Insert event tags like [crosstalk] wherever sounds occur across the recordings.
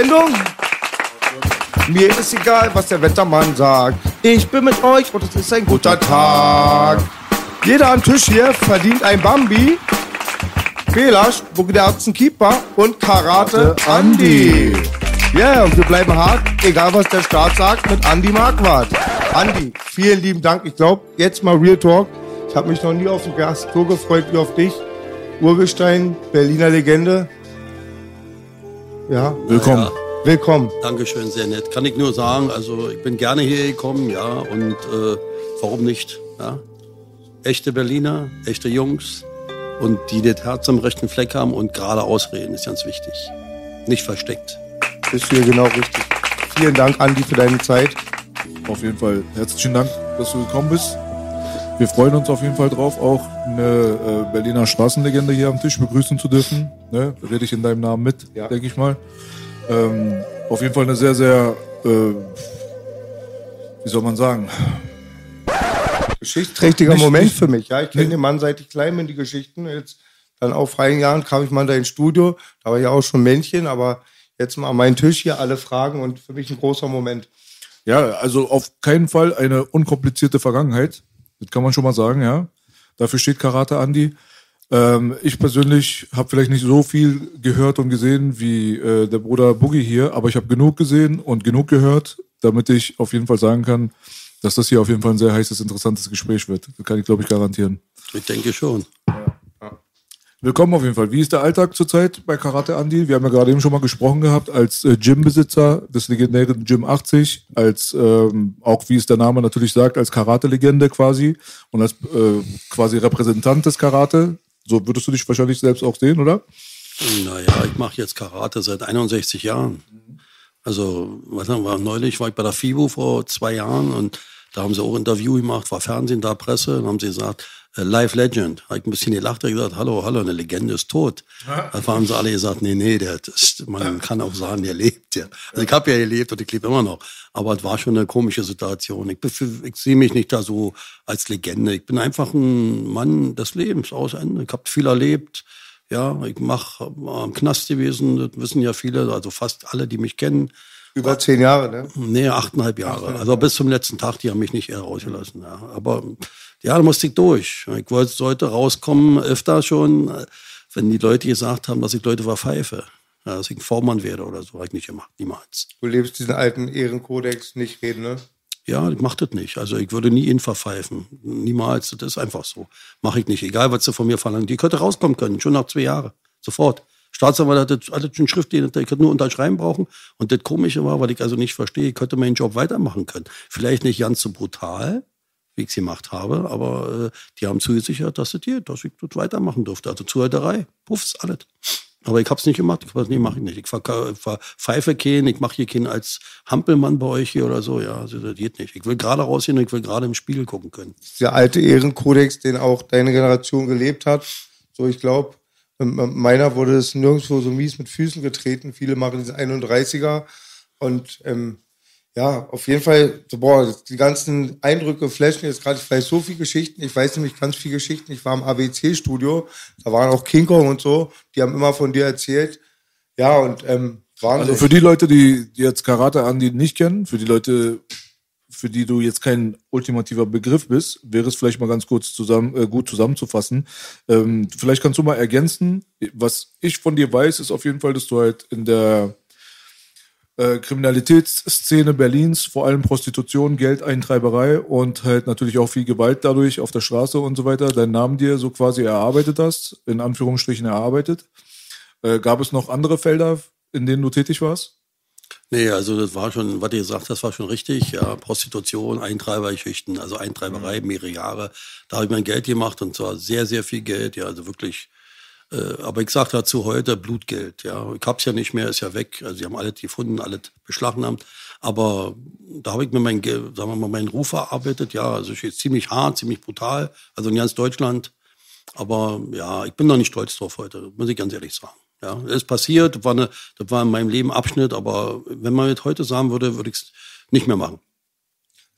Sendung? Mir ist egal, was der Wettermann sagt. Ich bin mit euch und es ist ein guter Tag. Jeder am Tisch hier verdient ein Bambi. Belasch, Bugdarzen Keeper und Karate Andi. Ja, yeah, und wir bleiben hart, egal was der Staat sagt, mit Andi Marquardt. Andi, vielen lieben Dank. Ich glaube, jetzt mal Real Talk. Ich habe mich noch nie auf den Gast so gefreut wie auf dich. Urgestein, Berliner Legende. Ja. Willkommen. Ja. Willkommen. Dankeschön, sehr nett. Kann ich nur sagen, also ich bin gerne hier gekommen, ja, und äh, warum nicht? Ja? Echte Berliner, echte Jungs und die das Herz am rechten Fleck haben und gerade ausreden, ist ganz wichtig. Nicht versteckt. Bist du hier genau richtig. Vielen Dank, Andi, für deine Zeit. Auf jeden Fall herzlichen Dank, dass du gekommen bist. Wir freuen uns auf jeden Fall drauf, auch eine äh, Berliner Straßenlegende hier am Tisch begrüßen zu dürfen. Ne? Rede ich in deinem Namen mit, ja. denke ich mal. Ähm, auf jeden Fall eine sehr, sehr, äh, wie soll man sagen, geschichtsträchtiger nicht, Moment nicht, für mich. Ja, ich kenne den Mann seit ich klein bin, die Geschichten. Jetzt dann auf freien Jahren kam ich mal da ins Studio. Da war ich auch schon Männchen, aber jetzt mal an meinen Tisch hier alle Fragen und für mich ein großer Moment. Ja, also auf keinen Fall eine unkomplizierte Vergangenheit. Das kann man schon mal sagen, ja. Dafür steht Karate Andi. Ähm, ich persönlich habe vielleicht nicht so viel gehört und gesehen wie äh, der Bruder Boogie hier, aber ich habe genug gesehen und genug gehört, damit ich auf jeden Fall sagen kann, dass das hier auf jeden Fall ein sehr heißes, interessantes Gespräch wird. Das kann ich, glaube ich, garantieren. Ich denke schon. Willkommen auf jeden Fall. Wie ist der Alltag zurzeit bei Karate Andy? Wir haben ja gerade eben schon mal gesprochen gehabt, als äh, Gymbesitzer des legendären Gym 80, als ähm, auch wie es der Name natürlich sagt, als Karate-Legende quasi und als äh, quasi Repräsentant des Karate. So würdest du dich wahrscheinlich selbst auch sehen, oder? Naja, ich mache jetzt Karate seit 61 Jahren. Also, was haben wir, neulich war ich bei der FIBO vor zwei Jahren und da haben sie auch Interview gemacht, war Fernsehen da, Presse, und haben sie gesagt, Live Legend. Habe ich ein bisschen gelacht und gesagt, hallo, hallo, eine Legende ist tot. Da haben sie alle gesagt, nee, nee, der ist, man kann auch sagen, der lebt ja. Also ich habe ja gelebt und ich lebe immer noch. Aber es war schon eine komische Situation. Ich, ich sehe mich nicht da so als Legende. Ich bin einfach ein Mann des Lebens aus Ende. Ich habe viel erlebt. Ja, ich mache am Knast gewesen, das wissen ja viele, also fast alle, die mich kennen. Über zehn Jahre, ne? Nee, achteinhalb Jahre. Also bis zum letzten Tag, die haben mich nicht eher rausgelassen. Ja. Aber ja, da musste ich durch. Ich wollte, sollte rauskommen, öfter schon, wenn die Leute gesagt haben, dass ich Leute verpfeife. Ja, dass ich ein Vormann werde oder so, habe ich nicht gemacht, niemals. Du lebst diesen alten Ehrenkodex nicht reden, ne? Ja, ich mach das nicht. Also ich würde nie ihn verpfeifen. Niemals. Das ist einfach so. Mache ich nicht. Egal, was sie von mir verlangen. Die könnte rauskommen können, schon nach zwei Jahren. Sofort. Staatsanwalt hat alles schon schriftlich, ich könnte nur unterschreiben brauchen. Und das Komische war, weil ich also nicht verstehe, ich könnte meinen Job weitermachen können. Vielleicht nicht ganz so brutal, wie ich es gemacht habe, aber äh, die haben zugesichert, dass es geht, dass ich das weitermachen durfte. Also Zuhälterei, puffs, alles. Aber ich habe es nicht gemacht. Ich nee, mache ich nicht. Ich verpfeife keinen, ich mache hier keinen als Hampelmann bei euch hier oder so. Ja, also das geht nicht. Ich will gerade rausgehen und ich will gerade im Spiegel gucken können. Der alte Ehrenkodex, den auch deine Generation gelebt hat. So, ich glaube, meiner wurde es nirgendwo so mies mit Füßen getreten. Viele machen diesen 31er. Und ähm, ja, auf jeden Fall, so, boah, die ganzen Eindrücke flashen jetzt gerade vielleicht so viele Geschichten. Ich weiß nämlich ganz viele Geschichten. Ich war im ABC-Studio, da waren auch King Kong und so, die haben immer von dir erzählt. Ja, und ähm, waren. Also für die Leute, die, die jetzt Karate Andi nicht kennen, für die Leute, für die du jetzt kein ultimativer Begriff bist, wäre es vielleicht mal ganz kurz zusammen, äh, gut zusammenzufassen. Ähm, vielleicht kannst du mal ergänzen, was ich von dir weiß, ist auf jeden Fall, dass du halt in der äh, Kriminalitätsszene Berlins, vor allem Prostitution, Geldeintreiberei und halt natürlich auch viel Gewalt dadurch auf der Straße und so weiter, deinen Namen dir so quasi erarbeitet hast, in Anführungsstrichen erarbeitet. Äh, gab es noch andere Felder, in denen du tätig warst? Nee, also das war schon, was ihr gesagt hast, war schon richtig. Ja, Prostitution, Eintreibergeschichten, also Eintreiberei, mehrere Jahre. Da habe ich mein Geld gemacht und zwar sehr, sehr viel Geld. Ja, also wirklich äh, aber ich sage dazu heute Blutgeld. Ja, ich hab's ja nicht mehr, ist ja weg. Also sie haben alles gefunden, alles beschlagnahmt. Aber da habe ich mir mein, sagen wir mal, meinen Ruf erarbeitet. Ja, also ich ziemlich hart, ziemlich brutal. Also in ganz Deutschland. Aber ja, ich bin noch nicht stolz drauf heute, muss ich ganz ehrlich sagen. Ja, es ist passiert, das war, eine, das war in meinem Leben Abschnitt, aber wenn man jetzt heute sagen würde, würde ich es nicht mehr machen.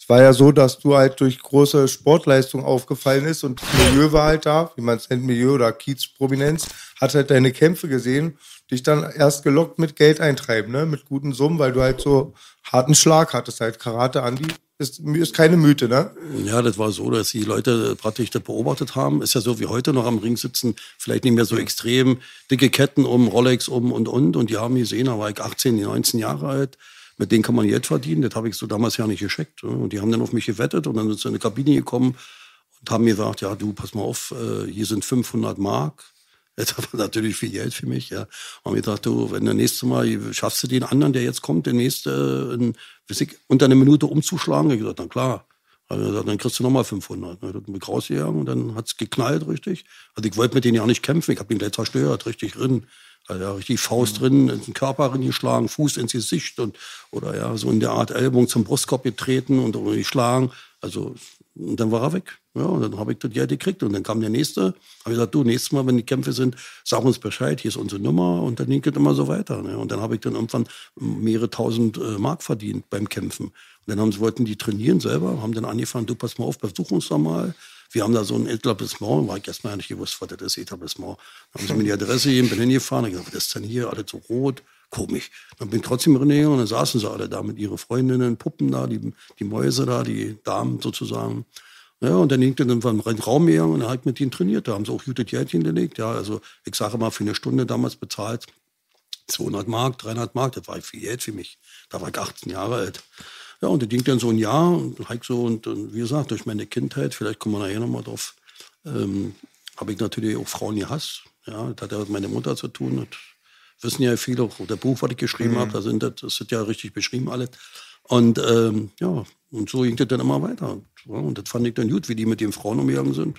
Es war ja so, dass du halt durch große Sportleistung aufgefallen ist und das Milieu war halt da, wie man es nennt, Milieu oder Kiezprominenz, hat halt deine Kämpfe gesehen, dich dann erst gelockt mit Geld eintreiben, ne? mit guten Summen, weil du halt so harten Schlag hattest, halt Karate, Andi. Ist, ist keine Mythe, ne? Ja, das war so, dass die Leute praktisch das beobachtet haben. Ist ja so wie heute noch am Ring sitzen, vielleicht nicht mehr so extrem, dicke Ketten um, Rolex um und und. Und die haben gesehen, da war ich 18, 19 Jahre alt mit denen kann man Geld verdienen. Das habe ich so damals ja nicht gescheckt. Und die haben dann auf mich gewettet und dann sind sie in eine Kabine gekommen und haben mir gesagt, ja, du, pass mal auf, äh, hier sind 500 Mark. Das war natürlich viel Geld für mich, ja. Und ich dachte, du, wenn der nächste Mal, schaffst du den anderen, der jetzt kommt, den nächste, in, ich, unter einer Minute umzuschlagen? Ich gesagt, dann klar. Also dann kriegst du nochmal 500. Dann hat mich rausgegangen und dann hat's geknallt, richtig. Also ich wollte mit denen ja nicht kämpfen, ich habe den gleich zerstört, richtig drin. Also ja, richtig Faust drin, in den Körper geschlagen, Fuß ins Gesicht und oder ja, so in der Art Ellbogen zum Brustkorb getreten und geschlagen. Also und dann war er weg. Ja, und dann habe ich das Geld gekriegt. Und dann kam der nächste. Habe ich gesagt, du, nächstes Mal, wenn die Kämpfe sind, sag uns Bescheid, hier ist unsere Nummer. Und dann ging es immer so weiter. Ne? Und dann habe ich dann irgendwann mehrere tausend äh, Mark verdient beim Kämpfen. Und dann haben wollten die trainieren selber, haben dann angefangen, du pass mal auf, besuch uns doch mal. Wir haben da so ein Etablissement, war ich erstmal nicht gewusst, was das ist, Etablissement. Dann haben sie mir die Adresse gegeben, bin hingefahren, ich gesagt, was ist denn hier, alles so rot, komisch. Dann bin ich trotzdem reingegangen und dann saßen sie alle da mit ihren Freundinnen, Puppen da, die, die Mäuse da, die Damen sozusagen. Ja, und dann ging dann in den Raum gegangen und dann halt mit ihnen trainiert. Da haben sie auch gute Gärtchen gelegt. Ja, also ich sage mal, für eine Stunde damals bezahlt 200 Mark, 300 Mark, das war viel Geld für mich. Da war ich 18 Jahre alt. Ja, und das ging dann so ein Jahr und halt so und, und, wie gesagt, durch meine Kindheit, vielleicht kommen wir nachher nochmal drauf, ähm, habe ich natürlich auch Frauen gehasst. Ja, das hat ja mit meiner Mutter zu tun. Das wissen ja viele, auch der Buch, was ich geschrieben mhm. habe, da sind das, das ist ja richtig beschrieben alles. Und ähm, ja, und so ging das dann immer weiter. Ja, und das fand ich dann gut, wie die mit den Frauen umgegangen sind.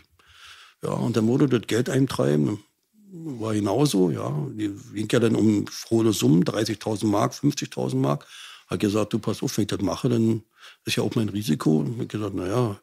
Ja, und dann wurde das Geld eintreiben, war genauso, ja. Die ging ja dann um frohe Summen, 30.000 Mark, 50.000 Mark hat gesagt, du pass auf, wenn ich das mache, dann ist ja auch mein Risiko. Und ich gesagt, naja,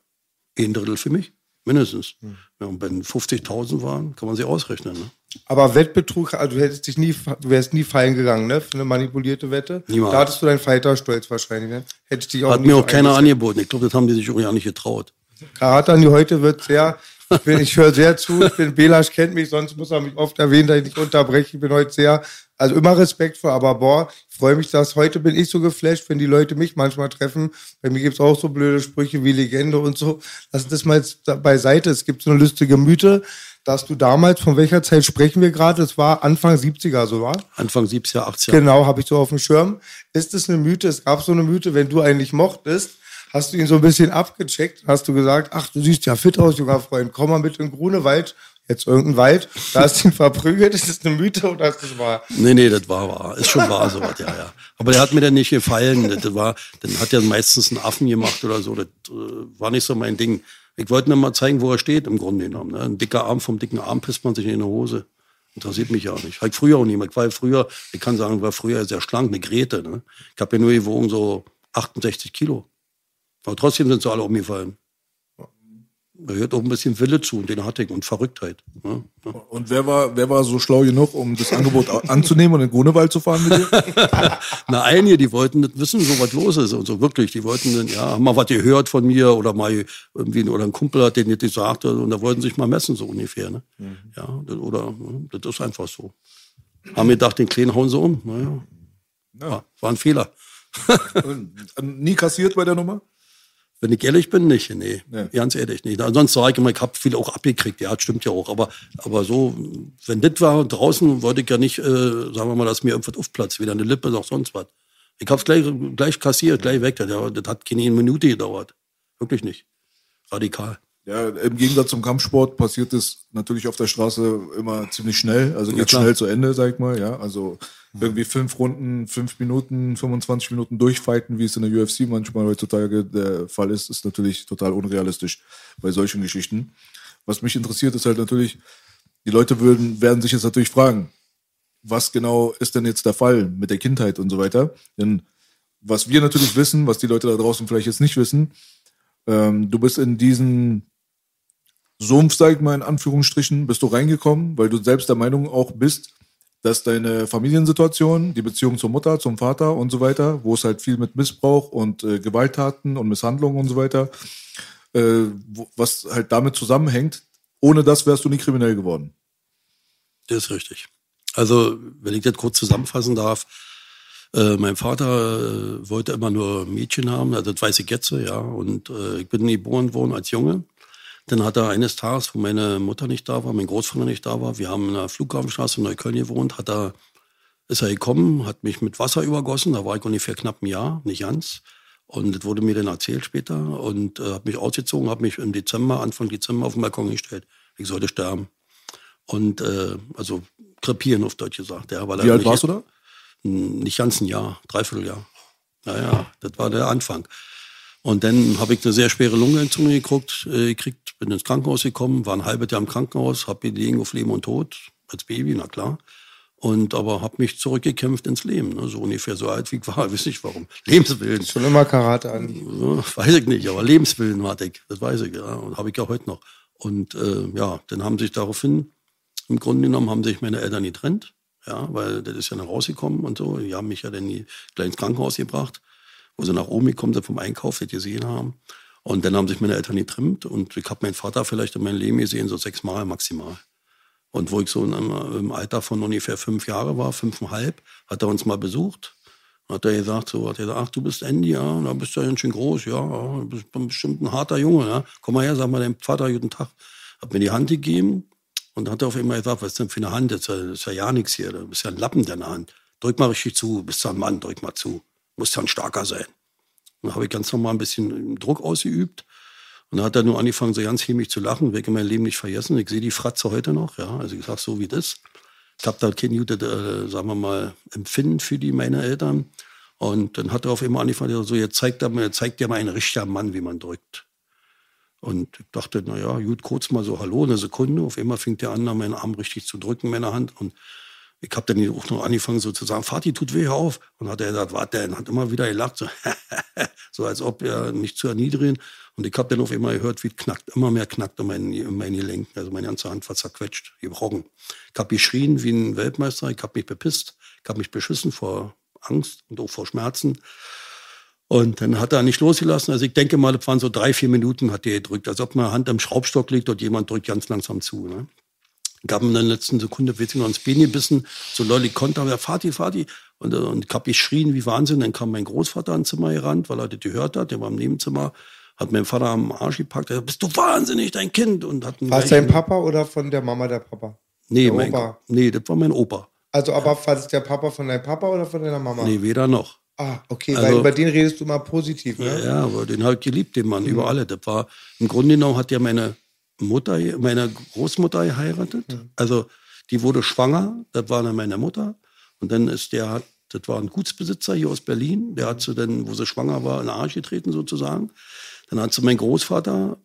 ein Drittel für mich, mindestens. Hm. Ja, und wenn 50.000 waren, kann man sich ausrechnen. Ne? Aber Wettbetrug, also du hättest dich nie, du wärst nie fallen gegangen, ne? Für eine manipulierte Wette. Niemals. Da hattest du deinen Fighterstolz wahrscheinlich, ne? Hätte dich auch Hat mir auch keiner angeboten. Ich glaube, das haben die sich auch ja nicht getraut. Karate heute wird sehr ich, bin, ich höre sehr zu. Ich bin, Belasch kennt mich, sonst muss er mich oft erwähnen, dass ich nicht unterbreche. Ich bin heute sehr, also immer respektvoll, aber boah, ich freue mich, dass heute bin ich so geflasht, wenn die Leute mich manchmal treffen. Bei mir gibt's auch so blöde Sprüche wie Legende und so. Lass das mal jetzt beiseite. Es gibt so eine lustige Mythe, dass du damals, von welcher Zeit sprechen wir gerade? Es war Anfang 70er, so war? Anfang 70er, 80er. Genau, habe ich so auf dem Schirm. Ist es eine Mythe? Es gab so eine Mythe, wenn du eigentlich mochtest, hast du ihn so ein bisschen abgecheckt, hast du gesagt, ach, du siehst ja fit aus, junger Freund, komm mal mit in Grunewald, jetzt irgendein Wald, da hast du ihn [laughs] verprügelt, ist das eine Mythe oder ist das wahr? Nee, nee, das war wahr, ist schon wahr, sowas, ja, ja. Aber der hat mir dann nicht gefallen, das war, dann hat er meistens einen Affen gemacht oder so, das äh, war nicht so mein Ding. Ich wollte nur mal zeigen, wo er steht, im Grunde genommen. Ne? Ein dicker Arm vom dicken Arm pisst man sich in die Hose. Interessiert mich ja nicht. Halt früher auch nicht mehr. Ich war früher, ich kann sagen, ich war früher sehr schlank, eine Grete. Ne? Ich habe ja nur gewogen so 68 Kilo. Aber trotzdem sind sie alle umgefallen. Da gehört auch ein bisschen Wille zu und den hatte ich und Verrücktheit. Ja. Und wer war, wer war so schlau genug, um das Angebot anzunehmen und in den Grunewald zu fahren mit dir? [laughs] Na, einige, die wollten nicht wissen, so was los ist und so wirklich. Die wollten dann, ja, haben mal was gehört von mir oder mal irgendwie, oder ein Kumpel hat denen das gesagt und da wollten sich mal messen, so ungefähr. Ne? Mhm. Ja, oder, das ist einfach so. Haben mir gedacht, den Kleinen hauen sie um. Naja. Ja. War ein Fehler. Nie kassiert bei der Nummer? Wenn ich ehrlich bin, nicht. Nee, ja. ganz ehrlich nicht. Ansonsten sage ich immer, ich habe viel auch abgekriegt. Ja, das stimmt ja auch. Aber, aber so, wenn das war draußen, wollte ich ja nicht, äh, sagen wir mal, dass mir irgendwas aufplatzt, weder eine Lippe noch sonst was. Ich hab's gleich, gleich kassiert, gleich weg. Das, das hat keine Minute gedauert. Wirklich nicht. Radikal. Ja, im Gegensatz zum Kampfsport passiert es natürlich auf der Straße immer ziemlich schnell. Also geht klar. schnell zu Ende, sag ich mal. Ja, also irgendwie fünf Runden, fünf Minuten, 25 Minuten durchfighten, wie es in der UFC manchmal heutzutage der Fall ist, ist natürlich total unrealistisch bei solchen Geschichten. Was mich interessiert, ist halt natürlich, die Leute würden, werden sich jetzt natürlich fragen, was genau ist denn jetzt der Fall mit der Kindheit und so weiter? Denn was wir natürlich wissen, was die Leute da draußen vielleicht jetzt nicht wissen, ähm, du bist in diesen Sumpf, sag ich mal in Anführungsstrichen, bist du reingekommen, weil du selbst der Meinung auch bist, dass deine Familiensituation, die Beziehung zur Mutter, zum Vater und so weiter, wo es halt viel mit Missbrauch und äh, Gewalttaten und Misshandlungen und so weiter, äh, wo, was halt damit zusammenhängt, ohne das wärst du nie kriminell geworden. Das ist richtig. Also, wenn ich das kurz zusammenfassen darf, äh, mein Vater äh, wollte immer nur Mädchen haben, also das weiß ich jetzt, ja. Und äh, ich bin geboren worden als Junge. Dann hat er eines Tages, wo meine Mutter nicht da war, mein Großvater nicht da war, wir haben in der Flughafenstraße in Neukölln gewohnt, hat er, ist er gekommen, hat mich mit Wasser übergossen, da war ich ungefähr knapp ein Jahr, nicht ganz. Und das wurde mir dann erzählt später und äh, hat mich ausgezogen, hat mich im Dezember, Anfang Dezember auf den Balkon gestellt. Ich sollte sterben. Und äh, also krepieren auf Deutsch gesagt. Ja, Wie alt warst du da? nicht ganz ein Jahr, dreiviertel Jahr. Naja, das war der Anfang. Und dann habe ich eine sehr schwere Lungenentzündung gekriegt, äh, gekriegt, bin ins Krankenhaus gekommen, war ein halbes Jahr im Krankenhaus, habe gelegen auf Leben und Tod, als Baby, na klar. Und aber habe mich zurückgekämpft ins Leben, ne? so ungefähr so alt wie ich war, [laughs] weiß nicht warum. Lebenswillen, Schon immer Karate an. ja, weiß ich nicht, aber Lebenswillen hatte ich, das weiß ich, ja, und habe ich ja heute noch. Und äh, ja, dann haben sich daraufhin, im Grunde genommen, haben sich meine Eltern getrennt, ja, weil das ist ja noch rausgekommen und so. Die haben mich ja dann gleich ins Krankenhaus gebracht, wo sie nach oben gekommen sind vom Einkauf, das gesehen haben. Und dann haben sich meine Eltern getrennt und ich habe meinen Vater vielleicht in meinem Leben gesehen, so sechsmal maximal. Und wo ich so in im Alter von ungefähr fünf Jahre war, fünfeinhalb, hat er uns mal besucht. Hat er gesagt, so, hat er gesagt, ach, du bist Andy, ja, da bist du ja ganz schön groß, ja, du bist bestimmt ein harter Junge, ja. Komm mal her, sag mal deinem Vater guten Tag. Hat mir die Hand gegeben und hat er auf einmal gesagt, was ist denn für eine Hand? Das ist ja, das ist ja ja nichts hier, du bist ja ein Lappen deiner Hand. Drück mal richtig zu, bist ja ein Mann, drück mal zu. Muss ein starker sein. Dann habe ich ganz normal ein bisschen Druck ausgeübt. Und dann hat er nur angefangen, so ganz hämisch zu lachen, in mein Leben nicht vergessen. Ich sehe die Fratze heute noch, ja. Also ich sag so wie das. Ich habe da kein gutes, äh, sagen wir mal, Empfinden für die meine Eltern. Und dann hat er auf einmal angefangen, so, jetzt zeigt er mir, zeigt er mal ein richtiger Mann, wie man drückt. Und ich dachte, na ja, gut, kurz mal so, hallo, eine Sekunde. Auf einmal fängt der an, an meinen Arm richtig zu drücken, meine Hand. Und ich habe dann auch noch angefangen, so zu sagen, Vati, tut weh, auf. Und hat er gesagt, warte, und hat immer wieder gelacht, so, [laughs] so als ob er mich zu erniedrigen. Und ich habe dann auf einmal gehört, wie es knackt, immer mehr knackt in meinen, in meinen Gelenken. Also meine ganze Hand war zerquetscht, gebrochen. Ich habe geschrien wie ein Weltmeister, ich habe mich bepisst, ich habe mich beschissen vor Angst und auch vor Schmerzen. Und dann hat er nicht losgelassen. Also ich denke mal, das waren so drei, vier Minuten hat er gedrückt, als ob man Hand am Schraubstock liegt und jemand drückt ganz langsam zu. Ne? Ich habe in der letzten Sekunde ich noch ins Bein gebissen, so lol ich konnte, aber Vati, Vati. Und, und ich habe geschrien wie Wahnsinn. Dann kam mein Großvater ins Zimmer gerannt, weil er das gehört hat. Der war im Nebenzimmer, hat meinen Vater am Arsch gepackt. Er sagt, bist du wahnsinnig, dein Kind? Und hat War es dein Papa oder von der Mama der Papa? Nee, der mein, Opa? nee, das war mein Opa. Also, aber war es der Papa von deinem Papa oder von deiner Mama? Nee, weder noch. Ah, okay, Also- weil über den redest du mal positiv, Ja, ne? ja, aber den habe ich geliebt, den Mann, über alle. Das war, im Grunde genommen hat ja meine Mutter, meine Großmutter geheiratet. Also, die wurde schwanger, das war dann meine Mutter. Und dann ist der, das war ein Gutsbesitzer hier aus Berlin, der hat sie dann, wo sie schwanger war, in den Arsch getreten sozusagen. Dann hat sie meinen Großvater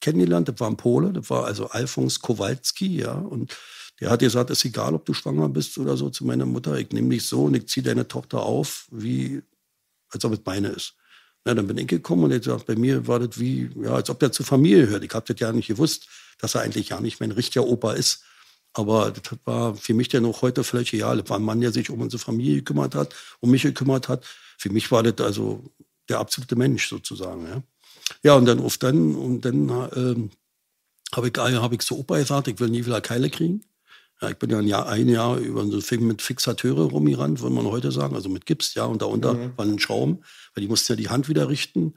kennengelernt, das war ein Pole, das war also Alfons Kowalski, ja. Und der hat gesagt, ist egal, ob du schwanger bist oder so zu meiner Mutter, ich nehme dich so und ich ziehe deine Tochter auf, wie, als ob es meine ist. Na, dann bin ich gekommen und er gesagt, bei mir war das wie, ja, als ob der zur Familie hört. Ich habe das ja nicht gewusst, dass er eigentlich ja nicht mein richtiger Opa ist. Aber das war für mich dann auch heute völlig egal. Das war ein Mann, der sich um unsere Familie gekümmert hat, um mich gekümmert hat. Für mich war das also der absolute Mensch sozusagen. Ja, ja und dann auf dann, und dann ähm, habe ich, hab ich zu Opa gesagt, ich will nie wieder Keile kriegen. Ja, ich bin ja ein Jahr, ein Jahr über so Film mit Fixateure rumgerannt, würde man heute sagen, also mit Gips, ja, und darunter waren Schrauben, weil die mussten ja die Hand wieder richten.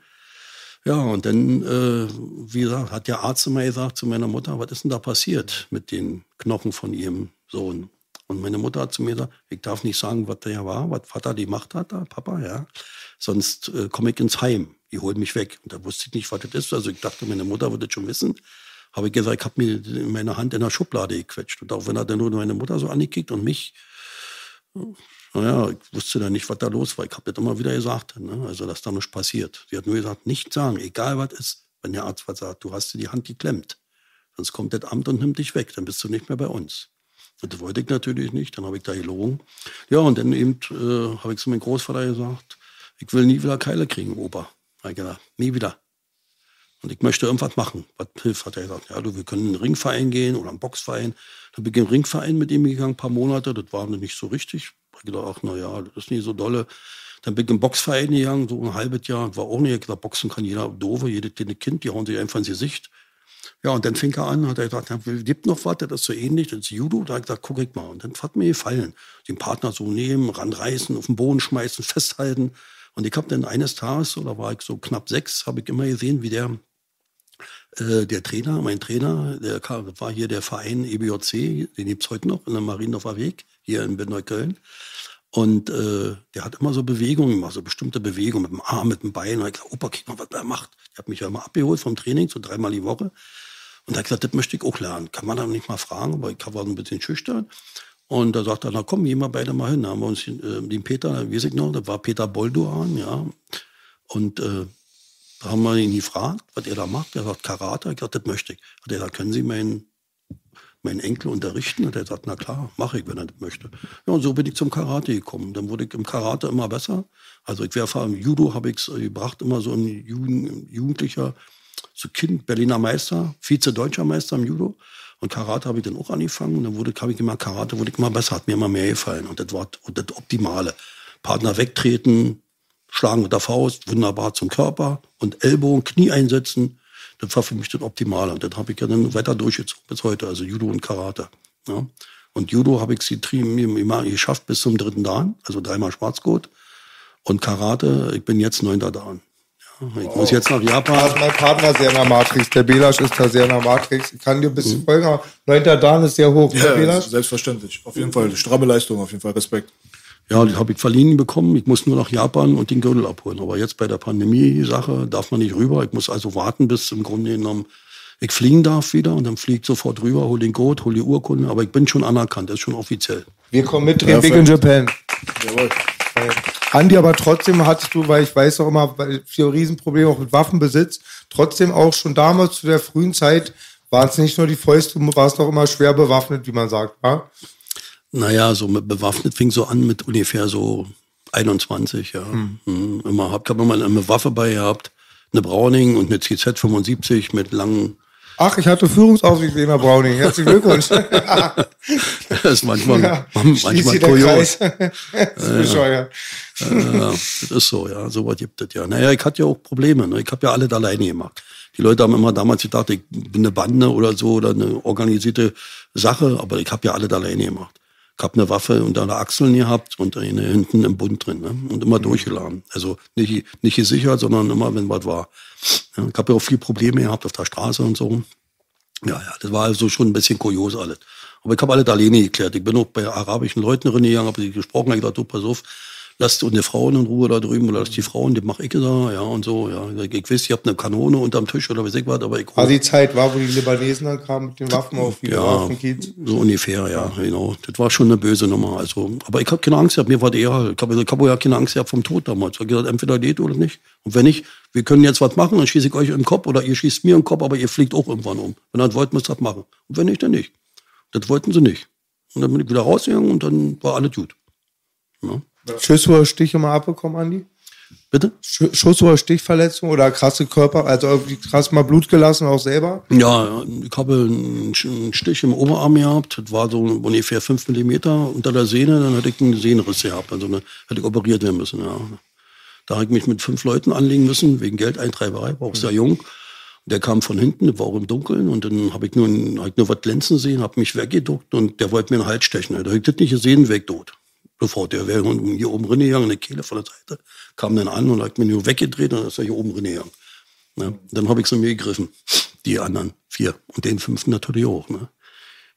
Ja, und dann, äh, wie gesagt, hat der Arzt immer gesagt zu meiner Mutter, was ist denn da passiert mit den Knochen von ihrem Sohn? Und meine Mutter hat zu mir gesagt, ich darf nicht sagen, was der war, was Vater die gemacht hat, da, Papa, ja. Sonst äh, komme ich ins Heim. Die holen mich weg. Und da wusste ich nicht, was das ist. Also ich dachte, meine Mutter würde das schon wissen. Habe ich gesagt, ich habe mir meine Hand in der Schublade gequetscht. Und auch wenn er dann nur meine Mutter so angekickt und mich, naja, ich wusste dann nicht, was da los war. Ich habe das immer wieder gesagt, ne? also dass da nichts passiert. Sie hat nur gesagt, nicht sagen, egal was ist, wenn der Arzt was sagt, du hast dir die Hand geklemmt. Sonst kommt das Amt und nimmt dich weg, dann bist du nicht mehr bei uns. Und das wollte ich natürlich nicht, dann habe ich da gelogen. Ja, und dann eben äh, habe ich zu meinem Großvater gesagt, ich will nie wieder Keile kriegen, Opa. Ich gedacht, nie wieder. Und ich möchte irgendwas machen. Was hilft, hat er gesagt. Ja, du, wir können in einen Ringverein gehen oder einen Boxverein. Dann bin ich in einen Ringverein mit ihm gegangen, ein paar Monate. Das war nicht so richtig. Ich gedacht, ach, na ja, das ist nicht so dolle. Dann bin ich im Boxverein gegangen, so ein halbes Jahr. War auch nicht, ich gesagt, Boxen kann jeder doofe, jedes kleine Kind, die hauen sich einfach ins Gesicht. Ja, und dann fing er an, hat er gesagt, ja, gibt noch was, das ist so ähnlich, das ist Judo. Da habe ich gesagt, guck ich mal. Und dann hat mir gefallen. Den Partner so nehmen, ranreißen, auf den Boden schmeißen, festhalten. Und ich habe dann eines Tages, so, da war ich so knapp sechs, habe ich immer gesehen, wie der äh, der Trainer, mein Trainer, der war hier der Verein EBJC, den gibt es heute noch in der Mariendorfer Weg, hier in Neukölln. Und äh, der hat immer so Bewegungen gemacht, so bestimmte Bewegungen mit dem Arm, mit dem Bein. Und ich gesagt, Opa, guck mal, was der macht. Der hat mich ja immer abgeholt vom Training, so dreimal die Woche. Und da hat gesagt, das möchte ich auch lernen. Kann man da nicht mal fragen, aber ich war ein bisschen schüchtern. Und da sagt er, na komm, gehen wir beide mal hin. Da haben wir uns äh, den Peter, wie weiß ich noch, das war Peter Bolduan, ja. Und äh, da haben wir ihn gefragt, was er da macht. Er sagt Karate. Ich gesagt, das möchte ich. Hat er gesagt, können Sie meinen, meinen Enkel unterrichten? Hat er gesagt, na klar, mache ich, wenn er das möchte. Ja, und so bin ich zum Karate gekommen. Dann wurde ich im Karate immer besser. Also ich wäre im Judo habe ich es gebracht, immer so ein Jugend, Jugendlicher, so Kind, Berliner Meister, Vize-Deutscher Meister im Judo. Und Karate habe ich dann auch angefangen. Und dann wurde, habe ich immer Karate, wurde ich immer besser, hat mir immer mehr gefallen. Und das war und das Optimale. Partner wegtreten, Schlagen mit der Faust, wunderbar zum Körper und Ellbogen, Knie einsetzen. Das war für mich das Optimale. Und das habe ich ja dann weiter durchgezogen bis heute, also Judo und Karate. Ja. Und Judo habe ich immer geschafft bis zum dritten Dan, also dreimal Schwarzgurt. Und Karate, ich bin jetzt neunter Dan. Ja, ich wow. muss jetzt nach Japan. Also mein Partner sehr in der Matrix. Der Belasch ist da sehr in der Matrix. Ich kann dir ein bisschen mhm. folgen, aber neunter Dan ist sehr hoch. Ja, selbstverständlich. Auf jeden Fall. Stramme Leistung, auf jeden Fall. Respekt. Ja, die habe ich verliehen bekommen. Ich muss nur nach Japan und den Gürtel abholen. Aber jetzt bei der Pandemie-Sache darf man nicht rüber. Ich muss also warten, bis im Grunde genommen ich fliegen darf wieder und dann fliege ich sofort rüber, hol den Code, hol die Urkunde. Aber ich bin schon anerkannt, das ist schon offiziell. Wir kommen mit, drehen Big in Japan. Jawohl. Andi, aber trotzdem hattest du, weil ich weiß auch immer, weil vier Riesenprobleme auch mit Waffenbesitz, trotzdem auch schon damals zu der frühen Zeit waren es nicht nur die Fäuste, du warst auch immer schwer bewaffnet, wie man sagt, ja? Naja, so mit bewaffnet fing so an mit ungefähr so 21, ja. Hm. hm. Immer, hab, hab immer eine Waffe bei gehabt, eine Browning und eine CZ 75 mit langen Ach, ich hatte Führungsaufsicht wie immer Browning. Herzlichen Glückwunsch. [laughs] das ist manchmal, ja, manchmal kurios. [laughs] das, ja, ja. das ist so, ja. So was gibt es ja. Naja, ich hatte ja auch Probleme. Ne? Ich habe ja alle alleine gemacht. Die Leute haben immer damals gedacht, ich bin eine Bande oder so oder eine organisierte Sache, aber ich habe ja alle alleine gemacht. Ich habe eine Waffe unter der Achseln gehabt und eine hinten im Bund drin ne? und immer mhm. durchgeladen. Also nicht, nicht gesichert, sondern immer, wenn was war. Ja, ich habe ja auch viel Probleme gehabt auf der Straße und so. Ja, ja, das war also schon ein bisschen kurios alles. Aber ich habe alles alleine geklärt. Ich bin auch bei arabischen Leuten reingegangen, habe gesprochen, habe gesagt, du, pass auf, lasst eine Frauen in Ruhe da drüben oder lasst die Frauen, die mache ich da, ja, und so, ja. Ich weiß, ich habe eine Kanone unterm Tisch oder weiß ich was, aber ich. Also die Zeit war, wo die Libanesen dann kamen mit den Waffen auf die ja, Waffenkiez? so ungefähr, ja, genau. Das war schon eine böse Nummer, also. Aber ich habe keine Angst gehabt, mir war eher, ich habe hab ja keine Angst gehabt vom Tod damals. Ich habe gesagt, entweder geht oder nicht. Und wenn nicht, wir können jetzt was machen, dann schieße ich euch im Kopf oder ihr schießt mir im Kopf, aber ihr fliegt auch irgendwann um. Wenn ihr das wollt, müsst ihr das machen. Und wenn nicht, dann nicht. Das wollten sie nicht. Und dann bin ich wieder rausgegangen und dann war alles gut. Ja. Schuss oder Stiche mal abbekommen, Andi? Bitte? Schuss- oder Stichverletzung oder krasse Körper, also irgendwie krass mal Blut gelassen, auch selber? Ja, ich habe einen Stich im Oberarm gehabt, das war so ungefähr fünf Millimeter unter der Sehne, dann hatte ich einen Sehnenriss gehabt, also eine, hätte ich operiert werden müssen, ja. Da habe ich mich mit fünf Leuten anlegen müssen, wegen Geldeintreiberei, war auch sehr jung. Der kam von hinten, der war auch im Dunkeln und dann habe ich nur, hab ich nur was glänzen sehen, habe mich weggeduckt und der wollte mir einen Hals stechen. Da habe ich das nicht gesehen, weg tot sofort. Der wäre hier oben reingegangen, eine Kehle von der Seite, kam dann an und hat mir nur weggedreht und dann ist er hier oben reingegangen. Ne? Dann habe ich sie mir gegriffen, die anderen vier. Und den fünften natürlich auch. Ne?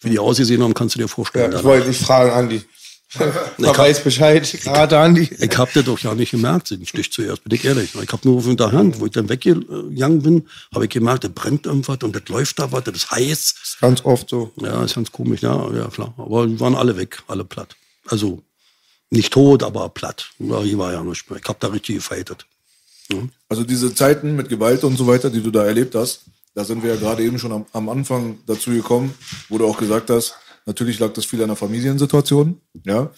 Wie die ausgesehen haben, kannst du dir vorstellen. Ja, ich wollte dich fragen, Andi. [laughs] Man weiß Bescheid, gerade Andi. Ich hab das doch ja nicht gemerkt, den Stich zuerst, bin ich ehrlich. Ich hab nur von der Hand, wo ich dann weggegangen bin, habe ich gemerkt, da brennt irgendwas und das läuft da was, das ist heiß. Ganz oft so. Ja, ist ganz komisch, ja, ja klar. Aber die waren alle weg, alle platt. Also nicht tot, aber platt. Ja, hier war ja nicht mehr. Ich hab da richtig gefeitet. Ja. Also diese Zeiten mit Gewalt und so weiter, die du da erlebt hast, da sind wir ja gerade eben schon am, am Anfang dazu gekommen, wo du auch gesagt hast, Natürlich lag das viel an der Familiensituation. Ja.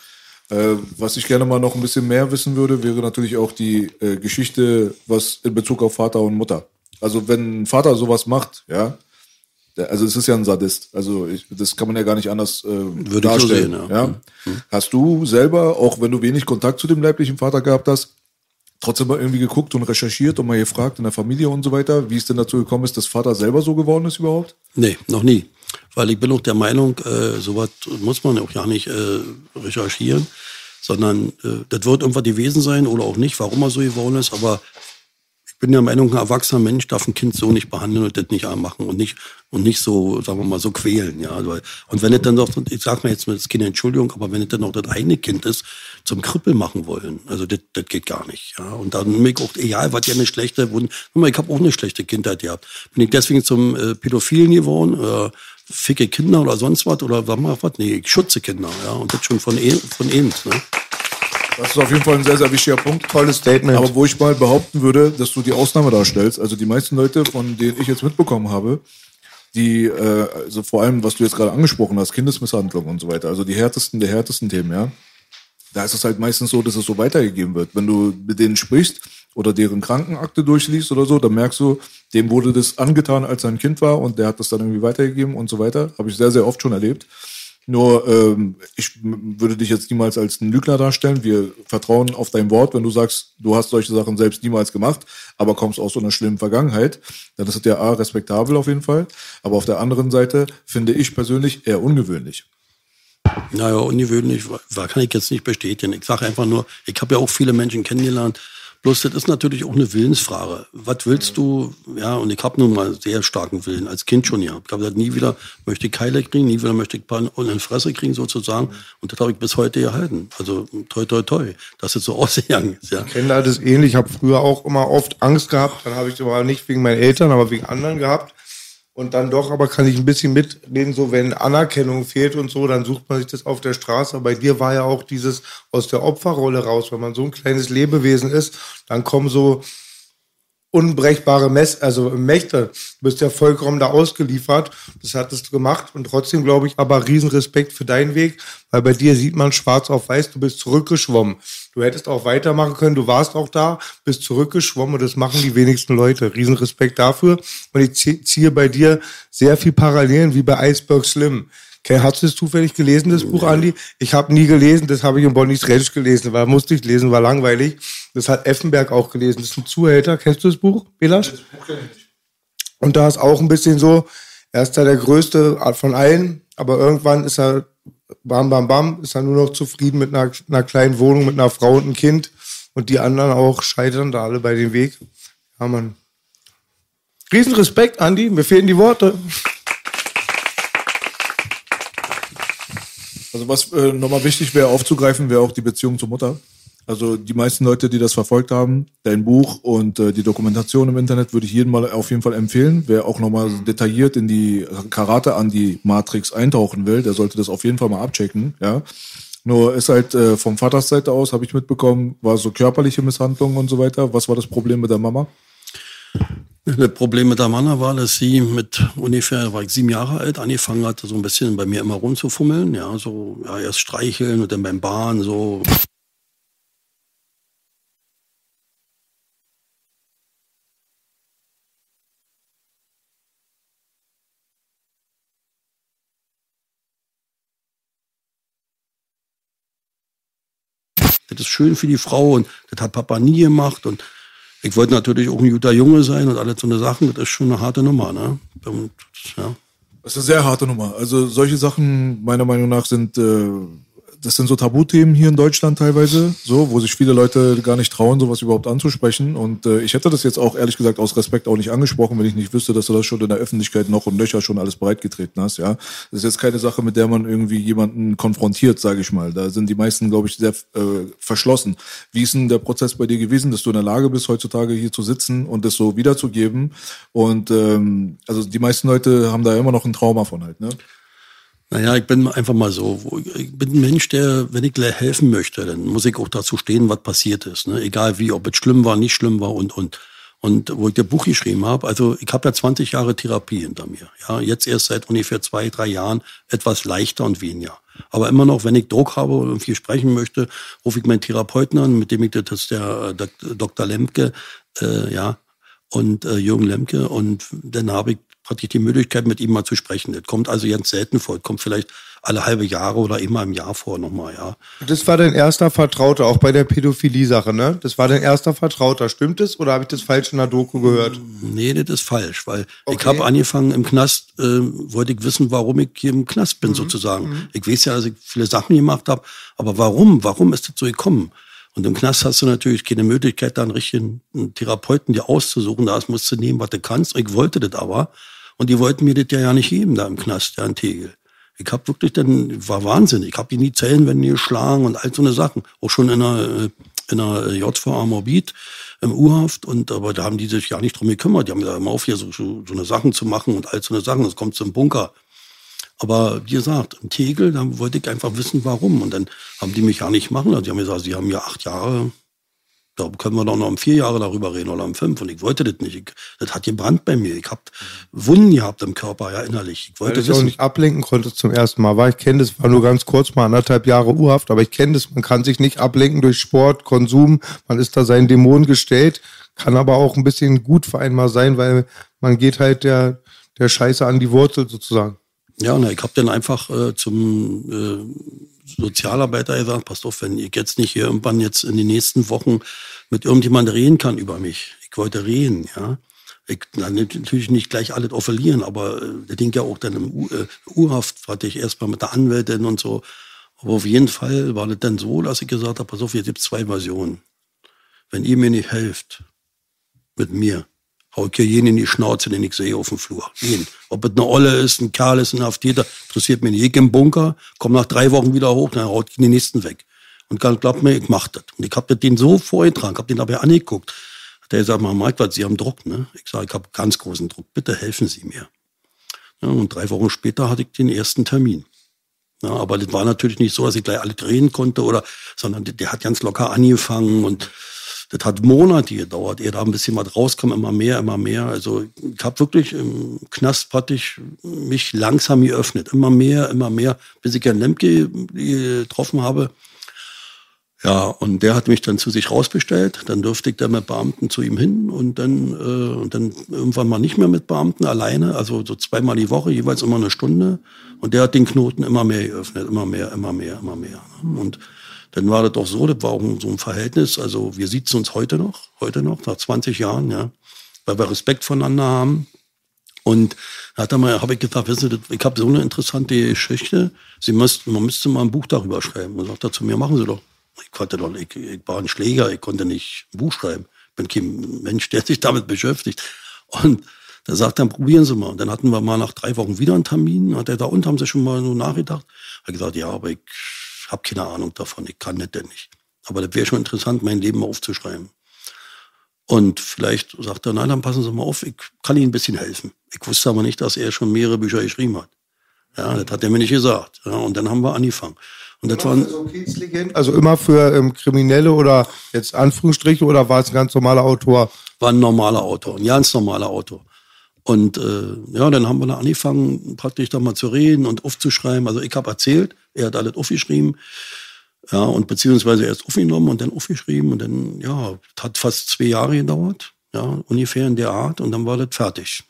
Äh, was ich gerne mal noch ein bisschen mehr wissen würde, wäre natürlich auch die äh, Geschichte, was in Bezug auf Vater und Mutter. Also wenn ein Vater sowas macht, ja, also es ist ja ein Sadist. Also ich, das kann man ja gar nicht anders äh, Würde darstellen. So sehen, ja. ja? Mhm. Hast du selber, auch wenn du wenig Kontakt zu dem leiblichen Vater gehabt hast, trotzdem mal irgendwie geguckt und recherchiert und mal gefragt in der Familie und so weiter, wie es denn dazu gekommen ist, dass Vater selber so geworden ist überhaupt? Nee, noch nie. Weil ich bin auch der Meinung, äh, sowas muss man auch ja nicht äh, recherchieren, sondern äh, das wird irgendwas gewesen sein oder auch nicht, warum er so geworden ist, aber bin der Meinung, ein erwachsener Mensch darf ein Kind so nicht behandeln und das nicht anmachen und nicht, und nicht so, sagen wir mal, so quälen, ja. Und wenn es dann doch, ich sag mal jetzt mit das Kind Entschuldigung, aber wenn es dann auch das eigene Kind ist, zum Krippel machen wollen, also das, das geht gar nicht, ja. Und dann mir auch, egal, was ja eine schlechte, ich habe auch eine schlechte Kindheit gehabt. Bin ich deswegen zum äh, Pädophilen geworden, äh, ficke Kinder oder sonst was oder was? Nee, ich schütze Kinder, ja. Und das schon von, eh, von eben, ne. Das ist auf jeden Fall ein sehr, sehr wichtiger Punkt. Tolles Statement. Aber wo ich mal behaupten würde, dass du die Ausnahme darstellst, also die meisten Leute, von denen ich jetzt mitbekommen habe, die, äh, also vor allem, was du jetzt gerade angesprochen hast, Kindesmisshandlung und so weiter, also die härtesten der härtesten Themen, ja, da ist es halt meistens so, dass es so weitergegeben wird. Wenn du mit denen sprichst oder deren Krankenakte durchliest oder so, dann merkst du, dem wurde das angetan, als er ein Kind war und der hat das dann irgendwie weitergegeben und so weiter. Habe ich sehr, sehr oft schon erlebt. Nur, ähm, ich würde dich jetzt niemals als einen Lügner darstellen. Wir vertrauen auf dein Wort, wenn du sagst, du hast solche Sachen selbst niemals gemacht, aber kommst aus so einer schlimmen Vergangenheit. Dann ist es ja A, respektabel auf jeden Fall. Aber auf der anderen Seite finde ich persönlich eher ungewöhnlich. Naja, ungewöhnlich kann ich jetzt nicht bestätigen. Ich sage einfach nur, ich habe ja auch viele Menschen kennengelernt, Bloß das ist natürlich auch eine Willensfrage. Was willst du? Ja, und ich habe nun mal sehr starken Willen, als Kind schon ja. Ich habe gesagt, nie wieder möchte ich Keile kriegen, nie wieder möchte ich Pan in die Fresse kriegen sozusagen. Und das habe ich bis heute gehalten. Also toi, toi, toi, dass es so [laughs] ausgegangen ist. Ja. Ich kenne das ähnlich. Ich habe früher auch immer oft Angst gehabt. Dann habe ich aber nicht wegen meinen Eltern, aber wegen anderen gehabt. Und dann doch, aber kann ich ein bisschen mitreden, so wenn Anerkennung fehlt und so, dann sucht man sich das auf der Straße. Bei dir war ja auch dieses aus der Opferrolle raus, wenn man so ein kleines Lebewesen ist, dann kommen so unbrechbare Mess, also Mächte. Du bist ja vollkommen da ausgeliefert. Das hattest du gemacht und trotzdem glaube ich aber Riesenrespekt für deinen Weg, weil bei dir sieht man schwarz auf weiß, du bist zurückgeschwommen. Du hättest auch weitermachen können, du warst auch da, bist zurückgeschwommen und das machen die wenigsten Leute. Riesenrespekt dafür. Und ich ziehe bei dir sehr viel Parallelen wie bei Iceberg Slim. Okay, hast du es zufällig gelesen, das Buch, Andi? Ich habe nie gelesen, das habe ich in Bonnie's Redisch gelesen, weil musste ich lesen, war langweilig. Das hat Effenberg auch gelesen. Das ist ein Zuhälter. Kennst du das Buch, Belasch? Das Buch kenne ich. Und da ist auch ein bisschen so, er ist da der Größte von allen, aber irgendwann ist er, bam, bam, bam, ist er nur noch zufrieden mit einer, einer kleinen Wohnung, mit einer Frau und einem Kind. Und die anderen auch scheitern da alle bei dem Weg. Ja, man. Riesenrespekt, Andi. Mir fehlen die Worte. Also was äh, nochmal wichtig wäre aufzugreifen, wäre auch die Beziehung zur Mutter. Also die meisten Leute, die das verfolgt haben, dein Buch und äh, die Dokumentation im Internet würde ich jedem mal auf jeden Fall empfehlen. Wer auch nochmal detailliert in die Karate an die Matrix eintauchen will, der sollte das auf jeden Fall mal abchecken. Ja. Nur ist halt äh, vom Vaters Seite aus, habe ich mitbekommen, war so körperliche Misshandlung und so weiter. Was war das Problem mit der Mama? Das Problem mit der Mama war, dass sie mit ungefähr, war ich sieben Jahre alt, angefangen hat, so ein bisschen bei mir immer rumzufummeln. Ja, so, ja, erst streicheln und dann beim Bahn, so. Das ist schön für die Frau und das hat Papa nie gemacht und ich wollte natürlich auch ein guter Junge sein und alles so eine Sachen. Das ist schon eine harte Nummer, ne? Und, ja. Das ist eine sehr harte Nummer. Also solche Sachen, meiner Meinung nach, sind äh, das sind so Tabuthemen hier in Deutschland teilweise, so, wo sich viele Leute gar nicht trauen, sowas überhaupt anzusprechen. Und äh, ich hätte das jetzt auch ehrlich gesagt aus Respekt auch nicht angesprochen, wenn ich nicht wüsste, dass du das schon in der Öffentlichkeit noch und Löcher schon alles breitgetreten hast, ja. Das ist jetzt keine Sache, mit der man irgendwie jemanden konfrontiert, sage ich mal. Da sind die meisten, glaube ich, sehr äh, verschlossen. Wie ist denn der Prozess bei dir gewesen, dass du in der Lage bist, heutzutage hier zu sitzen und das so wiederzugeben? Und ähm, also die meisten Leute haben da immer noch ein Trauma von halt, ne? Naja, ich bin einfach mal so. Ich bin ein Mensch, der, wenn ich helfen möchte, dann muss ich auch dazu stehen, was passiert ist. Ne? Egal wie, ob es schlimm war, nicht schlimm war und, und. Und wo ich das Buch geschrieben habe, also ich habe ja 20 Jahre Therapie hinter mir. Ja, jetzt erst seit ungefähr zwei, drei Jahren etwas leichter und weniger. Aber immer noch, wenn ich Druck habe und irgendwie sprechen möchte, rufe ich meinen Therapeuten an, mit dem ich das ist der äh, Dr. Lemke, äh, ja, und äh, Jürgen Lemke. Und dann habe ich hatte ich die Möglichkeit, mit ihm mal zu sprechen. Das kommt also ganz selten vor. Das kommt vielleicht alle halbe Jahre oder immer im Jahr vor nochmal, ja. Das war dein erster Vertrauter, auch bei der Pädophilie-Sache, ne? Das war dein erster Vertrauter, stimmt es? Oder habe ich das falsch in der Doku gehört? Nee, das ist falsch, weil okay. ich habe angefangen im Knast, äh, wollte ich wissen, warum ich hier im Knast bin, mhm. sozusagen. Mhm. Ich weiß ja, dass ich viele Sachen gemacht habe, aber warum? Warum ist das so gekommen? Und im Knast hast du natürlich keine Möglichkeit, da einen richtigen Therapeuten dir auszusuchen. Da musst du nehmen, was du kannst. Ich wollte das aber. Und die wollten mir das ja, nicht geben da im Knast, ja, in Tegel. Ich habe wirklich dann, war Wahnsinn. Ich habe in die Zellenwände geschlagen und all so eine Sachen. Auch schon in einer, in einer JVA Morbid im U-Haft. Und aber da haben die sich ja nicht drum gekümmert. Die haben gesagt, immer auf hier so, so, so eine Sachen zu machen und all so eine Sachen. Das kommt zum Bunker. Aber wie gesagt, im Tegel, da wollte ich einfach wissen, warum. Und dann haben die mich ja nicht machen lassen. Die haben gesagt, sie haben ja acht Jahre da können wir doch noch um vier Jahre darüber reden oder um fünf. Und ich wollte das nicht. Ich, das hat gebrannt bei mir. Ich habe Wunden gehabt im Körper, ja, innerlich. Ich wollte Weil ich auch nicht ablenken konnte zum ersten Mal. War ich kenne das, war nur ganz kurz mal anderthalb Jahre urhaft, aber ich kenne das. Man kann sich nicht ablenken durch Sport, Konsum. Man ist da seinen Dämonen gestellt. Kann aber auch ein bisschen gut vereinbar sein, weil man geht halt der, der Scheiße an die Wurzel sozusagen. Ja, na, ich habe dann einfach äh, zum äh, Sozialarbeiter gesagt, passt auf, wenn ich jetzt nicht irgendwann jetzt in den nächsten Wochen mit irgendjemandem reden kann über mich. Ich wollte reden, ja. Ich, na, natürlich nicht gleich alles offerieren, aber äh, der Ding ja auch dann im U, äh, Urhaft hatte ich erstmal mit der Anwältin und so. Aber auf jeden Fall war das dann so, dass ich gesagt habe, pass auf, jetzt gibt zwei Versionen. Wenn ihr mir nicht helft, mit mir, hau ich hier jeden in die Schnauze, den ich sehe auf dem Flur. Jeden. Ob es eine Olle ist, ein Kerl ist, ein Haftierter, interessiert mich nicht. Ich im Bunker, komm nach drei Wochen wieder hoch, dann haut ich den nächsten weg. Und glaubt mir, ich mach das. Und ich hab den so vorgetragen, hab den dabei angeguckt. Der sagt mal, Mike, was, Sie haben Druck, ne? Ich sage, ich habe ganz großen Druck. Bitte helfen Sie mir. Ja, und drei Wochen später hatte ich den ersten Termin. Ja, aber das war natürlich nicht so, dass ich gleich alle drehen konnte oder, sondern der, der hat ganz locker angefangen und das hat Monate gedauert, ehe da ein bisschen was rauskam, immer mehr, immer mehr. Also ich habe wirklich im Knast praktisch mich langsam geöffnet, immer mehr, immer mehr, bis ich Herrn Lemke getroffen habe. Ja, und der hat mich dann zu sich rausbestellt. Dann durfte ich da mit Beamten zu ihm hin und dann, äh, und dann irgendwann mal nicht mehr mit Beamten alleine, also so zweimal die Woche, jeweils immer eine Stunde. Und der hat den Knoten immer mehr geöffnet, immer mehr, immer mehr, immer mehr. Und dann war das doch so, das war auch so ein Verhältnis. Also wir sitzen uns heute noch, heute noch, nach 20 Jahren, ja, weil wir Respekt voneinander haben. Und da hat er mal, habe ich gesagt, wissen Sie, ich habe so eine interessante Geschichte. Sie müssten, man müsste mal ein Buch darüber schreiben. Und sagt er zu mir, machen Sie doch. Ich konnte doch, ich, ich war ein Schläger, ich konnte nicht ein Buch schreiben. Ich bin kein Mensch, der sich damit beschäftigt. Und da sagt er, probieren Sie mal. Und dann hatten wir mal nach drei Wochen wieder einen Termin. Hat er da und haben Sie schon mal so nachgedacht? Hat gesagt, ja, aber ich habe keine Ahnung davon, ich kann das denn nicht. Aber das wäre schon interessant, mein Leben aufzuschreiben. Und vielleicht sagt er, nein, dann passen Sie mal auf, ich kann Ihnen ein bisschen helfen. Ich wusste aber nicht, dass er schon mehrere Bücher geschrieben hat. Ja, das hat er mir nicht gesagt. Ja, und dann haben wir angefangen. Und das waren so also immer für ähm, Kriminelle oder jetzt Anführungsstriche oder war es ein ganz normaler Autor? War ein normaler Autor, ein ganz normaler Autor. Und äh, ja, dann haben wir da angefangen, praktisch da mal zu reden und aufzuschreiben. Also ich habe erzählt, er hat alles aufgeschrieben. Ja, und beziehungsweise erst aufgenommen und dann aufgeschrieben. Und dann, ja, hat fast zwei Jahre gedauert. Ja, ungefähr in der Art. Und dann war das fertig.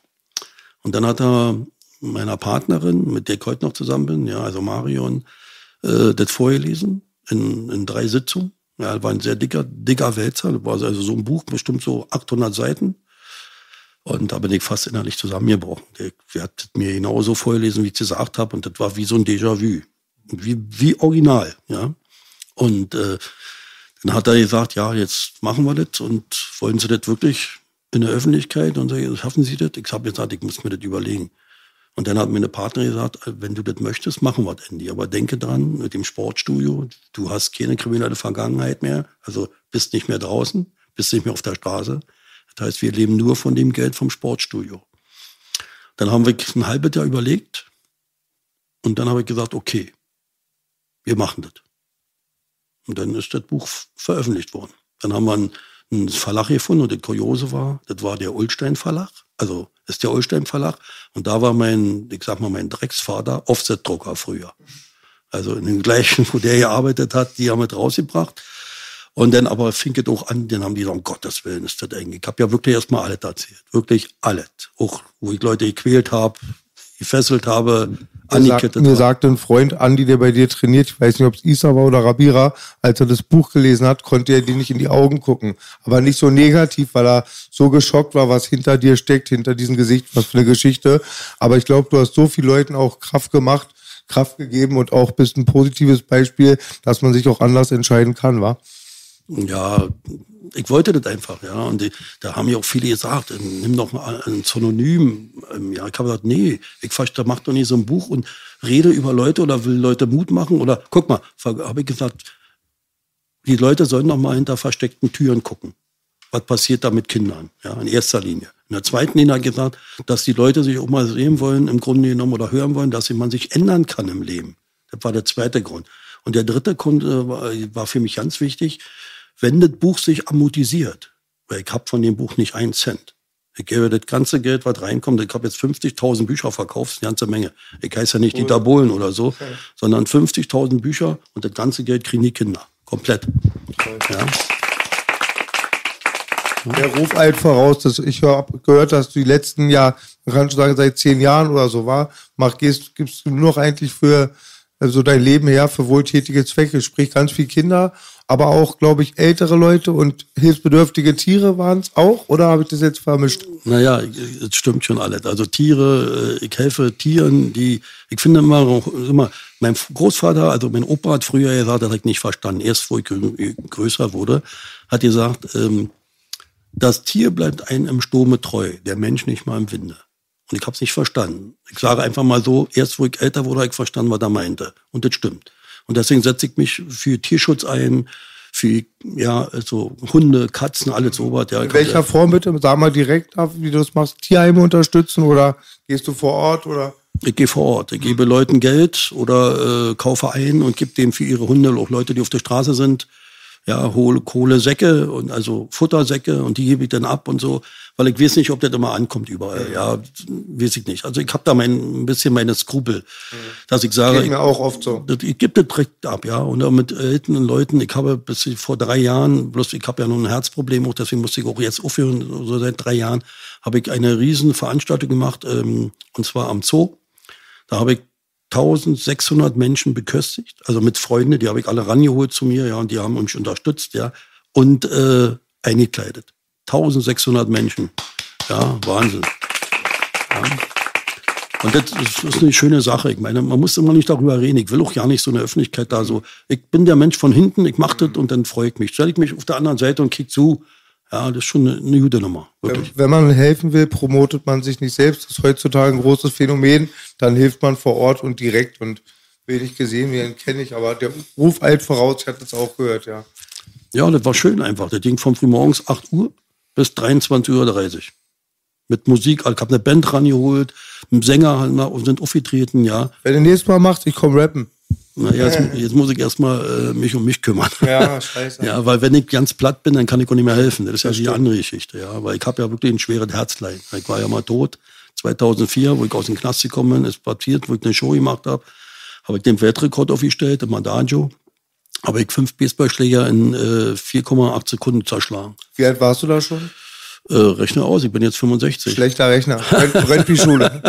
Und dann hat er meiner Partnerin, mit der ich heute noch zusammen bin, ja, also Marion, äh, das vorgelesen in, in drei Sitzungen. Ja, war ein sehr dicker, dicker Wälzer. Das war also so ein Buch, bestimmt so 800 Seiten. Und da bin ich fast innerlich zusammengebrochen. Der hat mir genauso vorgelesen, wie ich es gesagt habe. Und das war wie so ein Déjà-vu. Wie, wie original, ja. Und äh, dann hat er gesagt, ja, jetzt machen wir das und wollen Sie das wirklich in der Öffentlichkeit? Und so, schaffen Sie das? Ich habe gesagt, ich muss mir das überlegen. Und dann hat mir eine Partnerin gesagt, wenn du das möchtest, machen wir das, Andy. Aber denke dran, mit dem Sportstudio, du hast keine kriminelle Vergangenheit mehr, also bist nicht mehr draußen, bist nicht mehr auf der Straße. Das heißt, wir leben nur von dem Geld vom Sportstudio. Dann haben wir ein halbes Jahr überlegt und dann habe ich gesagt, okay, wir machen das. Und dann ist das Buch veröffentlicht worden. Dann haben wir einen, Verlag gefunden und das Kuriose war, das war der Ulstein Verlag. Also ist der Ulstein Verlag. Und da war mein, ich sag mal, mein Drecksvater Offset-Drucker früher. Also in den gleichen, wo der gearbeitet hat, die haben es rausgebracht. Und dann aber fing es auch an, dann haben die gesagt, um Gottes Willen ist das eigentlich. Ich habe ja wirklich erstmal alles erzählt. Wirklich alles. Auch wo ich Leute gequält habe, gefesselt habe, angekettet sagt, Mir sagte ein Freund, Andi, der bei dir trainiert, ich weiß nicht, ob es Isa war oder Rabira, als er das Buch gelesen hat, konnte er dir nicht in die Augen gucken. Aber nicht so negativ, weil er so geschockt war, was hinter dir steckt, hinter diesem Gesicht, was für eine Geschichte. Aber ich glaube, du hast so vielen Leuten auch Kraft gemacht, Kraft gegeben und auch bist ein positives Beispiel, dass man sich auch anders entscheiden kann, wa? Ja, ich wollte das einfach, ja. Und die, da haben ja auch viele gesagt, nimm doch mal ein Synonym. Ähm, ja, ich habe gesagt, nee, ich verstehe, mach doch nicht so ein Buch und rede über Leute oder will Leute Mut machen oder guck mal, habe ich gesagt, die Leute sollen noch mal hinter versteckten Türen gucken. Was passiert da mit Kindern? Ja, in erster Linie. In der zweiten Linie habe ich gesagt, dass die Leute sich auch mal sehen wollen, im Grunde genommen oder hören wollen, dass man sich ändern kann im Leben. Das war der zweite Grund. Und der dritte Grund äh, war für mich ganz wichtig wenn das Buch sich amortisiert, weil ich habe von dem Buch nicht einen Cent. Ich gebe das ganze Geld, was reinkommt. Ich habe jetzt 50.000 Bücher verkauft, das ist eine ganze Menge. Ich heiße ja nicht cool. Dieter Bohlen oder so, okay. sondern 50.000 Bücher und das ganze Geld kriegen die Kinder. Komplett. Okay. Ja. Der Ruf eilt voraus, dass ich habe gehört, dass du die letzten Jahr, man kann schon sagen, seit zehn Jahren oder so war, mach, gehst, gibst du nur noch eigentlich für also dein Leben her für wohltätige Zwecke, sprich ganz viele Kinder aber auch, glaube ich, ältere Leute und hilfsbedürftige Tiere waren es auch, oder habe ich das jetzt vermischt? Naja, es stimmt schon alles. Also Tiere, äh, ich helfe Tieren, die, ich finde immer, immer, mein Großvater, also mein Opa hat früher gesagt, das hat ich nicht verstanden, erst wo ich größer wurde, hat gesagt, ähm, das Tier bleibt einem im Sturme treu, der Mensch nicht mal im Winde. Und ich habe es nicht verstanden. Ich sage einfach mal so, erst wo ich älter wurde, habe ich verstanden, was er meinte. Und das stimmt. Und deswegen setze ich mich für Tierschutz ein, für ja, also Hunde, Katzen, alles sowas. Ja, In welcher Form bitte? Sag mal direkt wie du das machst. Tierheime unterstützen oder gehst du vor Ort oder? Ich gehe vor Ort. Ich gebe Leuten Geld oder äh, kaufe ein und gebe denen für ihre Hunde, auch Leute, die auf der Straße sind, ja, hole Kohlesäcke und also Futtersäcke und die gebe ich dann ab und so, weil ich weiß nicht, ob das immer ankommt überall. Ja, weiß ich nicht. Also ich habe da mein, ein bisschen meine Skrupel, mhm. dass ich sage, mir auch oft so. Ich, ich gebe das direkt ab, ja. Und auch mit älteren Leuten, ich habe bis vor drei Jahren, bloß ich habe ja nun ein Herzproblem auch, deswegen musste ich auch jetzt aufhören. So seit drei Jahren habe ich eine riesen Veranstaltung gemacht, ähm, und zwar am Zoo. Da habe ich 1600 Menschen beköstigt, also mit Freunden, die habe ich alle rangeholt zu mir, ja, und die haben mich unterstützt, ja, und äh, eingekleidet. 1600 Menschen. Ja, Wahnsinn. Ja. Und das ist eine schöne Sache. Ich meine, man muss immer nicht darüber reden. Ich will auch gar nicht so eine Öffentlichkeit da so. Ich bin der Mensch von hinten, ich mache das und dann freue ich mich. Stelle ich mich auf der anderen Seite und kick zu. Ja, das ist schon eine, eine gute Nummer. Wirklich. Wenn man helfen will, promotet man sich nicht selbst. Das ist heutzutage ein großes Phänomen. Dann hilft man vor Ort und direkt und wenig gesehen werden, kenne ich. Aber der Ruf alt voraus, ich hatte das auch gehört, ja. Ja, das war schön einfach. Das ging von frühmorgens 8 Uhr bis 23.30 Uhr. Mit Musik, ich habe eine Band rangeholt, mit dem Sänger und sind aufgetreten, ja. Wenn du nächstes Mal machst, ich komme rappen. Naja, jetzt, jetzt muss ich erstmal äh, mich um mich kümmern. Ja, [laughs] scheiße. ja, weil wenn ich ganz platt bin, dann kann ich auch nicht mehr helfen. Das ist das ja die andere Geschichte, ja. Weil ich habe ja wirklich ein schweres Herzleid. Ich war ja mal tot. 2004, wo ich aus dem Knast gekommen bin, ist passiert, wo ich eine Show gemacht habe, habe ich den Weltrekord aufgestellt, im Mandagio. Habe ich fünf Baseballschläger in äh, 4,8 Sekunden zerschlagen. Wie alt warst du da schon? Äh, rechne aus, ich bin jetzt 65. Schlechter Rechner. Brennt [laughs] wie Schule.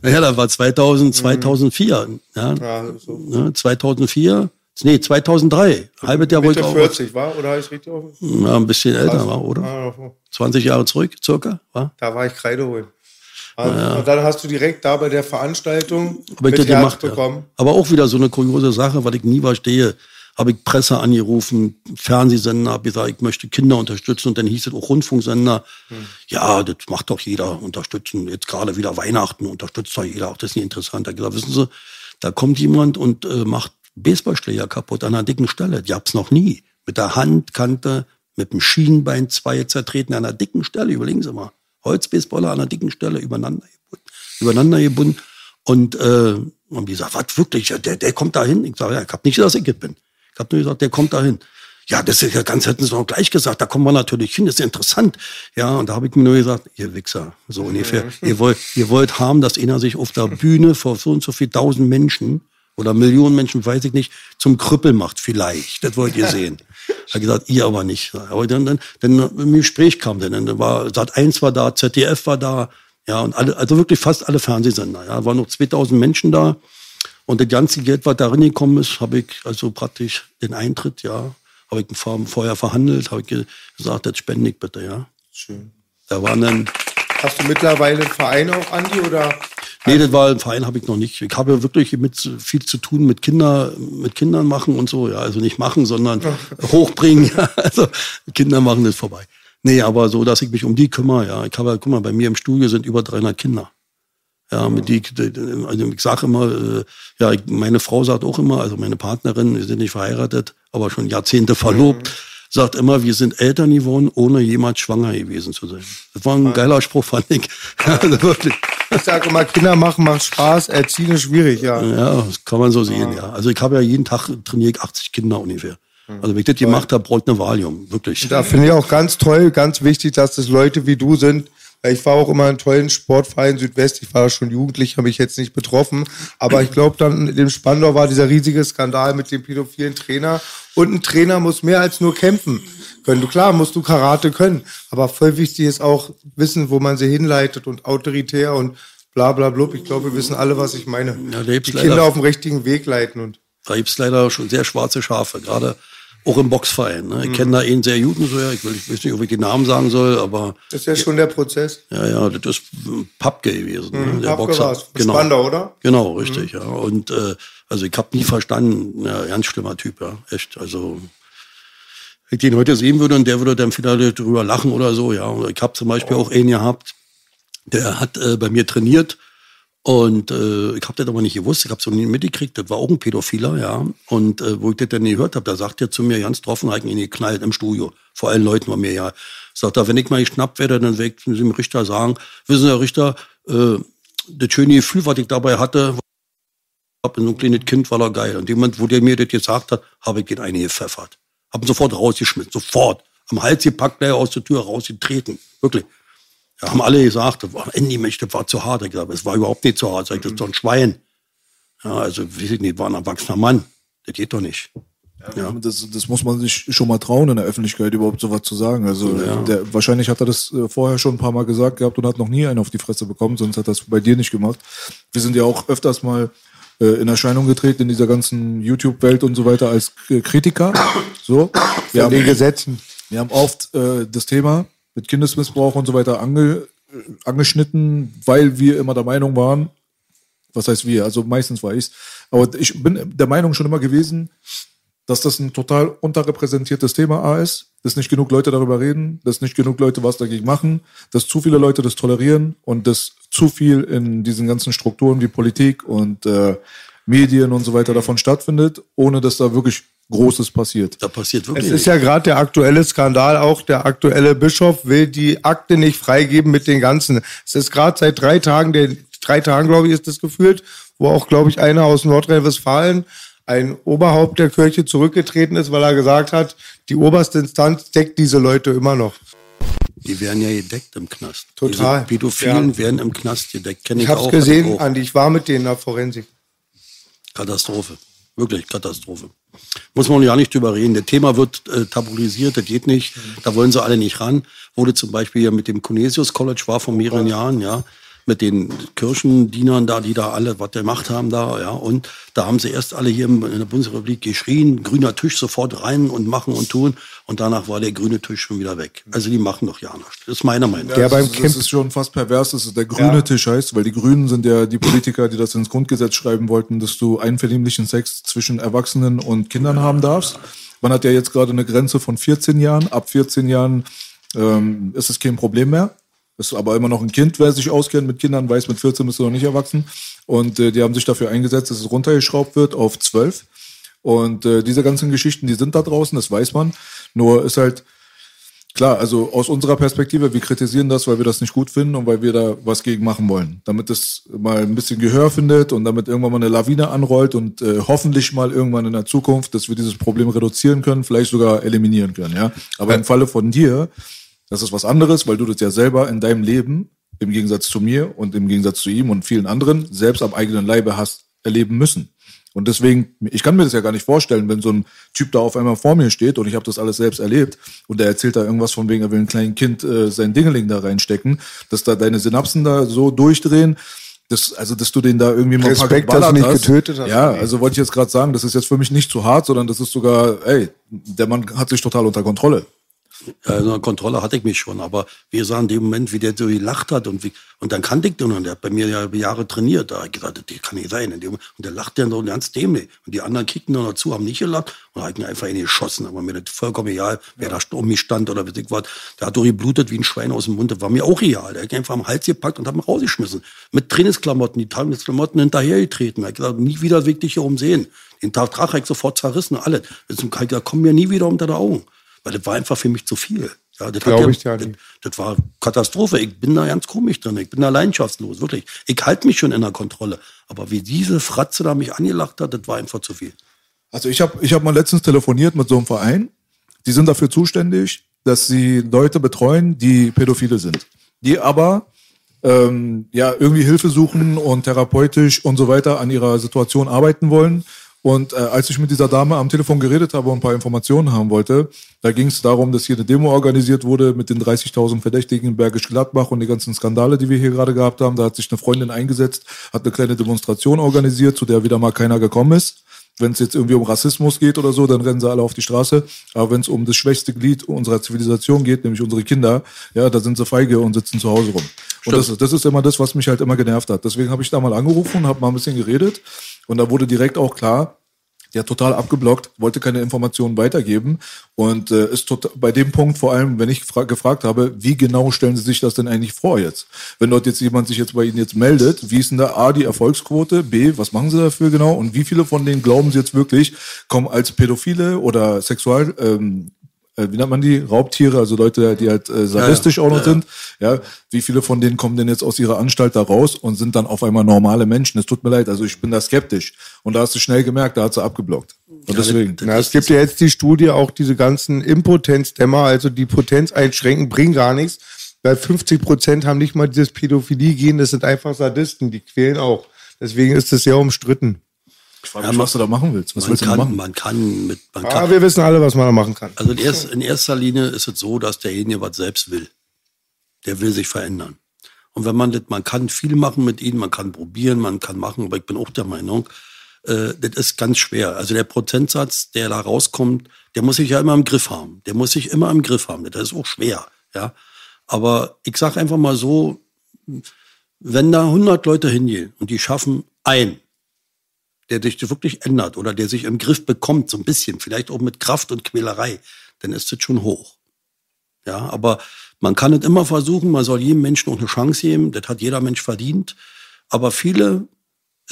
naja, da war 2000, 2004. Ja, ja so. ja 2004. Nee, 2003. Halbes Jahr wollte ich auch. 40 war, oder habe ich richtig auf? Ja, ein bisschen älter war, oder? Ah, 20 Jahre zurück, circa, war? Da war ich Kreide holen. Also, Und dann hast du direkt da bei der Veranstaltung Aber ich das gemacht. Ja. bekommen. Aber auch wieder so eine kuriose Sache, weil ich nie verstehe. Habe ich Presse angerufen, Fernsehsender, habe gesagt, ich möchte Kinder unterstützen und dann hieß es auch Rundfunksender. Ja, das macht doch jeder, unterstützen. Jetzt gerade wieder Weihnachten, unterstützt doch jeder. Auch das ist nicht interessant. Da ich gesagt, wissen Sie, da kommt jemand und äh, macht Baseballschläger kaputt an einer dicken Stelle. Die hab's noch nie. Mit der Handkante, mit dem Schienbein zwei zertreten an einer dicken Stelle. Überlegen Sie mal. Holzbaseballer an einer dicken Stelle übereinander gebunden. Übereinander gebunden. Und äh, haben die gesagt, was wirklich? Der, der kommt dahin. Ich sage, ja, ich habe nicht gesagt, dass ich es bin. Ich habe nur gesagt, der kommt dahin. Ja, das ist ja ganz, hätten sie doch gleich gesagt, da kommen wir natürlich hin, das ist ja interessant. Ja, und da habe ich mir nur gesagt, ihr Wichser, so ungefähr. Ihr wollt, ihr wollt haben, dass einer sich auf der Bühne vor so und so viel tausend Menschen oder Millionen Menschen, weiß ich nicht, zum Krüppel macht, vielleicht. Das wollt ihr sehen. [laughs] Ich habe gesagt, ihr aber nicht. Aber dann, dann, dann im Gespräch kam dann, dann war Sat 1 war da, ZDF war da, ja, und alle, also wirklich fast alle Fernsehsender. Ja, waren noch 2000 Menschen da. Und das ganze Geld, was da reingekommen ist, habe ich also praktisch den Eintritt, ja, habe ich vor- vorher verhandelt, habe ich ge- gesagt, das spende ich bitte, ja. Schön. Da waren dann, Hast du mittlerweile einen Verein auch, Andi, oder? nee, das war ein Verein, habe ich noch nicht. Ich habe wirklich mit viel zu tun mit Kinder, mit Kindern machen und so, ja, also nicht machen, sondern [laughs] hochbringen, ja, also Kinder machen ist vorbei. Nee, aber so, dass ich mich um die kümmere, ja. Ich habe, guck mal, bei mir im Studio sind über 300 Kinder. Ja, mit die, also ich sage immer, äh, ja, meine Frau sagt auch immer, also meine Partnerin, wir sind nicht verheiratet, aber schon Jahrzehnte verlobt, sagt immer, wir sind Eltern geworden, ohne jemals schwanger gewesen zu sein. Das war ein geiler Spruch, fand ich. [laughs] Also wirklich. Ich sage immer, Kinder machen macht Spaß, erziehen ist schwierig, ja. Ja, das kann man so sehen, ja. Also ich habe ja jeden Tag trainiere ich 80 Kinder ungefähr. Also wenn ich das gemacht habe, braucht eine Valium, wirklich. Da finde ich auch ganz toll, ganz wichtig, dass das Leute wie du sind. Ich war auch immer in tollen Sportverein Südwest. Ich war schon jugendlich, habe mich jetzt nicht betroffen. Aber ich glaube, dann in dem Spandau war dieser riesige Skandal mit dem pädophilen Trainer. Und ein Trainer muss mehr als nur kämpfen können. Du klar, musst du Karate können. Aber voll wichtig ist auch wissen, wo man sie hinleitet und autoritär und bla bla blub. Ich glaube, wir wissen alle, was ich meine. Ja, Die Kinder auf dem richtigen Weg leiten und Da gibt's leider schon sehr schwarze Schafe, gerade auch im Boxverein. Ne? Ich kenne da einen sehr guten, so ja, ich, will, ich weiß nicht, ob ich den Namen sagen soll, aber das ist ja schon der Prozess. ja, ja, das ist Papke gewesen. Ne? Der Papke Boxer. war's. Von Spandau, oder? Genau, richtig, ja. Und äh, also ich habe nie verstanden, ja, ganz schlimmer Typ, ja, echt. Also wenn ich den heute sehen würde und der würde dann vielleicht drüber lachen oder so, ja. Und ich habe zum Beispiel auch einen gehabt, der hat äh, bei mir trainiert und äh, ich habe das aber nicht gewusst, ich habe es noch nie mitgekriegt, das war auch ein Pädophiler, ja. Und äh, wo ich das dann gehört habe, da sagt er zu mir ganz troffen, hat ihn geknallt im Studio. Vor allen Leuten bei mir, ja. Sagt er, wenn ich mal geschnappt werde, dann werde ich dem Richter sagen, wissen Sie, Herr Richter, äh, das schöne Gefühl, was ich dabei hatte, hab so ein kleines Kind war da geil. Und jemand, wo der mir das gesagt hat, habe ich den eine gepfeffert. Hab ihn sofort rausgeschmissen, sofort. Am Hals gepackt, gleich aus der Tür rausgetreten. Wirklich. Da haben alle gesagt, das war, Andy, Mensch, das war zu hart. Ich gesagt, es war überhaupt nicht zu hart. Sag ich, das ist doch ein Schwein. Ja, also, weiß ich nicht, war ein erwachsener Mann. Das geht doch nicht. Ja. Das, das muss man sich schon mal trauen, in der Öffentlichkeit überhaupt sowas zu sagen. Also der, wahrscheinlich hat er das äh, vorher schon ein paar Mal gesagt gehabt und hat noch nie einen auf die Fresse bekommen, sonst hat er das bei dir nicht gemacht. Wir sind ja auch öfters mal äh, in Erscheinung getreten in dieser ganzen YouTube-Welt und so weiter als Kritiker. So. Wir Von den haben, Gesetzen. wir haben oft äh, das Thema mit Kindesmissbrauch und so weiter ange, angeschnitten, weil wir immer der Meinung waren, was heißt wir, also meistens war ich's, aber ich bin der Meinung schon immer gewesen, dass das ein total unterrepräsentiertes Thema A ist, dass nicht genug Leute darüber reden, dass nicht genug Leute was dagegen machen, dass zu viele Leute das tolerieren und dass zu viel in diesen ganzen Strukturen wie Politik und äh, Medien und so weiter davon stattfindet, ohne dass da wirklich Großes passiert. Da passiert Es wirklich ist nichts. ja gerade der aktuelle Skandal, auch der aktuelle Bischof will die Akte nicht freigeben mit den ganzen. Es ist gerade seit drei Tagen, der, drei Tagen glaube ich ist das gefühlt, wo auch glaube ich einer aus Nordrhein-Westfalen, ein Oberhaupt der Kirche zurückgetreten ist, weil er gesagt hat, die oberste Instanz deckt diese Leute immer noch. Die werden ja gedeckt im Knast. Total. Diese Pädophilen Ja. werden im Knast gedeckt. Kenn ich Ich habe es gesehen, auch. Andi, ich war mit denen in der Forensik. Katastrophe. Wirklich Katastrophe. Muss man ja nicht drüber reden. Das Thema wird äh, tabuisiert, das geht nicht. Da wollen sie alle nicht ran. Wurde zum Beispiel ja mit dem Conesius College war vor mehreren Jahren, ja. Mit den Kirchendienern da, die da alle was gemacht haben da, ja. Und da haben sie erst alle hier in der Bundesrepublik geschrien, grüner Tisch sofort rein und machen und tun. Und danach war der grüne Tisch schon wieder weg. Also die machen doch ja nichts. Das ist meiner Meinung nach. Ja, beim das, das ist schon fast pervers, dass es der grüne ja. Tisch heißt, weil die Grünen sind ja die Politiker, die das ins Grundgesetz schreiben wollten, dass du einvernehmlichen Sex zwischen Erwachsenen und Kindern haben darfst. Man hat ja jetzt gerade eine Grenze von 14 Jahren. Ab 14 Jahren ähm, ist es kein Problem mehr. Ist aber immer noch ein Kind, wer sich auskennt mit Kindern, weiß, mit 14 bist du noch nicht erwachsen. Und äh, die haben sich dafür eingesetzt, dass es runtergeschraubt wird auf 12. Und äh, diese ganzen Geschichten, die sind da draußen, das weiß man. Nur ist halt, klar, also aus unserer Perspektive, wir kritisieren das, weil wir das nicht gut finden und weil wir da was gegen machen wollen. Damit es mal ein bisschen Gehör findet und damit irgendwann mal eine Lawine anrollt und äh, hoffentlich mal irgendwann in der Zukunft, dass wir dieses Problem reduzieren können, vielleicht sogar eliminieren können, ja. Aber im Falle von dir, das ist was anderes, weil du das ja selber in deinem Leben, im Gegensatz zu mir und im Gegensatz zu ihm und vielen anderen, selbst am eigenen Leibe hast erleben müssen. Und deswegen, ich kann mir das ja gar nicht vorstellen, wenn so ein Typ da auf einmal vor mir steht und ich habe das alles selbst erlebt und der erzählt da irgendwas von wegen, er will ein kleines Kind äh, sein Dingeling da reinstecken, dass da deine Synapsen da so durchdrehen, dass, also dass du den da irgendwie mal Respekt, dass du nicht hast. getötet hast. Ja, also wollte ich jetzt gerade sagen, das ist jetzt für mich nicht zu hart, sondern das ist sogar, ey, der Mann hat sich total unter Kontrolle. Also Kontrolle hatte ich mich schon, aber wie gesagt, in dem Moment, wie der so gelacht hat und wie, und dann kannte ich den und der hat bei mir ja Jahre trainiert, da habe ich gesagt, das kann nicht sein. Und der lacht dann so ganz dämlich. Und die anderen kickten dann dazu, haben nicht gelacht und haben ihn einfach in geschossen. Aber mir das vollkommen egal, wer da um mich stand oder wie ich was. Der hat doch geblutet wie ein Schwein aus dem Mund. Das war mir auch egal. Der hat einfach am Hals gepackt und hat mich rausgeschmissen. Mit Trainingsklamotten, die Trainingsklamotten hinterhergetreten. Ich habe gesagt, nie wieder wirklich hier umsehen. Den Tag habe ich sofort zerrissen, alles. Jetzt kommen mir nie wieder unter die Augen. Weil das war einfach für mich zu viel. Ja, das, ja, ich ja das, das, war Katastrophe. Ich bin da ganz komisch drin. Ich bin da leidenschaftslos, wirklich. Ich halte mich schon in der Kontrolle. Aber wie diese Fratze da mich angelacht hat, das war einfach zu viel. Also ich habe ich hab mal letztens telefoniert mit so einem Verein. Die sind dafür zuständig, dass sie Leute betreuen, die Pädophile sind. Die aber ähm, ja irgendwie Hilfe suchen und therapeutisch und so weiter an ihrer Situation arbeiten wollen und äh, als ich mit dieser Dame am Telefon geredet habe und ein paar Informationen haben wollte, da ging es darum, dass hier eine Demo organisiert wurde mit den 30.000 Verdächtigen in Bergisch Gladbach und die ganzen Skandale, die wir hier gerade gehabt haben. Da hat sich eine Freundin eingesetzt, hat eine kleine Demonstration organisiert, zu der wieder mal keiner gekommen ist. Wenn es jetzt irgendwie um Rassismus geht oder so, dann rennen sie alle auf die Straße. Aber wenn es um das schwächste Glied unserer Zivilisation geht, nämlich unsere Kinder, ja, da sind sie feige und sitzen zu Hause rum. Stimmt. Und das, das ist immer das, was mich halt immer genervt hat. Deswegen habe ich da mal angerufen und habe mal ein bisschen geredet. Und da wurde direkt auch klar, der total abgeblockt, wollte keine Informationen weitergeben. Und äh, ist total, bei dem Punkt vor allem, wenn ich gefragt habe, wie genau stellen Sie sich das denn eigentlich vor jetzt? Wenn dort jetzt jemand sich jetzt bei Ihnen jetzt meldet, wie ist denn da A die Erfolgsquote, B, was machen Sie dafür genau? Und wie viele von denen glauben Sie jetzt wirklich, kommen als Pädophile oder Sexual ähm, äh, wie nennt man die, Raubtiere, also Leute, die halt äh, sadistisch ja, ja. auch noch ja, sind. Ja, wie viele von denen kommen denn jetzt aus ihrer Anstalt da raus und sind dann auf einmal normale Menschen? Es tut mir leid, also ich bin da skeptisch. Und da hast du schnell gemerkt, da hat sie abgeblockt. Und deswegen. Na, es gibt ja jetzt die Studie, auch diese ganzen Impotenzdämmer, also die Potenz einschränken, bringen gar nichts. Weil 50 Prozent haben nicht mal dieses Pädophilie-Gen, das sind einfach Sadisten, die quälen auch. Deswegen ist das sehr umstritten. Ja, was du da machen willst. Was willst kann, du machen? Man kann mit, man ah, kann. wir wissen alle, was man da machen kann. Also in, erst, in erster Linie ist es so, dass derjenige was selbst will. Der will sich verändern. Und wenn man das, man kann viel machen mit ihnen, man kann probieren, man kann machen, aber ich bin auch der Meinung, äh, das ist ganz schwer. Also der Prozentsatz, der da rauskommt, der muss sich ja immer im Griff haben. Der muss sich immer im Griff haben. Das ist auch schwer, ja. Aber ich sage einfach mal so, wenn da 100 Leute hingehen und die schaffen ein, der sich wirklich ändert oder der sich im Griff bekommt, so ein bisschen, vielleicht auch mit Kraft und Quälerei, dann ist das schon hoch. Ja, aber man kann es immer versuchen, man soll jedem Menschen auch eine Chance geben, das hat jeder Mensch verdient. Aber viele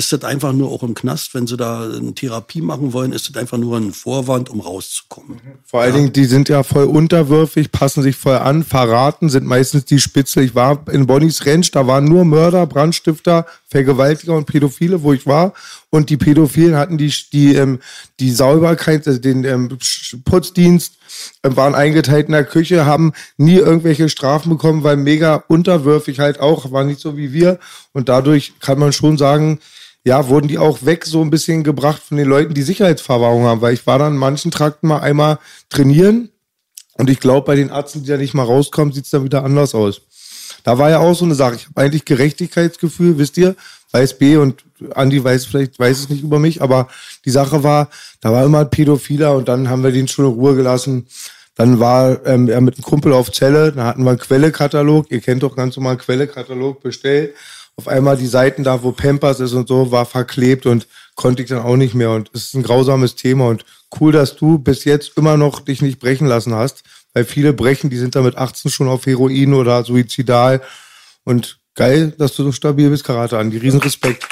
ist das einfach nur auch im Knast, wenn sie da eine Therapie machen wollen, ist das einfach nur ein Vorwand, um rauszukommen. Vor allen ja. Dingen, die sind ja voll unterwürfig, passen sich voll an, verraten, sind meistens die Spitze. Ich war in Bonnies Ranch, da waren nur Mörder, Brandstifter, Vergewaltiger und Pädophile, wo ich war. Und die Pädophilen hatten die, die, ähm, die Sauberkeit, also den ähm, Putzdienst, äh, waren eingeteilt in der Küche, haben nie irgendwelche Strafen bekommen, weil mega unterwürfig halt auch, war nicht so wie wir. Und dadurch kann man schon sagen, ja, wurden die auch weg so ein bisschen gebracht von den Leuten, die Sicherheitsverwahrung haben, weil ich war dann in manchen Trakten mal einmal trainieren und ich glaube, bei den Ärzten, die da nicht mal rauskommen, sieht's dann wieder anders aus. da war ja auch so eine Sache. Ich habe eigentlich Gerechtigkeitsgefühl, wisst ihr? Weiß B und Andi weiß vielleicht, weiß es nicht über mich, aber die Sache war, da war immer ein Pädophiler und dann haben wir den schon in Ruhe gelassen. Dann war ähm, er mit einem Kumpel auf Zelle, da hatten wir einen Quellekatalog, ihr kennt doch ganz normal einen Quellekatalog bestellt. Auf einmal die Seiten da, wo Pampers ist und so, war verklebt und konnte ich dann auch nicht mehr. Und es ist ein grausames Thema und cool, dass du bis jetzt immer noch dich nicht brechen lassen hast, weil viele brechen, die sind da mit 18 schon auf Heroin oder suizidal. Und geil, dass du so stabil bist, Karate an. Die Riesenrespekt.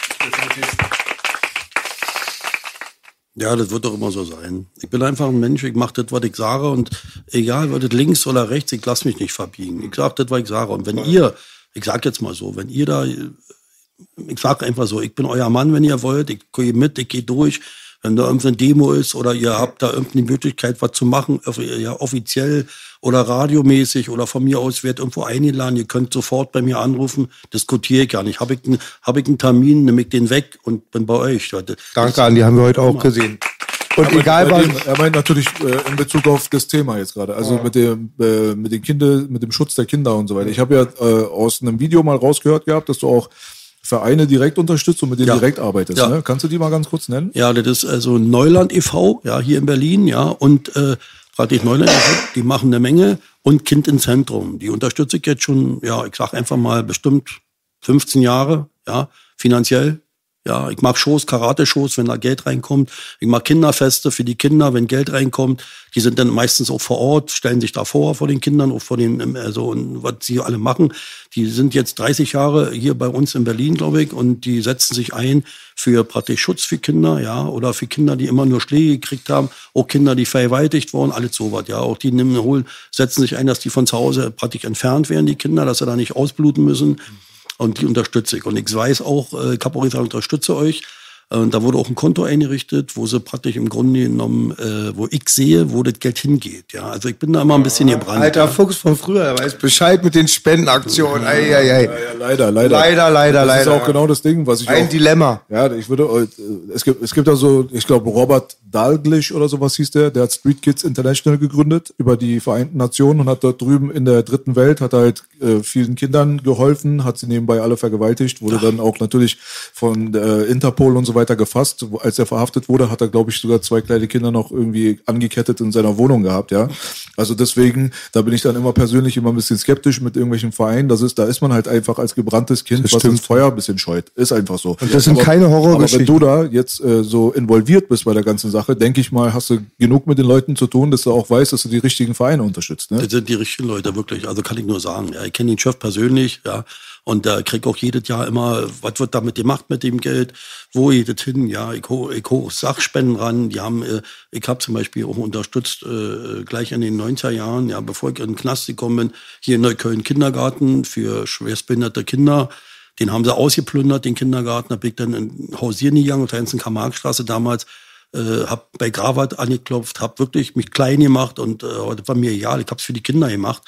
Ja, das wird doch immer so sein. Ich bin einfach ein Mensch, ich mache das, was ich sage und egal, wird das links oder rechts, ich lasse mich nicht verbiegen. Ich sage das, was ich sage. Und wenn ihr, ich sage jetzt mal so, wenn ihr da, ich sage einfach so, ich bin euer Mann, wenn ihr wollt, ich gehe mit, ich gehe durch, wenn da irgendeine Demo ist oder ihr habt da irgendeine Möglichkeit, was zu machen, ja, offiziell oder radiomäßig oder von mir aus wird irgendwo eingeladen, ihr könnt sofort bei mir anrufen, diskutiere ich gar nicht. Habe ich, einen, hab ich einen Termin, nehme ich den weg und bin bei euch. Danke, Andi, haben wir heute auch gesehen. Und Aber egal was. dem, er meint natürlich äh, in Bezug auf das Thema jetzt gerade, also mit dem äh, mit den Kinder, mit dem Schutz der Kinder und so weiter. Ich habe ja äh, aus einem Video mal rausgehört gehabt, dass du auch Vereine direkt unterstützt und mit denen Ja. direkt arbeitest. Ja. Ne? Kannst du die mal ganz kurz nennen? Ja, das ist also Neuland e.V., ja, hier in Berlin, ja, und äh, praktisch Neuland e.V., die machen eine Menge und Kind im Zentrum. Die unterstütze ich jetzt schon, ja, ich sag einfach mal bestimmt 15 Jahre, ja, finanziell. Ja, ich mache Shows, Karate-Shows, wenn da Geld reinkommt. Ich mache Kinderfeste für die Kinder, wenn Geld reinkommt. Die sind dann meistens auch vor Ort, stellen sich da vor, vor den Kindern, auch vor den, also, und was sie alle machen. Die sind jetzt 30 Jahre hier bei uns in Berlin, glaube ich, und die setzen sich ein für praktisch Schutz für Kinder, ja, oder für Kinder, die immer nur Schläge gekriegt haben, auch Kinder, die vergewaltigt wurden, alles sowas, ja, auch die nehmen, holen, setzen sich ein, dass die von zu Hause praktisch entfernt werden, die Kinder, dass sie da nicht ausbluten müssen. Und die unterstütze ich. Und ich weiß auch, äh, ich unterstütze euch. Äh, Und da wurde auch ein Konto eingerichtet, wo sie praktisch im Grunde genommen, äh, wo ich sehe, wo das Geld hingeht. Ja, also ich bin da immer ein bisschen gebrannt. Alter ja. Fuchs von früher, er weiß Bescheid mit den Spendenaktionen. Ei, ei, ei. Ja, leider, leider. Leider, leider, das leider. ist auch genau das Ding, was ich Ein auch, Dilemma. Ja, ich würde, äh, es gibt, es gibt also, ich glaube, Robert Dalglish oder sowas hieß der, der hat Street Kids International gegründet über die Vereinten Nationen und hat dort drüben in der dritten Welt, hat halt äh, vielen Kindern geholfen, hat sie nebenbei alle vergewaltigt, wurde dann auch natürlich von äh, Interpol und so weiter gefasst. Als er verhaftet wurde, hat er, glaube ich, sogar zwei kleine Kinder noch irgendwie angekettet in seiner Wohnung gehabt, ja. Also deswegen, da bin ich dann immer persönlich immer ein bisschen skeptisch mit irgendwelchen Vereinen. Das ist, da ist man halt einfach als gebranntes Kind, Das was stimmt. das Feuer ein bisschen scheut. Ist einfach so. Und das sind keine Aber wenn Horrorgeschichten. du da jetzt äh, so involviert bist bei der ganzen Sache, denke ich mal, hast du genug mit den Leuten zu tun, dass du auch weißt, dass du die richtigen Vereine unterstützt. Ne? Das sind die richtigen Leute, wirklich. Also kann ich nur sagen. Ja, ich kenne den Chef persönlich, ja. Und da krieg auch jedes Jahr immer, was wird damit gemacht mit dem Geld? Wo geht das hin? Ja, ich hole ich hol Sachspenden ran. Die haben, äh, ich habe zum Beispiel auch unterstützt, äh, gleich in den 90er Jahren, ja, bevor ich in den Knast gekommen bin, hier in Neukölln Kindergarten für schwerstbehinderte Kinder. Den haben sie ausgeplündert, den Kindergarten. Da bin ich dann in Hausieren gegangen, auf der ganzen Karl-Marx-Straße damals äh, hab bei Gravat angeklopft, hab wirklich mich klein gemacht und äh, das war mir egal, ich hab's für die Kinder gemacht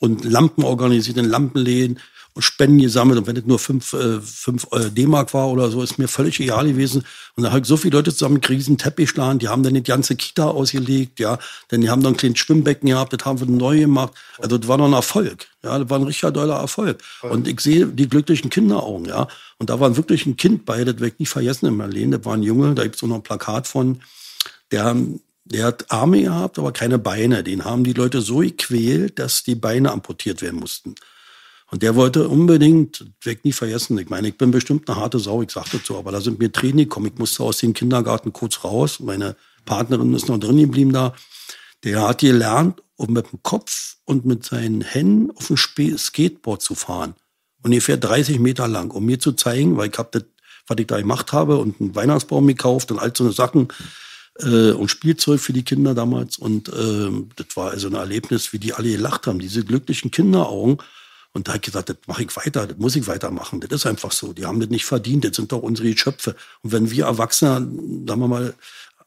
und Lampen organisiert in Lampenläden und Spenden gesammelt und wenn das nur fünf, äh, fünf äh, D-Mark war oder so, ist mir völlig egal gewesen. Und da habe ich so viele Leute zusammen einen Teppich geschlagen, die haben dann die ganze Kita ausgelegt, ja, denn die haben dann ein kleines Schwimmbecken gehabt, das haben wir neu gemacht, also das war noch ein Erfolg, ja, das war ein richtiger doller Erfolg. Und ich sehe die glücklichen Kinderaugen, ja, und da war wirklich ein Kind bei, das werde ich nicht vergessen in meinem Leben, das war ein Junge, da gibt's auch noch ein Plakat von, der, der hat Arme gehabt, aber keine Beine. Den haben die Leute so gequält, dass die Beine amputiert werden mussten. Und der wollte unbedingt, weg nie vergessen. Ich meine, ich bin bestimmt eine harte Sau, ich sagte so, aber da sind mir Tränen gekommen. Ich musste aus dem Kindergarten kurz raus. Meine Partnerin ist noch drin geblieben da. Der hat gelernt, um mit dem Kopf und mit seinen Händen auf dem Skateboard zu fahren. Ungefähr 30 Meter lang, um mir zu zeigen, weil ich habe das, was ich da gemacht habe und einen Weihnachtsbaum gekauft und all so eine Sachen äh, und Spielzeug für die Kinder damals. Und ähm, das war also ein Erlebnis, wie die alle gelacht haben, diese glücklichen Kinderaugen. Und da habe ich gesagt, das mache ich weiter, das muss ich weitermachen. Das ist einfach so. Die haben das nicht verdient, das sind doch unsere Geschöpfe. Und wenn wir Erwachsene, sagen wir mal,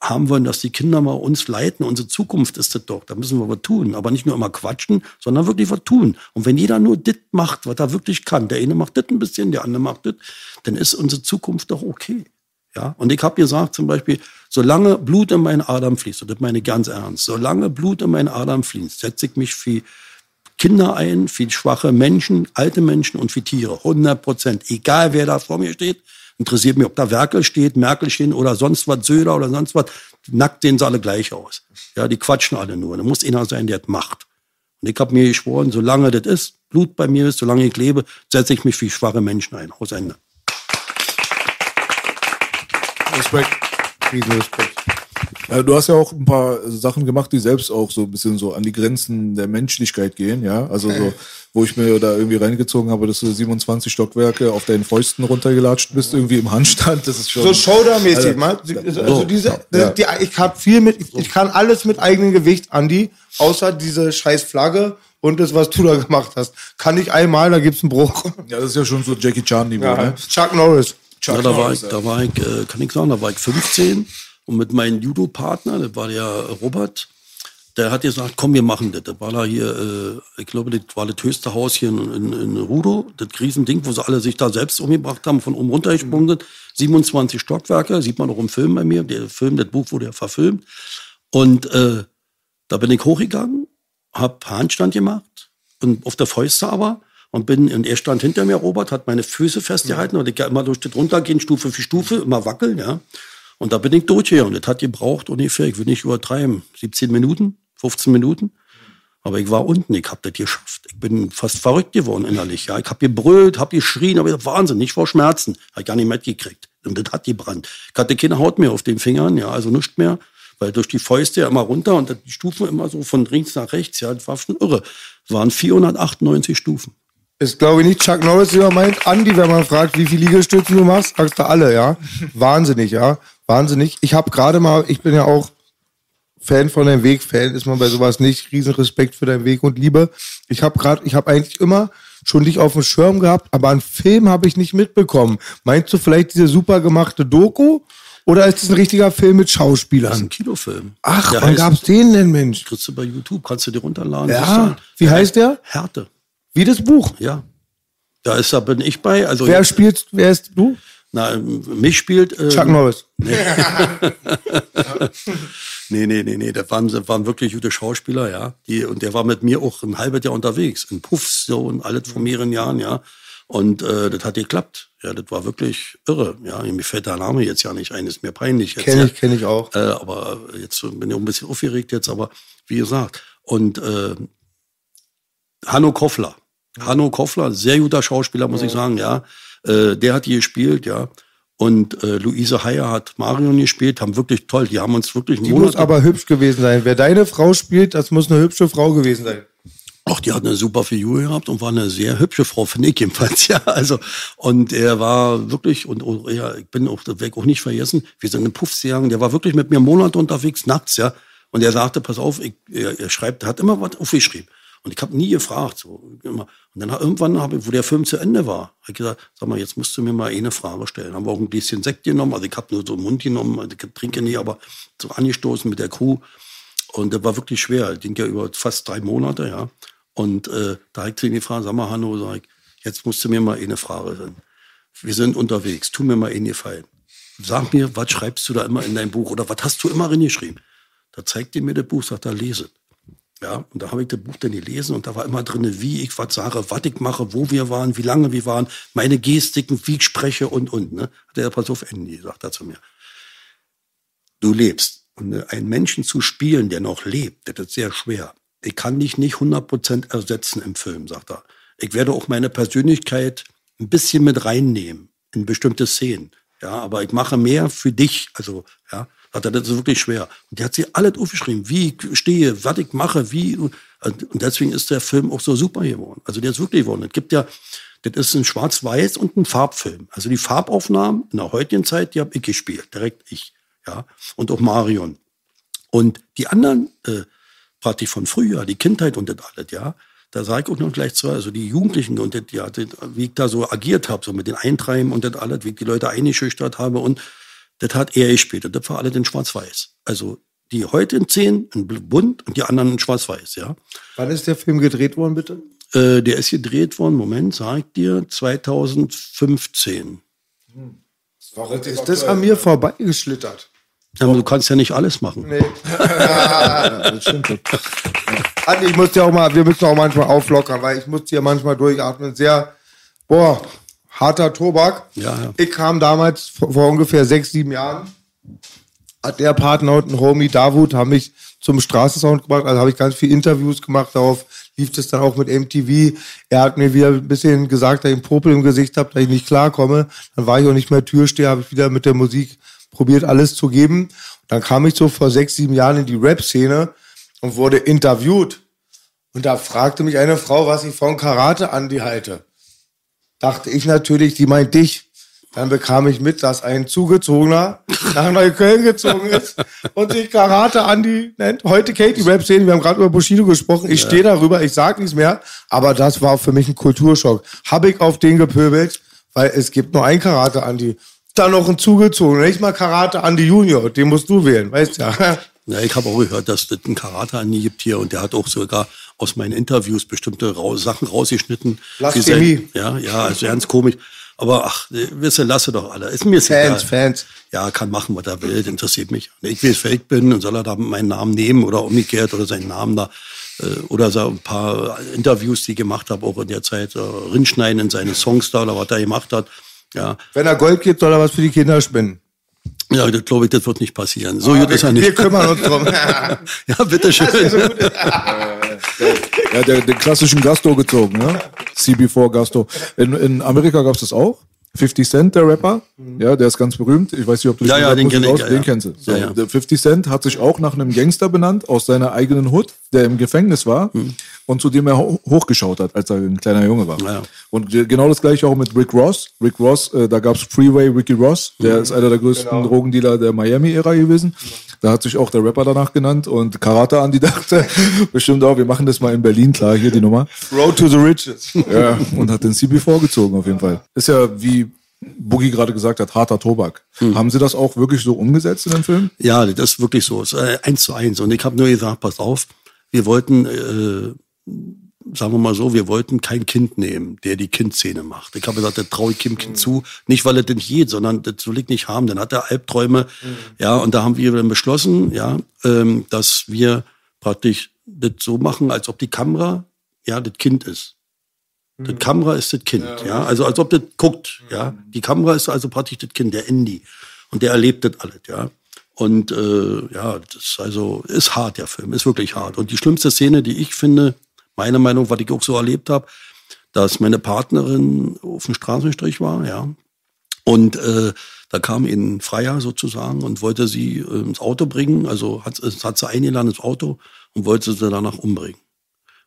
haben wollen, dass die Kinder mal uns leiten, unsere Zukunft ist das doch, da müssen wir was tun. Aber nicht nur immer quatschen, sondern wirklich was tun. Und wenn jeder nur das macht, was er wirklich kann, der eine macht das ein bisschen, der andere macht das, dann ist unsere Zukunft doch okay. Ja, und ich habe gesagt zum Beispiel, solange Blut in meinen Adern fließt, und das meine ich ganz ernst, solange Blut in meinen Adern fließt, setze ich mich für Kinder ein, für schwache Menschen, alte Menschen und für Tiere. 100 Prozent. Egal wer da vor mir steht, interessiert mich, ob da Werkel steht, Merkel stehen oder sonst was, Söder oder sonst was. Nackt sehen sie alle gleich aus. Ja, die quatschen alle nur. Da muss einer sein, der das macht. Und ich habe mir geschworen, solange das ist, Blut bei mir ist, solange ich lebe, setze ich mich für schwache Menschen ein. Aus Ende. Respekt. Ja, du hast ja auch ein paar Sachen gemacht, die selbst auch so ein bisschen so an die Grenzen der Menschlichkeit gehen, ja. Also so, wo ich mir da irgendwie reingezogen habe, dass du 27 Stockwerke auf deinen Fäusten runtergelatscht bist, irgendwie im Handstand. Das ist schon. So Showdown-mäßig, man. Also diese, Ja. die, ich habe viel mit, ich, ich kann alles mit eigenem Gewicht, Andi, außer diese scheiß Flagge und das, was du da gemacht hast. Kann ich einmal, da gibt's einen Bruch. Ja, das ist ja schon so Jackie Chan-Niveau, ne? Chuck Norris. Ja, da war ich, da war ich, äh, kann ich sagen, da war ich 15 und mit meinem Judo-Partner, das war der Robert, der hat gesagt, komm, wir machen das. Das war da hier, äh, ich glaube, das war das höchste Haus hier in, in, in Rudo, das Riesending, wo sie alle sich da selbst umgebracht haben, von oben runtergesprungen sind. 27 Stockwerke, sieht man auch im Film bei mir. Der Film, das Buch wurde ja verfilmt. Und äh, da bin ich hochgegangen, hab Handstand gemacht und auf der Fäuste aber und bin und er stand hinter mir, Robert, hat meine Füße festgehalten und ich immer durch das runtergehen, Stufe für Stufe, immer wackeln, ja. Und da bin ich durchgegangen. Das hat gebraucht ungefähr, ich will nicht übertreiben, 17 Minuten, 15 Minuten. Aber ich war unten, ich habe das geschafft. Ich bin fast verrückt geworden innerlich. Ja, ich habe gebrüllt, habe geschrien, aber ich Wahnsinn, nicht vor Schmerzen, habe ich gar nicht mitgekriegt. Und das hat gebrannt. Ich hatte keine Haut mehr auf den Fingern, ja, also nichts mehr, weil durch die Fäuste ja immer runter und die Stufen immer so von links nach rechts, ja, das war schon irre. Es waren 498 Stufen. Ist, glaube ich, nicht Chuck Norris, wie man meint. Andi, wenn man fragt, wie viele Liegestützen du machst, sagst du alle, ja. [laughs] Wahnsinnig, ja. Wahnsinnig. Ich habe gerade mal, ich bin ja auch Fan von deinem Weg. Fan ist man bei sowas nicht. Riesenrespekt für deinen Weg und Liebe. Ich habe gerade, ich habe eigentlich immer schon dich auf dem Schirm gehabt, aber einen Film habe ich nicht mitbekommen. Meinst du vielleicht diese super gemachte Doku? Oder ist es ein richtiger Film mit Das ist Schauspielern? ein Kinofilm. Ach, Der wann gab's den denn, Mensch? Kriegst du bei YouTube, kannst du dir runterladen. Ja, wie heißt der? Härte, Wie das Buch. ja. Da ist, da bin ich bei. Also Wer spielt, wer ist du? Na, mich spielt. Äh, Chuck Norris. [laughs] Nee, nee, nee, nee. Das waren, das waren wirklich gute Schauspieler, ja. Die, und der war mit mir auch ein halbes Jahr unterwegs. In Puffs so und alles vor mehreren Jahren, ja. Und äh, das hat geklappt. Ja, das war wirklich irre. Ja, mir fällt der Name jetzt ja nicht ein, ist mir peinlich jetzt. Kenn ja. ich, kenn ich auch. Äh, aber jetzt bin ich auch ein bisschen aufgeregt jetzt, aber wie gesagt. Und äh, Hanno Koffler. Hanno Koffler, sehr guter Schauspieler, muss ich sagen, ja. Äh, der hat die gespielt, ja. Und äh, Luise Heyer hat Marion gespielt, haben wirklich toll. Die haben uns wirklich Die muss aber hübsch gewesen sein. Wer deine Frau spielt, das muss eine hübsche Frau gewesen sein. Ach, die hat eine super Figur gehabt und war eine sehr hübsche Frau, finde ich jedenfalls, [laughs] ja. Also, und er war wirklich, und oh, ja, ich bin auch, das ich auch nicht vergessen, wir sind in Puffs gegangen, der war wirklich mit mir Monate unterwegs, nachts, ja. Und er sagte, pass auf, ich, er, er schreibt, er hat immer was aufgeschrieben. Und ich habe nie gefragt, so. Und dann irgendwann ich, wo der Film zu Ende war, habe ich gesagt, sag mal, jetzt musst du mir mal eine Frage stellen. Haben wir auch ein bisschen Sekt genommen, also ich habe nur so einen Mund genommen, also ich trinke nie, aber so angestoßen mit der Crew. Und das war wirklich schwer. Das ging ja über fast drei Monate, ja. Und äh, da habe ich zu ihm gefragt, sag mal, Hanno, sag ich, jetzt musst du mir mal eine Frage stellen. Wir sind unterwegs, tu mir mal einen Gefallen. Sag mir, was schreibst du da immer in dein Buch oder was hast du immer reingeschrieben? Da zeigt er mir das Buch, sagt er, lese. Ja, und da habe ich das Buch dann gelesen und da war immer drin, wie ich was sage, was ich mache, wo wir waren, wie lange wir waren, meine Gestiken, wie ich spreche und, und. Ne? Hat er, pass auf, Andy, sagt er zu mir. Du lebst. Und äh, einen Menschen zu spielen, der noch lebt, das ist sehr schwer. Ich kann dich nicht 100% ersetzen im Film, sagt er. Ich werde auch meine Persönlichkeit ein bisschen mit reinnehmen in bestimmte Szenen. Ja, aber ich mache mehr für dich. Also, ja, sagt er, das wirklich schwer. Und die hat sie alles aufgeschrieben, wie ich stehe, was ich mache, wie. Und deswegen ist der Film auch so super geworden. Also, der ist wirklich geworden. Es gibt ja, das ist ein Schwarz-Weiß und ein Farbfilm. Also, die Farbaufnahmen in der heutigen Zeit, die habe ich gespielt, direkt ich. Ja, und auch Marion. Und die anderen, äh, praktisch von früher, die Kindheit und das alles, ja, da sage ich auch noch gleich zu, also die Jugendlichen und das, ja, das, wie ich da so agiert habe, so mit den Eintreiben und das alles, wie ich die Leute eingeschüchtert habe und das hat er gespielt. Und das war alles in Schwarz-Weiß. Also die heute in 10 in bunt und die anderen in Schwarz-Weiß, ja. Wann ist der Film gedreht worden, bitte? Äh, der ist gedreht worden, Moment, sag ich dir, 2015. Ist das an mir vorbeigeschlittert? Ja, aber du kannst ja nicht alles machen. Nee. [laughs] das stimmt. Andi, ich muss dir auch mal, wir müssen auch manchmal auflockern, weil ich muss hier manchmal durchatmen. Sehr, boah, harter Tobak. Ja, ja. Ich kam damals vor, ungefähr sechs, sieben Jahren, hat der Partner und ein Homie Davut haben mich zum Straßensound gebracht, also habe ich ganz viele Interviews gemacht, darauf lief es dann auch mit MTV. Er hat mir wieder ein bisschen gesagt, dass ich einen Popel im Gesicht habe, dass ich nicht klarkomme. Dann war ich auch nicht mehr Türsteher, habe ich wieder mit der Musik probiert, alles zu geben. Dann kam ich so vor sechs, sieben Jahren in die Rap-Szene und wurde interviewt. Und da fragte mich eine Frau, was ich von Karate Andi halte. Dachte ich natürlich, die meint dich. Dann bekam ich mit, dass ein Zugezogener nach Neukölln gezogen ist und sich Karate Andi nennt. Heute Katie Rap sehen, wir haben gerade über Bushido gesprochen. Ich stehe darüber, ich sag nichts mehr. Aber das war für mich ein Kulturschock. Hab ich auf den gepöbelt, weil es gibt nur ein Karate Andi. Dann noch ein Zugezogener, nicht mal Karate Andi Junior. Den musst du wählen, weißt ja. Ja, ich habe auch gehört, dass es einen Karate an gibt hier und der hat auch sogar aus meinen Interviews bestimmte Ra Sachen rausgeschnitten. Blasphemie. Für sein- Ja, ja, also ganz komisch. Aber ach, äh, wisse, lasse doch alle. Ist mir Fans, egal. Fans. Ja, kann machen, was er will, interessiert mich. Ich wer ich bin und soll er da meinen Namen nehmen oder umgekehrt oder seinen Namen da äh, oder so ein paar Interviews, die ich gemacht habe, auch in der Zeit, äh, rinschneiden in seine Songs da oder was er gemacht hat. Ja, Wenn er Gold gibt, soll er was für die Kinder spenden. ja, das glaube ich, das wird nicht passieren. So gut ist er wir, wir nicht. kümmern uns drum. [laughs] Ja, bitteschön. [laughs] Ja, der, den klassischen Gasto gezogen, ne? CB4 Gasto. In, in Amerika gab's das auch. 50 Cent, der Rapper, ja, der ist ganz berühmt. Ich weiß nicht, ob du Ja, ja, den kenn ich, aus- ja, den kennst du. So, Ja, ja. Der 50 Cent hat sich auch nach einem Gangster benannt aus seiner eigenen Hood, der im Gefängnis war und zu dem er ho hochgeschaut hat, als er ein kleiner Junge war. Hm. Ja. Und ge- genau das gleiche auch mit Rick Ross. Rick Ross, äh, da gab's Freeway Ricky Ross, der Hm. ist einer der größten Genau. Drogendealer der Miami-Ära gewesen. Da hat sich auch der Rapper danach genannt und Karate Andi [laughs] dachte bestimmt auch, wir machen das mal in Berlin, klar, hier die Nummer. Road to the Riches. Ja, und hat den CB vorgezogen auf jeden Fall. Ist ja, wie Boogie gerade gesagt hat, harter Tobak. Haben Sie das auch wirklich so umgesetzt in dem Film? Ja, das ist wirklich so. Es ist äh, eins zu eins. Und ich habe nur gesagt, pass auf, wir wollten, äh, sagen wir mal so, wir wollten kein Kind nehmen, der die Kindszene macht. Ich habe gesagt, das traue ich dem Kind zu. Nicht, weil er das nicht geht, sondern das will ich nicht haben. Dann hat er Albträume. Ja, und da haben wir dann beschlossen, ja, ähm, dass wir praktisch das so machen, als ob die Kamera, ja, das Kind ist. Die Kamera ist das Kind, ja, also als ob das guckt, ja. Die Kamera ist also praktisch das Kind, der Andy. Und der erlebt das alles, ja. Und äh, ja, das ist also ist hart, der Film, ist wirklich hart. Und die schlimmste Szene, die ich finde, meine Meinung, was ich auch so erlebt habe, dass meine Partnerin auf dem Straßenstrich war, ja. Und äh, da kam ein Freier sozusagen und wollte sie äh, ins Auto bringen, also hat, hat sie eingeladen ins Auto und wollte sie danach umbringen.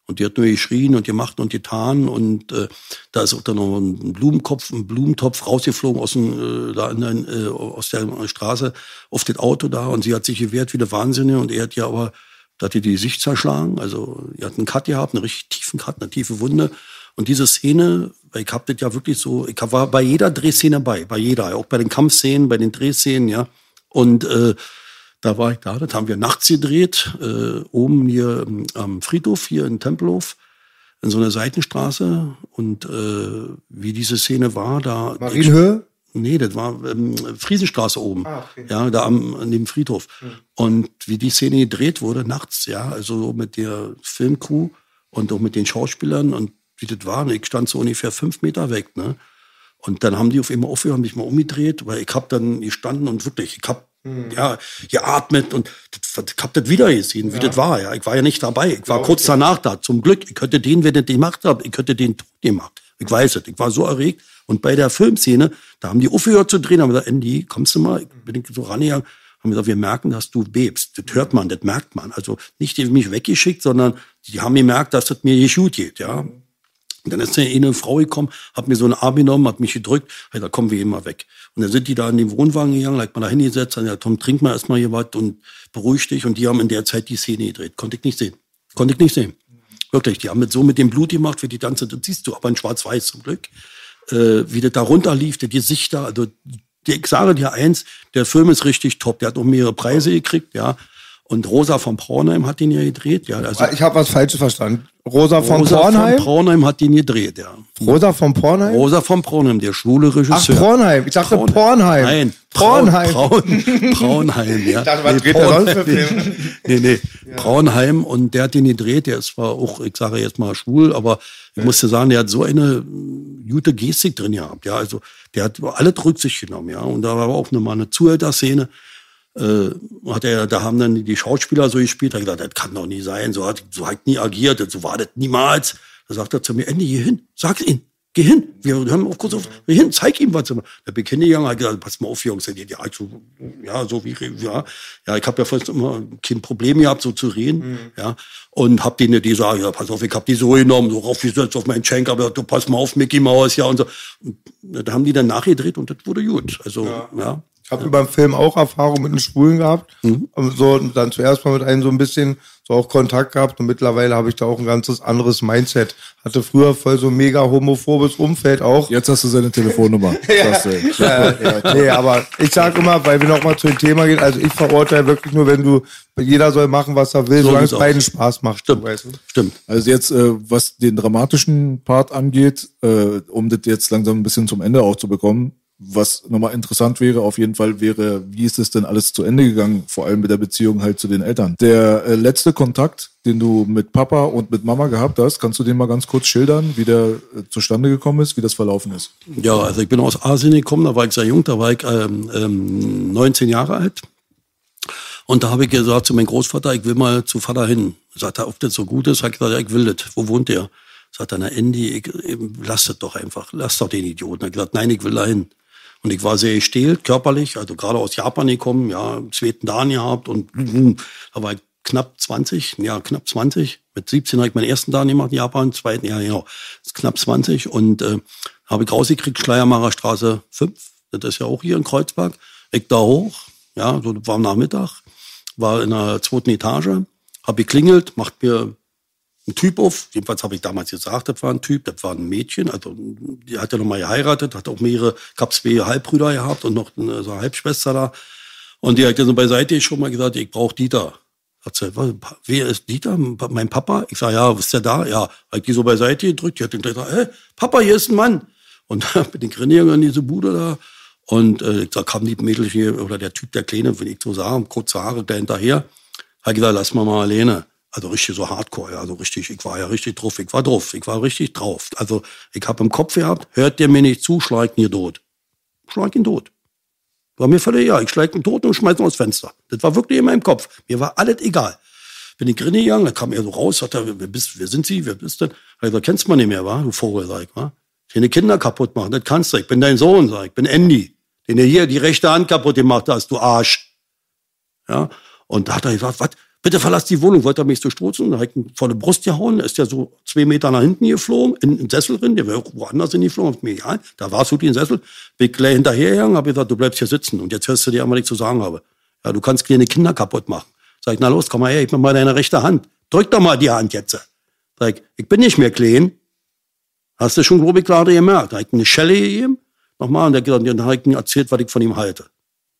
Und die hat nur geschrien und gemacht und getan. Und äh, da ist auch dann noch ein Blumenkopf, ein Blumentopf rausgeflogen aus, dem, äh, da in, den, äh, aus der Straße auf das Auto da. Und sie hat sich gewehrt wie eine Wahnsinnige. Und er hat ja aber, da hat die die Sicht zerschlagen. Also, er hat einen Cut gehabt, einen richtig tiefen Cut, eine tiefe Wunde. Und diese Szene, ich hab das ja wirklich so, ich war bei jeder Drehszene dabei, bei jeder, auch bei den Kampfszenen, bei den Drehszenen, ja. Und äh, da war ich da, das haben wir nachts gedreht, äh, oben hier ähm, am Friedhof, hier in Tempelhof, in so einer Seitenstraße. Und äh, wie diese Szene war, da. Marienhöhe? Nee, das war ähm, Friesenstraße oben. Ah, okay. Ja, da am, an dem Friedhof. Und wie die Szene gedreht wurde, nachts, ja, also mit der Filmcrew und auch mit den Schauspielern und wie das war, ne, ich stand so ungefähr fünf Meter weg, ne? Und dann haben die auf einmal aufgehört, haben mich mal umgedreht, weil ich hab dann gestanden und wirklich, ich hab ja geatmet und das, ich hab das wieder gesehen, wie das war. Ja, ich war ja nicht dabei. Ich war kurz danach da. Zum Glück, ich könnte den, wenn ich das gemacht habe, ich könnte den tot gemacht. Ich weiß es. Ich war so erregt. Und bei der Filmszene, da haben die aufgehört zu drehen, haben gesagt, Andy, kommst du mal? Ich bin so rangegangen, haben gesagt, wir merken, dass du bebst. Das hört man, das merkt man. Also nicht die haben mich weggeschickt, sondern die haben gemerkt, dass das mir nicht gut geht, ja. Und dann ist eine Frau gekommen, hat mir so einen Arm genommen, hat mich gedrückt, hey, da kommen wir immer weg. Und dann sind die da in den Wohnwagen gegangen, hat man da hingesetzt, dann ja, Tom, trink mal erstmal hier was und beruhig dich. Und die haben in der Zeit die Szene gedreht. Konnte ich nicht sehen. Konnte ich nicht sehen. Wirklich, die haben mit so mit dem Blut gemacht, wie die ganze, das siehst du, aber in schwarz-weiß zum Glück, äh, wie das da runterlief, die Gesichter, also ich sage dir eins, der Film ist richtig top, der hat auch mehrere Preise gekriegt, ja. Und Rosa von Braunheim hat den ja gedreht, ja. Also Ich habe was Falsches verstanden. Rosa von Rosa Pornheim? von Braunheim hat den gedreht, ja. Rosa von Pornheim? Rosa von Braunheim, der schwule Ach, Regisseur. Pornheim. Ich dachte Braunheim. Pornheim. Nein, Braunheim. Braun, [laughs] Braunheim, ja. Ich dachte, was nee, dreht der Braun- sonst für Filme? [laughs] nee, nee. Braunheim und der hat den gedreht, der ist zwar auch, ich sage jetzt mal schwul, aber ich musste sagen, der hat so eine mm, gute Gestik drin gehabt, ja. Also der hat alles Rücksicht genommen, ja. Und da war auch noch mal eine Zuhälterszene. Äh, hat er, da haben dann die Schauspieler so gespielt, da hat gesagt, das kann doch nie sein, so hat, so hat nie agiert, so war das niemals. Da sagt er zu mir, Andy, geh hin, sag's ihm, geh hin. Wir haben auf kurz auf, geh hin, zeig ihm was. Da bin ich hingegangen, hat gesagt, pass mal auf, Jungs, ja, ja, so, ja, so wie, ja, ja, ich habe ja fast immer kein Problem gehabt, so zu reden, ja, und hab denen die sagen, ja, pass auf, ich hab die so genommen, so raufgesetzt auf meinen Schenk, aber du pass mal auf, Mickey Mouse, ja, und so. Und da haben die dann nachgedreht und das wurde gut. Also, ja. Ich habe über den Film auch Erfahrung mit den Schwulen gehabt. Und so und dann zuerst mal mit einem so ein bisschen so auch Kontakt gehabt und mittlerweile habe ich da auch ein ganzes anderes Mindset. Hatte früher voll so ein mega homophobes Umfeld auch. Jetzt hast du seine Telefonnummer. [laughs] Ja, ja, nee, aber ich sage immer, weil wir nochmal zu dem Thema gehen, also ich verurteile wirklich nur, wenn du, jeder soll machen, was er will, So solange es beiden. Spaß macht. Stimmt, Weißt du? stimmt. Also jetzt, äh, was den dramatischen Part angeht, äh, um das jetzt langsam ein bisschen zum Ende auch zu bekommen, was nochmal interessant wäre, auf jeden Fall wäre, wie ist es denn alles zu Ende gegangen, vor allem mit der Beziehung halt zu den Eltern. Der äh, letzte Kontakt, den du mit Papa und mit Mama gehabt hast, kannst du den mal ganz kurz schildern, wie der äh, zustande gekommen ist, wie das verlaufen ist? Ja, also ich bin aus Asien gekommen, da war ich sehr jung, da war ich ähm, ähm, 19 Jahre alt. Und da habe ich gesagt zu meinem Großvater, ich will mal zu Vater hin. Sagt er, ob das so gut ist? Hat gesagt, ja, ich will das. Wo wohnt der? Sagt er, na Andy, ich, ich, lass das doch einfach, lass doch den Idioten. Er hat gesagt, nein, ich will da hin. Und ich war sehr gestählt, körperlich, also gerade aus Japan gekommen, ja, zweiten Dan gehabt und da war ich knapp 20, ja, knapp 20. Mit 17 habe ich meinen ersten Dan gemacht in Japan, zweiten, ja, genau, knapp 20 und äh, habe ich rausgekriegt, Schleiermacher Straße 5, das ist ja auch hier in Kreuzberg. Ich da hoch, ja, so war am Nachmittag, war in der zweiten Etage, habe geklingelt, macht mir ein Typ auf, jedenfalls habe ich damals gesagt, das war ein Typ, das war ein Mädchen, also die hat ja noch mal geheiratet, hat auch mehrere, gab zwei Halbbrüder gehabt und noch eine, so eine Halbschwester da. Und die hat dann so beiseite schon mal gesagt, ich brauche Dieter. Hat sie, was, wer ist Dieter? Mein Papa? Ich sage, ja, ist der da? Ja, hat die so beiseite gedrückt, die hat dann gleich gesagt, hey, Papa, hier ist ein Mann. Und [laughs] da bin ich reingegangen in diese Bude da. Und äh, ich sag, kam die Mädel hier, oder der Typ, der Kleine, wenn ich so sah, kurze Haare, da hinterher. Hat gesagt, lass mal mal alleine. Also richtig so hardcore, ja, so richtig, ich war ja richtig drauf, ich war drauf, ich war richtig drauf. Also ich habe im Kopf gehabt, hört der mir nicht zu, schlag ihn hier tot. Schlag ihn tot. War mir völlig egal, ich schlag ihn tot und schmeiß ihn aus Fenster. Das war wirklich in meinem Kopf. Mir war alles egal. Bin ich Grinne gegangen, da kam er so raus, sagt er, wer, bist, wer sind Sie, wer bist denn? Hat er kennst du mal nicht mehr, wa? du Vogel, sag ich, wa? Deine Kinder kaputt machen, das kannst du, ich bin dein Sohn, sag ich bin Andy, den du hier die rechte Hand kaputt gemacht hast, du Arsch. Ja, und da hat er gesagt, was, bitte verlass die Wohnung, wollte er mich so stoßen, da hat ihn vor der Brust gehauen, ist der so zwei Meter nach hinten geflogen, in den Sessel drin, der wäre woanders hingeflogen, ist mir egal, da war es wirklich ein Sessel, bin ich gleich hinterhergegangen, habe gesagt, du bleibst hier sitzen und jetzt hörst du dir an, was ich zu sagen habe. Ja, du kannst kleine Kinder kaputt machen. Sag ich, na los, komm mal her, ich mir mal deine rechte Hand. Drück doch mal die Hand jetzt. Sag ich, ich bin nicht mehr klein. Hast du schon, glaube ich, gerade gemerkt. Da hab ich eine Schelle gegeben, nochmal, und dann habe ich ihm erzählt, was ich von ihm halte.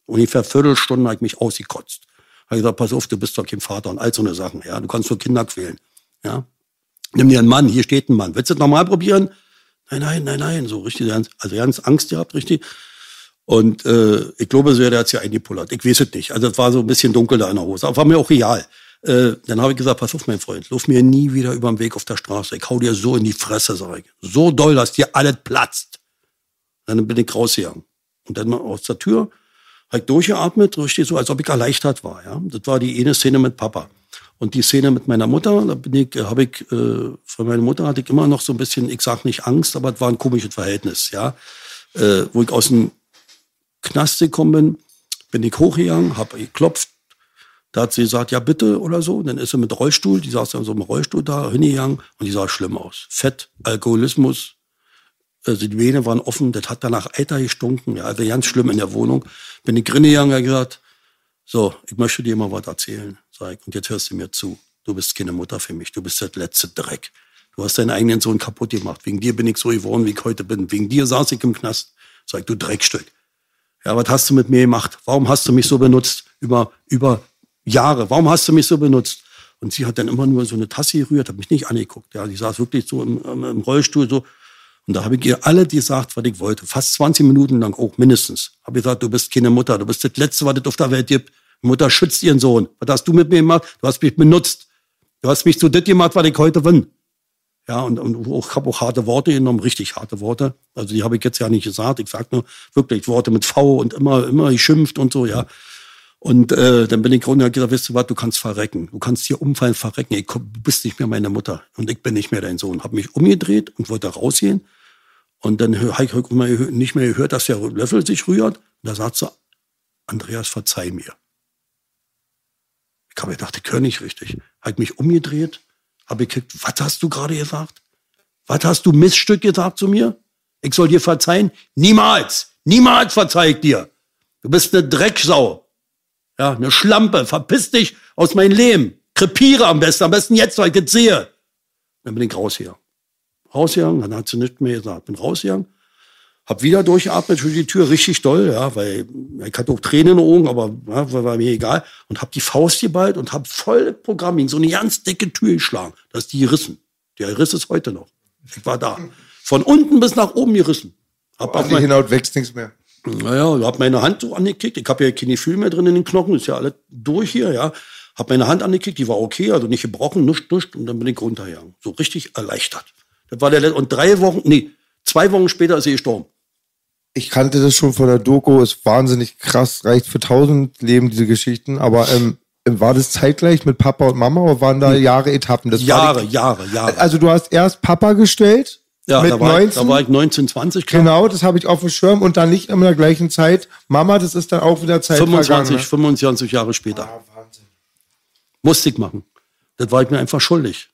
Ungefähr Viertelstunde habe ich mich ausgekotzt. Habe gesagt, pass auf, du bist doch kein Vater und all so eine Sachen. Ja, du kannst nur Kinder quälen. Ja, nimm dir einen Mann. Hier steht ein Mann. Willst du das nochmal probieren? Nein, nein, nein, nein. So richtig, also ganz Angst gehabt, richtig. Und äh, ich glaube, so der hat sich eingepullert. Ich weiß es nicht. Also es war so ein bisschen dunkel da in der Hose. Aber war mir auch real. Äh, dann habe ich gesagt, pass auf, mein Freund, lauf mir nie wieder über den Weg auf der Straße. Ich hau dir so in die Fresse, sag ich. So doll, dass dir alles platzt. Dann bin ich rausgegangen. Und dann aus der Tür habe ich durchgeatmet, richtig so, als ob ich erleichtert war. Ja? Das war die eine Szene mit Papa. Und die Szene mit meiner Mutter, da bin ich, habe ich, äh, von meiner Mutter hatte ich immer noch so ein bisschen, ich sag nicht Angst, aber es war ein komisches Verhältnis, ja. Äh, wo ich aus dem Knast gekommen bin, bin ich hochgegangen, habe geklopft, da hat sie gesagt, ja bitte oder so. Und dann ist sie mit Rollstuhl, die saß dann so im Rollstuhl da hingegangen und die sah schlimm aus. Fett, Alkoholismus, also die Venen waren offen, das hat danach Eiter gestunken, ja, also ganz schlimm in der Wohnung. Bin ich reingegangen, habe gesagt, so, ich möchte dir mal was erzählen, sag ich, und jetzt hörst du mir zu. Du bist keine Mutter für mich, du bist der letzte Dreck. Du hast deinen eigenen Sohn kaputt gemacht. Wegen dir bin ich so geworden, wie ich heute bin. Wegen dir saß ich im Knast. Sag ich, du Dreckstück. Ja, was hast du mit mir gemacht? Warum hast du mich so benutzt? Über, über Jahre. Warum hast du mich so benutzt? Und sie hat dann immer nur so eine Tasse gerührt, hat mich nicht angeguckt. Ja, die saß wirklich so im, im Rollstuhl so Und da habe ich ihr alle gesagt, was ich wollte. Fast 20 Minuten lang auch mindestens. Habe ich gesagt, du bist keine Mutter, du bist das Letzte, was es auf der Welt gibt. Mutter schützt ihren Sohn. Was hast du mit mir gemacht? Du hast mich benutzt. Du hast mich zu das gemacht, was ich heute bin. Ja, und, und ich habe auch harte Worte genommen, richtig harte Worte. Also die habe ich jetzt ja nicht gesagt. Ich sage nur wirklich Worte mit V und immer, immer geschimpft und so, ja. Und äh, dann bin ich runter und gesagt, weißt du was, du kannst verrecken. Du kannst hier umfallen, verrecken. Ich, du bist nicht mehr meine Mutter und ich bin nicht mehr dein Sohn. Habe mich umgedreht und wollte rausgehen. Und dann habe ich nicht mehr gehört, dass der Löffel sich rührt. Und da sagt sie, Andreas, verzeih mir. Ich habe gedacht, ich höre nicht richtig. Habe ich mich umgedreht, habe gekriegt, was hast du gerade gesagt? Was hast du Missstück gesagt zu mir? Ich soll dir verzeihen? Niemals! Niemals verzeih ich dir! Du bist eine Drecksau. Ja, eine Schlampe. Verpiss dich aus meinem Leben. Krepiere am besten. Am besten jetzt, weil ich jetzt sehe. Dann bin ich raus hier. Rausgegangen, dann hat sie nichts mehr gesagt. Bin rausgegangen, hab wieder durchgeatmet für die Tür, richtig doll, ja, weil ich hatte auch Tränen in den Augen, aber ja, war, mir egal. Und hab die Faust geballt und hab voll Programm in so eine ganz dicke Tür geschlagen. Das ist die gerissen. Der Riss ist heute noch. Ich war da. Von unten bis nach oben gerissen. Hab auf mein, Hinaut wächst nichts mehr. Naja, hab meine Hand so angekickt. Ich habe ja kein Gefühl mehr drin in den Knochen, ist ja alles durch hier, ja. Hab meine Hand angekickt, die war okay, also nicht gebrochen, nuscht, nuscht, und dann bin ich runtergegangen. So richtig erleichtert. Das war der und drei Wochen, nee, zwei Wochen später ist sie gestorben. Ich kannte das schon von der Doku, ist wahnsinnig krass, reicht für tausend Leben diese Geschichten, aber ähm, war das zeitgleich mit Papa und Mama oder waren da Jahre Etappen? Das Jahre, die, Jahre, Jahre. Also du hast erst Papa gestellt. Ja, mit da, war 19, ich, da war ich 19, 20. Klar. Genau, das habe ich auf dem Schirm und dann nicht in der gleichen Zeit. Mama, das ist dann auch wieder Zeit 25, 25 Jahre später. Ah, Wahnsinn. Musste ich machen. Das war ich mir einfach schuldig.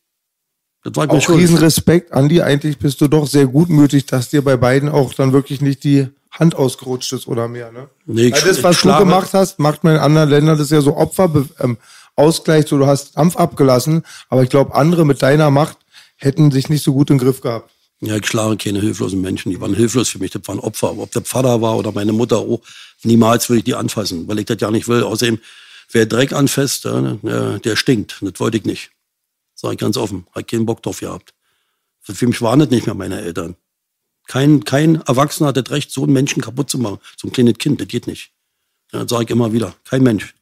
Das war auch Riesenrespekt, Andi. Eigentlich bist du doch sehr gutmütig, dass dir bei beiden auch dann wirklich nicht die Hand ausgerutscht ist oder mehr. Ne? Nee, Weil das, was du gemacht hast, macht man in anderen Ländern das ist ja so Opferausgleich, ähm, so du hast Dampf abgelassen. Aber ich glaube, andere mit deiner Macht hätten sich nicht so gut im Griff gehabt. Ja, ich schlage keine hilflosen Menschen. Die waren hilflos für mich. Das waren Opfer. Ob der Vater war oder meine Mutter, oh, niemals will ich die anfassen, weil ich das ja nicht will. Außerdem, wer Dreck anfasst, der, der stinkt. Das wollte ich nicht. Sag ich ganz offen. Hab keinen Bock drauf gehabt. Für mich waren das nicht mehr meine Eltern. Kein, kein Erwachsener hat das Recht, so einen Menschen kaputt zu machen. So ein kleines Kind, das geht nicht. Ja, das sage ich immer wieder. Kein Mensch.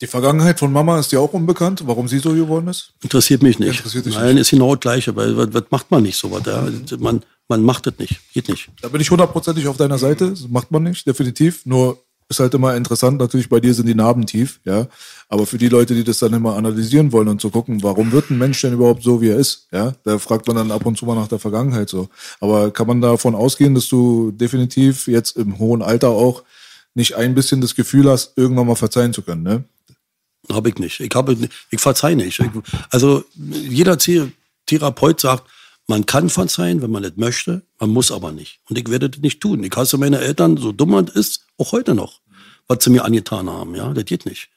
Die Vergangenheit von Mama ist dir auch unbekannt, warum sie so geworden ist? Interessiert mich nicht. Interessiert Nein, nicht. ist genau das Gleiche, weil was, was macht man nicht so was? Ja? Man, man macht das nicht, geht nicht. Da bin ich hundertprozentig auf deiner Seite, das macht man nicht, definitiv. Nur ist halt immer interessant, natürlich bei dir sind die Narben tief, ja. Aber für die Leute, die das dann immer analysieren wollen und zu gucken, warum wird ein Mensch denn überhaupt so, wie er ist, ja, da fragt man dann ab und zu mal nach der Vergangenheit so. Aber kann man davon ausgehen, dass du definitiv jetzt im hohen Alter auch nicht ein bisschen das Gefühl hast, irgendwann mal verzeihen zu können, ne? Habe ich nicht. Ich habe, ich verzeihe nicht. Ich, also jeder Therapeut sagt, man kann verzeihen, wenn man das möchte, man muss aber nicht. Und ich werde das nicht tun. Ich hasse meine Eltern, so dumm es ist, auch heute noch, was sie mir angetan haben. Ja, das geht nicht.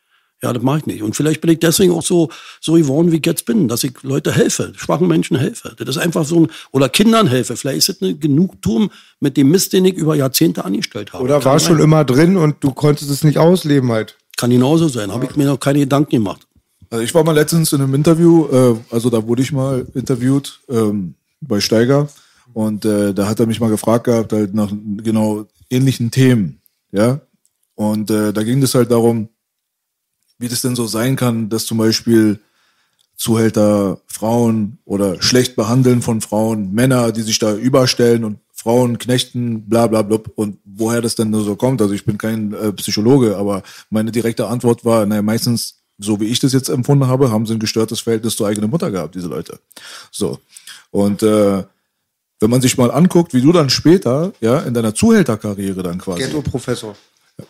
Ja, das mache ich nicht. Und vielleicht bin ich deswegen auch so, so geworden, wie ich jetzt bin, dass ich Leute helfe, schwachen Menschen helfe. Das ist einfach so ein, oder Kindern helfe. Vielleicht ist das eine Genugtuung mit dem Mist, den ich über Jahrzehnte angestellt habe. Oder war schon immer drin und du konntest es nicht ausleben halt. Kann genauso sein. Habe ich mir noch keine Gedanken gemacht. Also ich war mal letztens in einem Interview, äh, also da wurde ich mal interviewt ähm, bei Steiger und äh, da hat er mich mal gefragt gehabt halt nach genau ähnlichen Themen, ja. Und äh, da ging es halt darum, wie das denn so sein kann, dass zum Beispiel Zuhälter Frauen oder schlecht behandeln von Frauen, Männer, die sich da überstellen und Frauen knechten, bla bla bla und woher das denn so kommt. Also ich bin kein äh, Psychologe, aber meine direkte Antwort war, naja, meistens so wie ich das jetzt empfunden habe, haben sie ein gestörtes Verhältnis zur eigenen Mutter gehabt, diese Leute. So. Und äh, wenn man sich mal anguckt, wie du dann später, ja, in deiner Zuhälterkarriere dann quasi. Ghetto-Professor.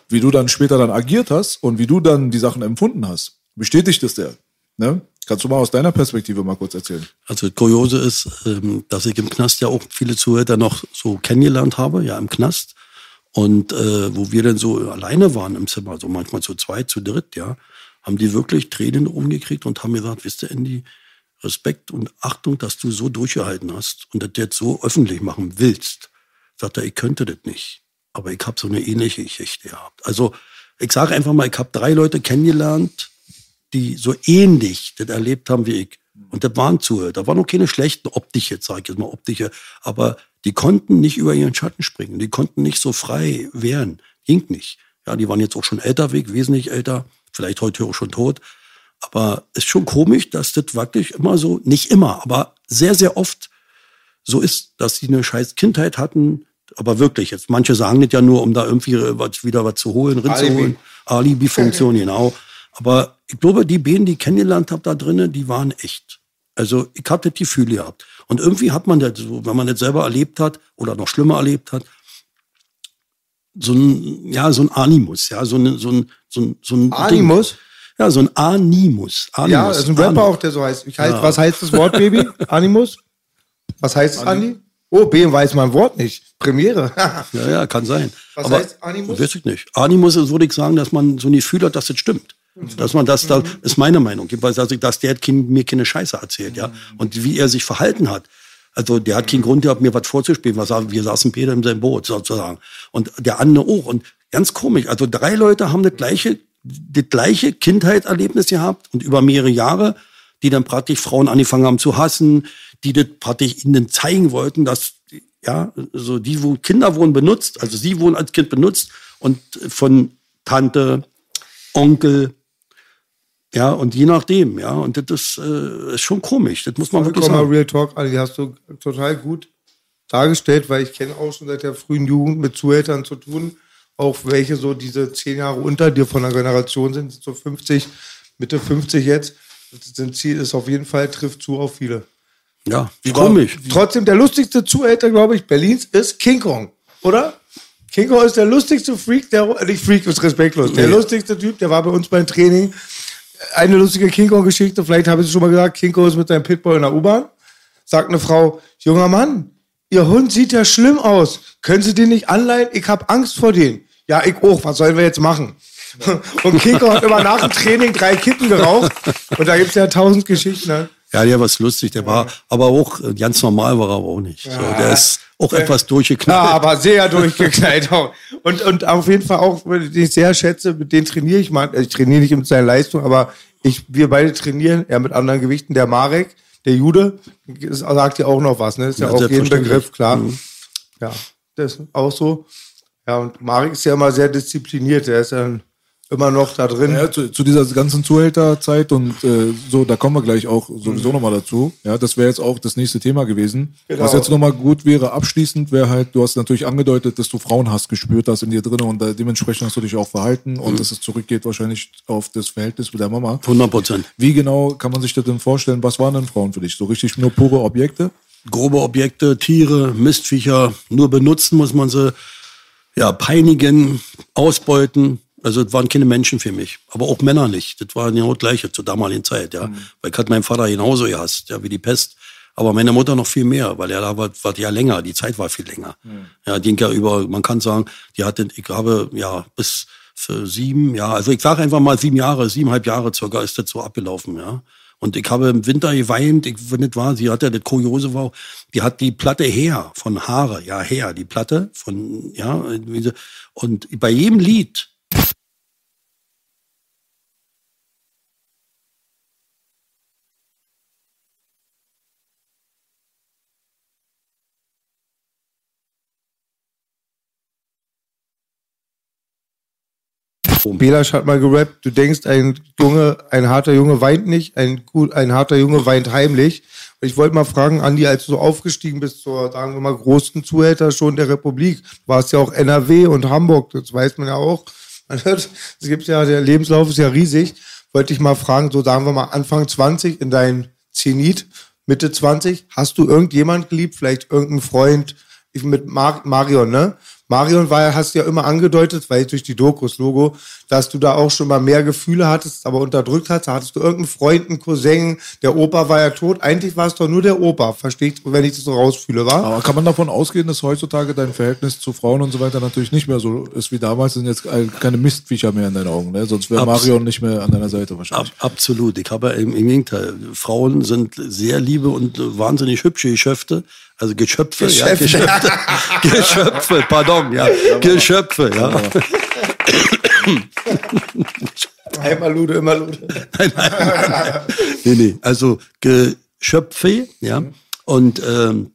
Wie du dann später dann agiert hast und wie du dann die Sachen empfunden hast, bestätigt es der. Ne? Kannst du mal aus deiner Perspektive mal kurz erzählen? Also das Kuriose ist, ähm, dass ich im Knast ja auch viele Zuhälter noch so kennengelernt habe, ja im Knast. Und äh, wo wir dann so alleine waren im Zimmer, so manchmal zu zweit, zu dritt, ja, haben die wirklich Tränen umgekriegt und haben gesagt, wisst ihr, Andy, Respekt und Achtung, dass du so durchgehalten hast und das jetzt so öffentlich machen willst. Sagt er, ich könnte das nicht. Aber ich habe so eine ähnliche Geschichte gehabt. Also ich sage einfach mal, ich habe drei Leute kennengelernt, die so ähnlich das erlebt haben wie ich. Und das waren Zuhörer. Da waren noch keine schlechten optische, sage ich jetzt mal optische, aber Die konnten nicht über ihren Schatten springen. Die konnten nicht so frei wehren. Ging nicht. Ja, die waren jetzt auch schon älter wesentlich älter. Vielleicht heute auch schon tot. Aber ist schon komisch, dass das wirklich immer so, nicht immer, aber sehr, sehr oft so ist, dass sie eine scheiß Kindheit hatten. Aber wirklich, jetzt manche sagen das ja nur, um da irgendwie was, wieder was zu holen, Rind zu holen. Alibi-Funktion, [laughs] genau. Aber ich glaube, die Bären, die ich kennengelernt habe da drinnen, die waren echt. Also ich hatte das Gefühl gehabt. Und irgendwie hat man das so, wenn man das selber erlebt hat oder noch schlimmer erlebt hat, so ein, ja, so ein Animus, ja, so ein, so ein, so ein, so ein Animus? Ding. Ja, so ein Animus. Animus. Ja, das ist ein Rapper Animus. auch, der so heißt. Ich heißt ja. Was heißt das Wort, Baby? [laughs] Animus? Was heißt es, Andi? Oh, B weiß mein Wort nicht. Premiere. [laughs] ja, ja, kann sein. Was Aber heißt Animus? Weiß ich nicht. Animus würde ich sagen, dass man so ein Gefühl hat, dass das stimmt. Dass man das, da ist meine Meinung, dass, ich, dass der mir keine Scheiße erzählt, ja. Und wie er sich verhalten hat. Also der hat keinen Grund gehabt, mir was vorzuspielen. Was, wir saßen Peter in seinem Boot, sozusagen. Und der andere auch. Und ganz komisch. Also drei Leute haben das gleiche, das gleiche Kindheitserlebnis gehabt und über mehrere Jahre, die dann praktisch Frauen angefangen haben zu hassen, die das praktisch ihnen zeigen wollten, dass, ja, so die, wo Kinder wurden benutzt, also sie wurden als Kind benutzt und von Tante, Onkel, ja, und je nachdem, ja, und das ist, äh, ist schon komisch, das muss man wirklich Komm mal sagen. Real Talk, Ali, hast du total gut dargestellt, weil ich kenne auch schon seit der frühen Jugend mit Zuhältern zu tun, auch welche so diese zehn Jahre unter dir von der Generation sind, so 50, Mitte 50 jetzt. Das Ziel ist auf jeden Fall, trifft zu auf viele. Ja, wie komisch. Trotzdem, der lustigste Zuhälter, glaube ich, Berlins ist King Kong, oder? King Kong ist der lustigste Freak, der, nicht Freak ist respektlos, der Nee. lustigste Typ, der war bei uns beim Training. Eine lustige King Kong-Geschichte, vielleicht habe ich es schon mal gesagt, King Kong ist mit seinem Pitbull in der U-Bahn. Sagt eine Frau, junger Mann, Ihr Hund sieht ja schlimm aus. Können Sie den nicht anleihen? Ich habe Angst vor denen. Ja, ich auch. Was sollen wir jetzt machen? Und King Kong hat immer nach dem Training drei Kippen geraucht. Und da gibt's ja tausend Geschichten. Ne? Ja, der war lustig, der war, aber auch äh, ganz normal war er aber auch nicht. So, der ist auch etwas Ja, durchgeknallt. aber sehr durchgeknallt auch. Und, und auf jeden Fall auch, den ich sehr schätze, mit denen trainiere ich mal. Ich trainiere nicht mit seiner Leistung, aber ich, wir beide trainieren, er mit anderen Gewichten. Der Marek, der Jude, sagt ja auch noch was, ne? Ist ja, Ja, auch jeden. Begriff, klar. Mhm. Ja, das ist auch so. Ja, und Marek ist ja immer sehr diszipliniert. Der ist ja immer noch da drin. Ja, zu, zu dieser ganzen Zuhälterzeit und äh, so, da kommen wir gleich auch sowieso nochmal dazu. Ja, das wäre jetzt auch das nächste Thema gewesen. Genau. Was jetzt nochmal gut wäre, abschließend wäre halt, du hast natürlich angedeutet, dass du Frauenhass gespürt hast in dir drin und äh, dementsprechend hast du dich auch verhalten und dass es zurückgeht wahrscheinlich auf das Verhältnis mit der Mama. 100 Prozent. Wie genau kann man sich das denn vorstellen? Was waren denn Frauen für dich? So richtig nur pure Objekte? Grobe Objekte, Tiere, Mistviecher, nur benutzen muss man sie, ja, peinigen, ausbeuten. Also das waren keine Menschen für mich, aber auch Männer nicht. Das war genau das Gleiche zur damaligen Zeit, ja. Weil ich hatte meinen Vater genauso gehasst, ja, wie die Pest. Aber meine Mutter noch viel mehr, weil er da war, war ja länger, die Zeit war viel länger. Ja, die ging ja über, man kann sagen, die hatte, ich habe ja bis für sieben, ja, also ich sage einfach mal sieben Jahre, siebeneinhalb Jahre circa ist das so abgelaufen, ja. Und ich habe im Winter geweint, ich, das war, sie hat ja, das Kuriose war, die hat die Platte her, von Haare, ja, her, die Platte von, ja, und bei jedem Lied, Belasch hat mal gerappt, du denkst, ein Junge, ein harter Junge weint nicht, ein, gut, ein harter Junge weint heimlich. Ich wollte mal fragen, Andi, als du so aufgestiegen bist zur, sagen wir mal, großen Zuhälter schon der Republik, warst ja auch NRW und Hamburg, das weiß man ja auch. [laughs] Man hört, es gibt ja, der Lebenslauf ist ja riesig. Wollte ich mal fragen, so sagen wir mal Anfang 20 in dein Zenit, Mitte 20, hast du irgendjemand geliebt, vielleicht irgendeinen Freund, mit Mar Marion, ne? Marion war, ja- hast du ja immer angedeutet, weil durch die Dokus Logo, dass du da auch schon mal mehr Gefühle hattest, aber unterdrückt hast. Da hattest du irgendeinen Freund, einen Cousin, der Opa war ja tot. Eigentlich war es doch nur der Opa, versteht, wenn ich das so rausfühle, war? Aber kann man davon ausgehen, dass heutzutage dein Verhältnis zu Frauen und so weiter natürlich nicht mehr so ist wie damals? Sind jetzt keine Mistviecher mehr in deinen Augen, ne? Sonst wäre Marion nicht mehr an deiner Seite ab, wahrscheinlich. absolut, ich habe im, im Gegenteil, Frauen sind sehr liebe und wahnsinnig hübsche Geschöpfe, also Geschöpfe, ja, Geschöpfe. Geschöpfe, [laughs] Geschöpfe, pardon, ja, Geschöpfe, ja. [coughs] Einmal Lude, immer Lude. Nein, nein, nein. nee, nee. Also Geschöpfe, ja. Und ähm,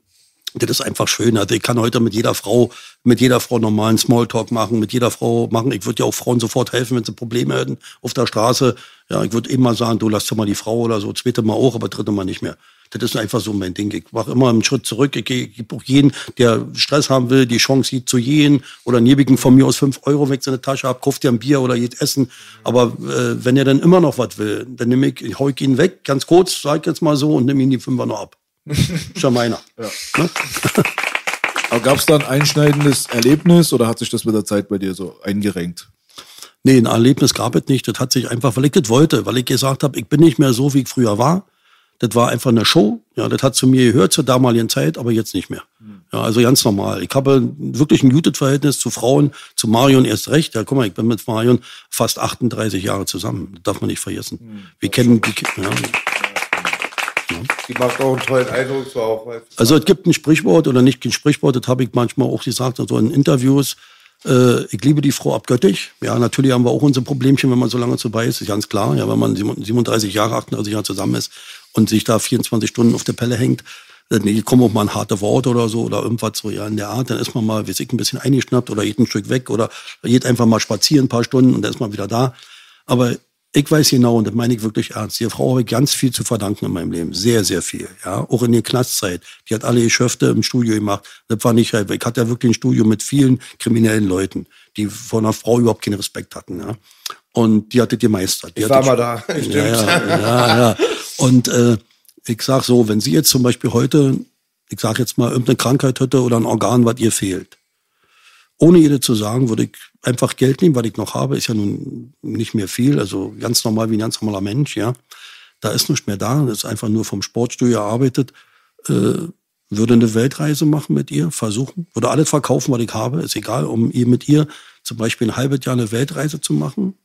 das ist einfach schön. Also ich kann heute mit jeder Frau, mit jeder Frau normalen Smalltalk machen, mit jeder Frau machen. Ich würde ja auch Frauen sofort helfen, wenn sie Probleme hätten auf der Straße. Ja, ich würde eben mal sagen, du lass doch mal die Frau oder so, zweite Mal auch, aber dritte Mal nicht mehr. Das ist einfach so mein Ding. Ich mache immer einen Schritt zurück. Ich gebe auch jeden, der Stress haben will, die Chance sieht zu gehen oder nebigen von mir aus fünf Euro weg seine Tasche ab, kauft dir ein Bier oder geht essen. Aber äh, wenn er dann immer noch was will, dann nehme ich, ich ihn weg, ganz kurz, sag ich jetzt mal so, und nehme ihn die Fünfer noch ab. [laughs] Ist ja meiner. Ja. Ne? [laughs] Aber gab es da ein einschneidendes Erlebnis oder hat sich das mit der Zeit bei dir so eingerenkt? Nee, ein Erlebnis gab es nicht. Das hat sich einfach, weil ich das wollte, weil ich gesagt habe, ich bin nicht mehr so, wie ich früher war. Das war einfach eine Show. Ja, das hat zu mir gehört zur damaligen Zeit, aber jetzt nicht mehr. Ja, also ganz normal. Ich habe wirklich ein muted Verhältnis zu Frauen, zu Marion erst recht. Ja, guck mal, ich bin mit Marion fast 38 Jahre zusammen. Das darf man nicht vergessen. Wir kennen die, ja, die macht auch einen tollen Eindruck. So auch, also es gibt ein Sprichwort oder nicht ein Sprichwort, das habe ich manchmal auch gesagt, also in Interviews. Äh, ich liebe die Frau abgöttisch. Ja, natürlich haben wir auch unsere Problemchen, wenn man so lange dabei ist, ist ganz klar. Ja, wenn man 37 Jahre, 38 Jahre zusammen ist und sich da 24 Stunden auf der Pelle hängt, dann nee, kommen auch mal ein harter Wort oder so oder irgendwas so ja in der Art, dann ist man mal, wie ich, ein bisschen eingeschnappt oder geht ein Stück weg oder geht einfach mal spazieren ein paar Stunden und dann ist man wieder da. Aber ich weiß genau, und das meine ich wirklich ernst, die Frau habe ich ganz viel zu verdanken in meinem Leben. Sehr, sehr viel. Ja, auch in der Knastzeit. Die hat alle Geschäfte im Studio gemacht. Das war nicht, ich hatte ja wirklich ein Studio mit vielen kriminellen Leuten, die von einer Frau überhaupt keinen Respekt hatten. Ja. Und die hatte die gemeistert. Die ich war mal da, [laughs] stimmt. Ja, ja, ja, ja. Und äh, ich sag so, wenn sie jetzt zum Beispiel heute, ich sag jetzt mal, irgendeine Krankheit hätte oder ein Organ, was ihr fehlt, ohne ihr zu sagen, würde ich einfach Geld nehmen, was ich noch habe, ist ja nun nicht mehr viel, also ganz normal wie ein ganz normaler Mensch, ja. Da ist nichts mehr da, das ist einfach nur vom Sportstudio erarbeitet. Äh, würde eine Weltreise machen mit ihr, versuchen, würde alles verkaufen, was ich habe, ist egal, um ihr mit ihr zum Beispiel ein halbes Jahr eine Weltreise zu machen.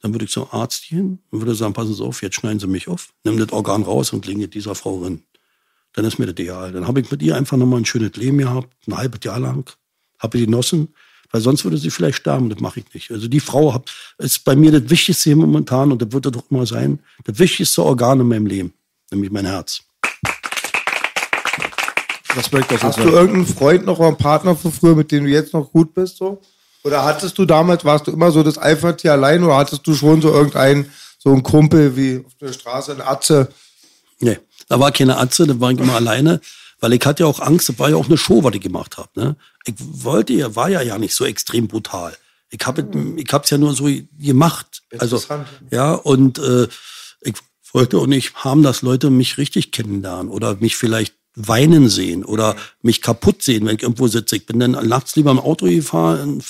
Dann würde ich zum Arzt gehen und würde sagen, passen Sie auf, jetzt schneiden Sie mich auf, nimm das Organ raus und legen dieser Frau rein. Dann ist mir das egal. Dann habe ich mit ihr einfach nochmal ein schönes Leben gehabt, ein halbes Jahr lang, habe genossen, weil sonst würde sie vielleicht sterben. Das mache ich nicht. Also die Frau hat, ist bei mir das Wichtigste momentan und das wird das doch immer sein, das wichtigste Organ in meinem Leben, nämlich mein Herz. Hast du irgendeinen Freund noch oder einen Partner von früher, mit dem du jetzt noch gut bist? So? Oder hattest du damals, warst du immer so das Eifertier allein oder hattest du schon so irgendeinen, so einen Kumpel wie auf der Straße, eine Atze? Nee, da war keine Atze, da war ich immer alleine. Weil ich hatte ja auch Angst, das war ja auch eine Show, was ich gemacht habe. Ne? Ich wollte ja, war ja ja nicht so extrem brutal. Ich habe hm. ich hab's ja nur so gemacht. Also ja und äh, ich wollte auch nicht haben, dass Leute mich richtig kennenlernen oder mich vielleicht weinen sehen oder mich kaputt sehen, wenn ich irgendwo sitze. Ich bin dann nachts lieber im Auto gefahren,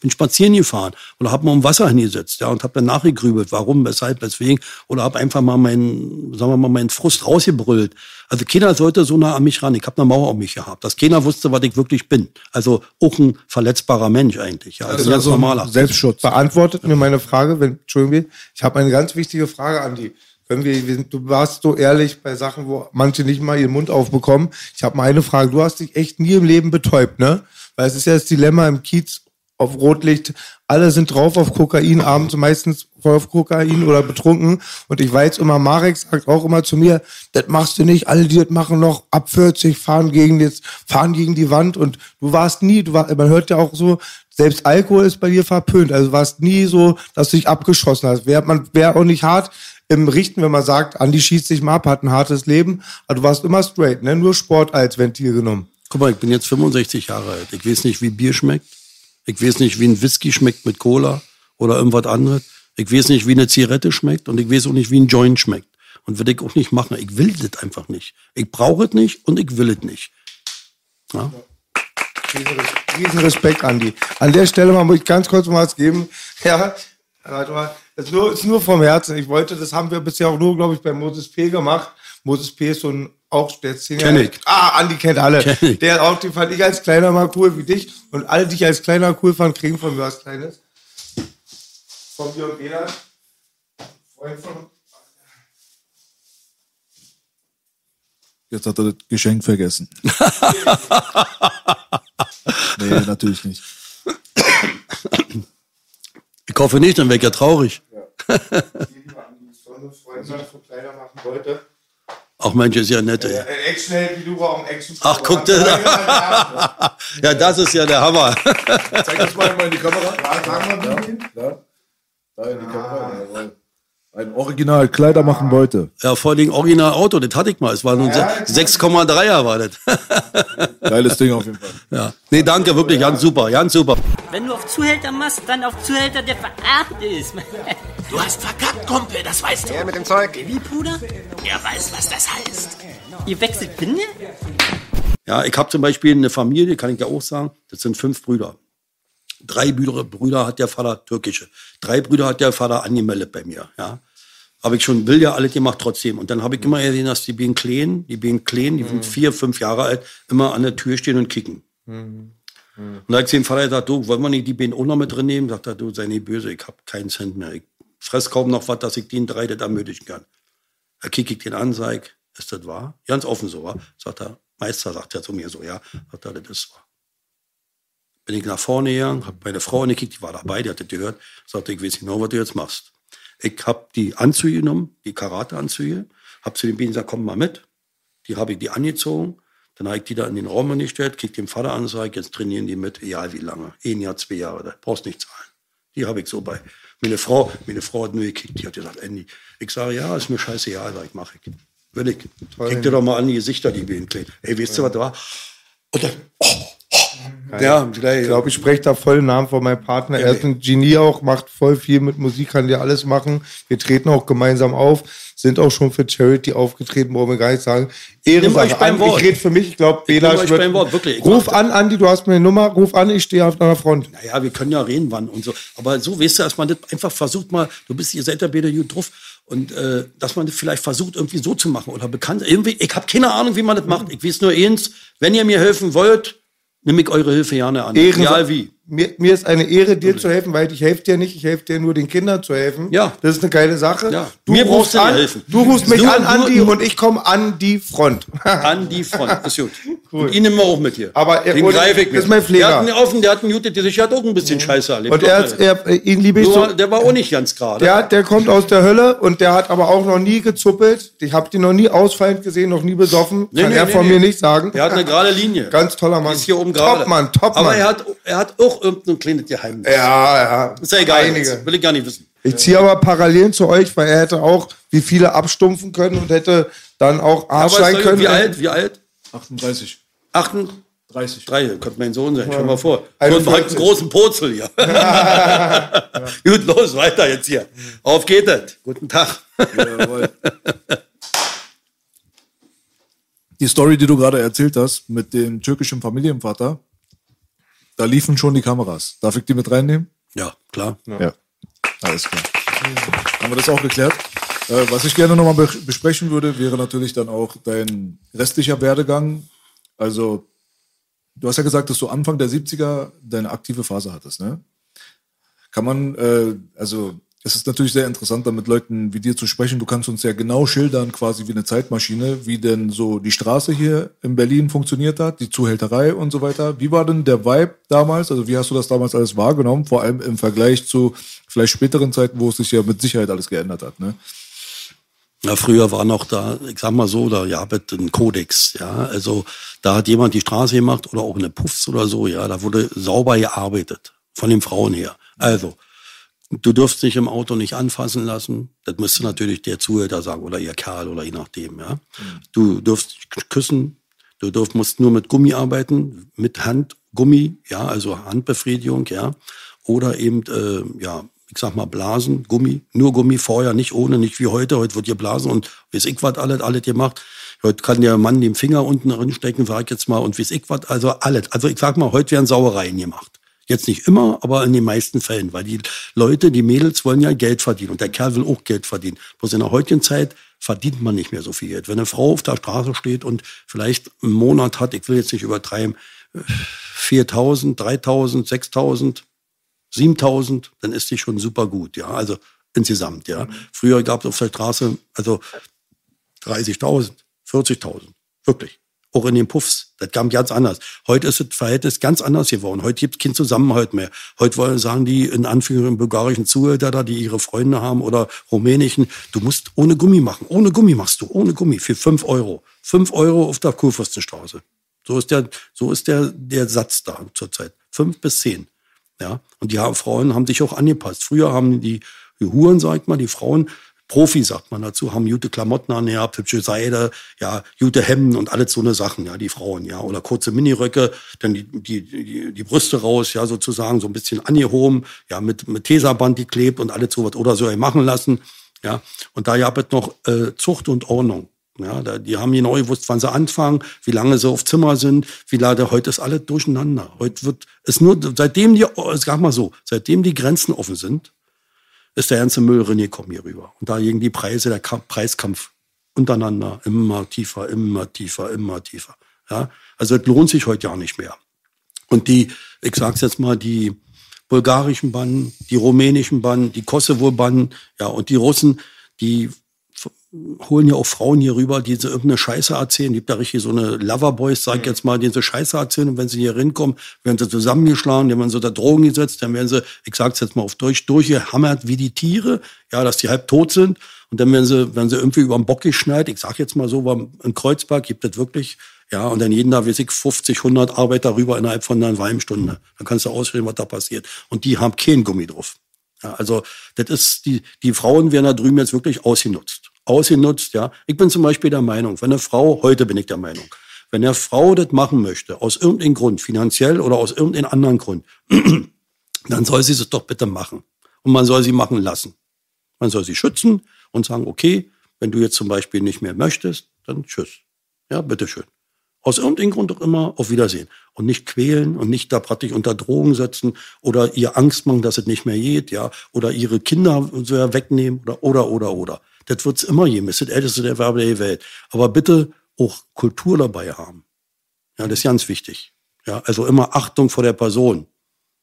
bin spazieren gefahren oder habe mal im Wasser hingesetzt ja, und habe dann nachgegrübelt, warum, weshalb, weswegen oder habe einfach mal meinen, sagen wir mal, meinen Frust rausgebrüllt. Also keiner sollte so nah an mich ran. Ich habe eine Mauer um mich gehabt, dass keiner wusste, was ich wirklich bin. Also auch ein verletzbarer Mensch eigentlich. Ja, also, also ganz normaler. Selbstschutz. Beantwortet mir meine Frage, wenn, Entschuldigung, ich habe eine ganz wichtige Frage an die wir du warst so ehrlich bei Sachen, wo manche nicht mal ihren Mund aufbekommen. Ich habe mal eine Frage. Du hast dich echt nie im Leben betäubt, ne? Weil es ist ja das Dilemma im Kiez auf Rotlicht. Alle sind drauf auf Kokain, abends meistens voll auf Kokain oder betrunken. Und ich weiß immer, Marek sagt auch immer zu mir, das machst du nicht. Alle, die das machen, noch ab 40 fahren gegen jetzt, fahren gegen die Wand. Und du warst nie, du war, man hört ja auch so, selbst Alkohol ist bei dir verpönt. Also warst nie so, dass du dich abgeschossen hast. Wäre man, auch nicht hart, im Richten, wenn man sagt, Andi schießt sich mal ab, hat ein hartes Leben, aber du warst immer straight, ne? Nur Sport als Ventil genommen. Guck mal, ich bin jetzt 65 Jahre alt. Ich weiß nicht, wie Bier schmeckt. Ich weiß nicht, wie ein Whisky schmeckt mit Cola oder irgendwas anderes. Ich weiß nicht, wie eine Zigarette schmeckt und ich weiß auch nicht, wie ein Joint schmeckt. Und will ich auch nicht machen. Ich will das einfach nicht. Ich brauche es nicht und ich will es nicht. Ja? Riesen Respekt, Andi. An der Stelle mal muss ich ganz kurz mal was geben. Ja, warte mal. Das ist nur, ist nur vom Herzen. Ich wollte, das haben wir bisher auch nur, glaube ich, bei Moses P. gemacht. Moses P. ist so ein, auch der zehn Kenn ich. Ah, Andi kennt alle. Kenn ich. Der auch, den fand ich als Kleiner mal cool wie dich. Und alle, die ich als Kleiner cool fand, kriegen von mir was Kleines. Von mir und Bela. Freund von Jetzt hat er das Geschenk vergessen. [laughs] nee, natürlich nicht. [laughs] Ich hoffe nicht, dann wäre ich ja traurig. Ja. Ach Mensch, ist ja nett. Ey. Action wie du war Action. Ach, guck dir da. [laughs] ja, das ist ja der Hammer. Zeig das mal in die Kamera. Ja, sagen wir mal, Da, da in die Kamera. jawohl. Ein Original, Kleider machen Leute. Ja, vor allem Original Auto, das hatte ich mal. Es war nur Ja, 6,3er war das. [laughs] Geiles Ding auf jeden Fall. ja. Nee, danke, wirklich, ganz super, ganz super. Wenn du auf Zuhälter machst, dann auf Zuhälter, der veracht ist. [laughs] Du hast verkackt, Kumpel, das weißt du. Ja, mit dem Zeug. Wie, Bruder? Er weiß, was das heißt. Ihr wechselt Binde? Ja, ich habe zum Beispiel eine Familie, kann ich ja auch sagen, das sind fünf Brüder. Drei Brüder, Brüder hat der Vater türkische. Drei Brüder hat der Vater angemeldet bei mir. Ja, habe ich schon, will ja alles gemacht trotzdem. Und dann habe ich immer gesehen, dass die beiden Kleen, die beiden Kleen, die sind vier, fünf Jahre alt, immer an der Tür stehen und kicken. Und da habe ich dem Vater gesagt, du, wollen wir nicht die beiden auch noch mit drin nehmen? Sagt er, du, sei nicht böse, ich habe keinen Cent mehr. Ich fress kaum noch was, dass ich den drei das ermöglichen kann. Da kicke ich den an, sag ich, ist das wahr? Ganz offen so, war. Sagt er, Meister, sagt er zu mir so, ja. Sagt er, das ist wahr. Bin ich nach vorne gegangen, hab meine Frau angekickt, die war dabei, die hat das gehört. Sagte, ich weiß genau, was du jetzt machst. Ich hab die Anzüge genommen, die Karate-Anzüge, hab zu den beiden gesagt, komm mal mit. Die habe ich die angezogen. Dann habe ich die da in den Raum angestellt, kick den Vater an, sag ich, jetzt trainieren die mit, egal wie lange. Ein Jahr, zwei Jahre, da brauchst nicht zahlen. Die habe ich so bei. Meine Frau, meine Frau hat nur gekickt, die hat gesagt, Andy, ich sage, ja, ist mir scheißegal, sag ich, mach ich. Will ich. Kick dir doch mal an die Gesichter, die beiden kleinen. Ey, weißt du, was da war? Und dann, oh. Ja, gleich. Ich glaube, ich spreche da voll den Namen von meinem Partner. Er ist ein Genie auch, macht voll viel mit Musik, kann dir alles machen. Wir treten auch gemeinsam auf, sind auch schon für Charity aufgetreten, brauchen wir gar nicht sagen. Ehrensache. euch beim An- Wort. Ich rede für mich, ich glaube, Ich Bela euch wird- beim Wort, wirklich. Ich Ruf an, Andi, du hast meine Nummer, ruf an, ich stehe auf deiner Front. Naja, wir können ja reden, wann und so. Aber so, weißt du, dass man das einfach versucht mal, du bist, ihr seid ja beide gut drauf, und äh, dass man das vielleicht versucht, irgendwie so zu machen oder bekannt. Irgendwie, ich habe keine Ahnung, wie man das macht. Ich weiß nur eins, wenn ihr mir helfen wollt, nehme ich eure Hilfe gerne an. Ehrensache. Egal wie. Mir, mir ist eine Ehre, dir zu helfen, weil ich helfe dir nicht, ich helfe dir nur den Kindern zu helfen. Ja. Das ist eine geile Sache. Ja. Du Mir rufst an, helfen. Du rufst mich Du- an, Andi, und ich komme an die Front. [laughs] An die Front. Ist gut. Und ihn nehmen wir auch mit hier. Aber er- Den greife ich mit. ist mein Pfleger. Der hat einen offen, der hat einen Jute, der sich hat auch ein bisschen Scheiße erlebt. Und er, hat- er, ihn liebe ich so. der war auch nicht ganz gerade. Der, hat- der kommt aus der Hölle und der hat aber auch noch nie gezuppelt. Ich habe den noch nie ausfallend gesehen, noch nie besoffen. Nee, Kann nee, er nee, von mir nicht sagen. Der hat eine gerade Linie. Ganz toller Mann. Ist hier oben gerade. Topmann, Topmann. Aber er hat, er hat auch irgendein kleines Geheimnis. ja, ja. Ist ja egal. Einige. jetzt. Will ich gar nicht wissen. Ich ziehe aber Parallelen zu euch, weil er hätte auch wie viele abstumpfen können und hätte dann auch Arsch sein können. wie alt? Wie alt? 38. 38. 30. könnte mein Sohn sein. Stell mal vor. So 41. einen, einen großen Purzel hier. [laughs] [laughs] Gut, los, weiter jetzt hier. Auf geht es. Guten Tag. Jawohl. [laughs] Die Story, die du gerade erzählt hast mit dem türkischen Familienvater, da liefen schon die Kameras. Darf ich die mit reinnehmen? Ja, klar. Ja. Alles klar. Haben wir das auch geklärt? Äh, was ich gerne nochmal be besprechen würde, wäre natürlich dann auch dein restlicher Werdegang. Also, du hast ja gesagt, dass du Anfang der 70er deine aktive Phase hattest, ne? Kann man, äh, also, es ist natürlich sehr interessant, da mit Leuten wie dir zu sprechen. Du kannst uns ja genau schildern, quasi wie eine Zeitmaschine, wie denn so die Straße hier in Berlin funktioniert hat, die Zuhälterei und so weiter. Wie war denn der Vibe damals? Also wie hast du das damals alles wahrgenommen? Vor allem im Vergleich zu vielleicht späteren Zeiten, wo es sich ja mit Sicherheit alles geändert hat. Ne? Ja, früher war noch da, ich sag mal so, da ja bitte ein Kodex, ja. Also da hat jemand die Straße gemacht oder auch eine Puffs oder so, ja, da wurde sauber gearbeitet. Von den Frauen her. Also, du dürfst dich im Auto nicht anfassen lassen. Das müsste natürlich der Zuhälter sagen oder ihr Kerl oder je nachdem, ja. Du dürfst küssen. Du dürft, musst nur mit Gummi arbeiten, mit Handgummi, ja, also Handbefriedigung, ja. Oder eben, äh, ja, ich sag mal Blasen, Gummi, nur Gummi vorher, nicht ohne, nicht wie heute. Heute wird hier Blasen und weiß ich was, alles, alles gemacht. Heute kann der Mann den Finger unten reinstecken, sag ich jetzt mal, und weiß ich was, also alles. Also ich sag mal, heute werden Sauereien gemacht. Jetzt nicht immer, aber in den meisten Fällen, weil die Leute, die Mädels wollen ja Geld verdienen und der Kerl will auch Geld verdienen. Bloß in der heutigen Zeit verdient man nicht mehr so viel Geld. Wenn eine Frau auf der Straße steht und vielleicht einen Monat hat, ich will jetzt nicht übertreiben, 4.000, 3.000, 6.000, 7.000, dann ist die schon super gut, ja, also insgesamt, ja. Früher gab es auf der Straße, also 30.000, 40.000, wirklich. Auch in den Puffs. Das kam ganz anders. Heute ist das Verhältnis ganz anders geworden. Heute gibt es keinen Zusammenhalt mehr. Heute wollen, sagen die in Anführungszeichen bulgarischen Zuhälter die ihre Freunde haben oder rumänischen, du musst ohne Gummi machen. Ohne Gummi machst du, ohne Gummi, für fünf Euro. Fünf Euro auf der Kurfürstenstraße. So ist der, so ist der, der Satz da zurzeit. Fünf bis zehn. Ja. Und die Frauen haben sich auch angepasst. Früher haben die, die Huren, sagt man, die Frauen, Profi, sagt man dazu, haben gute Klamotten an, ja, hübsche Seide, ja, gute Hemden und alles so eine Sachen, ja, die Frauen, ja, oder kurze Miniröcke, dann die, die, die, die Brüste raus, ja, sozusagen, so ein bisschen angehoben, ja, mit, mit Tesaband geklebt und alles sowas oder so machen lassen, ja, und da gab es noch äh, Zucht und Ordnung. Ja, da, die haben genau gewusst, wann sie anfangen, wie lange sie auf Zimmer sind, wie lange, heute ist alles durcheinander. Heute wird es nur, seitdem die, es gab mal so, seitdem die Grenzen offen sind, ist der ganze Müll reingekommen hier rüber. Und da gingen die Preise, der Preiskampf untereinander immer tiefer, immer tiefer, immer tiefer. Ja, also es lohnt sich heute ja nicht mehr. Und die, ich sag's jetzt mal, die bulgarischen Banden, die rumänischen Banden, die Kosovo-Banden, ja, und die Russen, die holen ja auch Frauen hier rüber, die so irgendeine Scheiße erzählen. Gibt da richtig so eine Loverboys, sag ich jetzt mal, die so Scheiße erzählen. Und wenn sie hier hinkommen, werden sie zusammengeschlagen, dann werden sie unter Drogen gesetzt, dann werden sie, ich sag's jetzt mal auf Deutsch, durchgehammert wie die Tiere, ja, dass die halb tot sind. Und dann werden sie, werden sie irgendwie über den Bock geschneit. Ich sag jetzt mal so, in Kreuzberg gibt es wirklich, ja, und dann jeden Tag, weiß ich, 50, 100 Arbeiter rüber innerhalb von einer halben Stunde. Dann kannst du ausreden, was da passiert. Und die haben keinen Gummi drauf. Ja, also, das ist, die, die Frauen werden da drüben jetzt wirklich ausgenutzt ausgenutzt. Ja, ich bin zum Beispiel der Meinung, wenn eine Frau, heute bin ich der Meinung, wenn eine Frau das machen möchte, aus irgendeinem Grund, finanziell oder aus irgendeinem anderen Grund, [clears throat] dann soll sie es doch bitte machen. Und man soll sie machen lassen. Man soll sie schützen und sagen, okay, wenn du jetzt zum Beispiel nicht mehr möchtest, dann tschüss. Ja, bitteschön. Aus irgendeinem Grund auch immer auf Wiedersehen. Und nicht quälen und nicht da praktisch unter Drogen setzen oder ihr Angst machen, dass es nicht mehr geht, ja, oder ihre Kinder so wegnehmen oder, oder, oder, oder. Das wird's immer geben. Das ist das älteste Erwerb der Welt. Aber bitte auch Kultur dabei haben. Ja, das ist ganz wichtig. Ja, also immer Achtung vor der Person.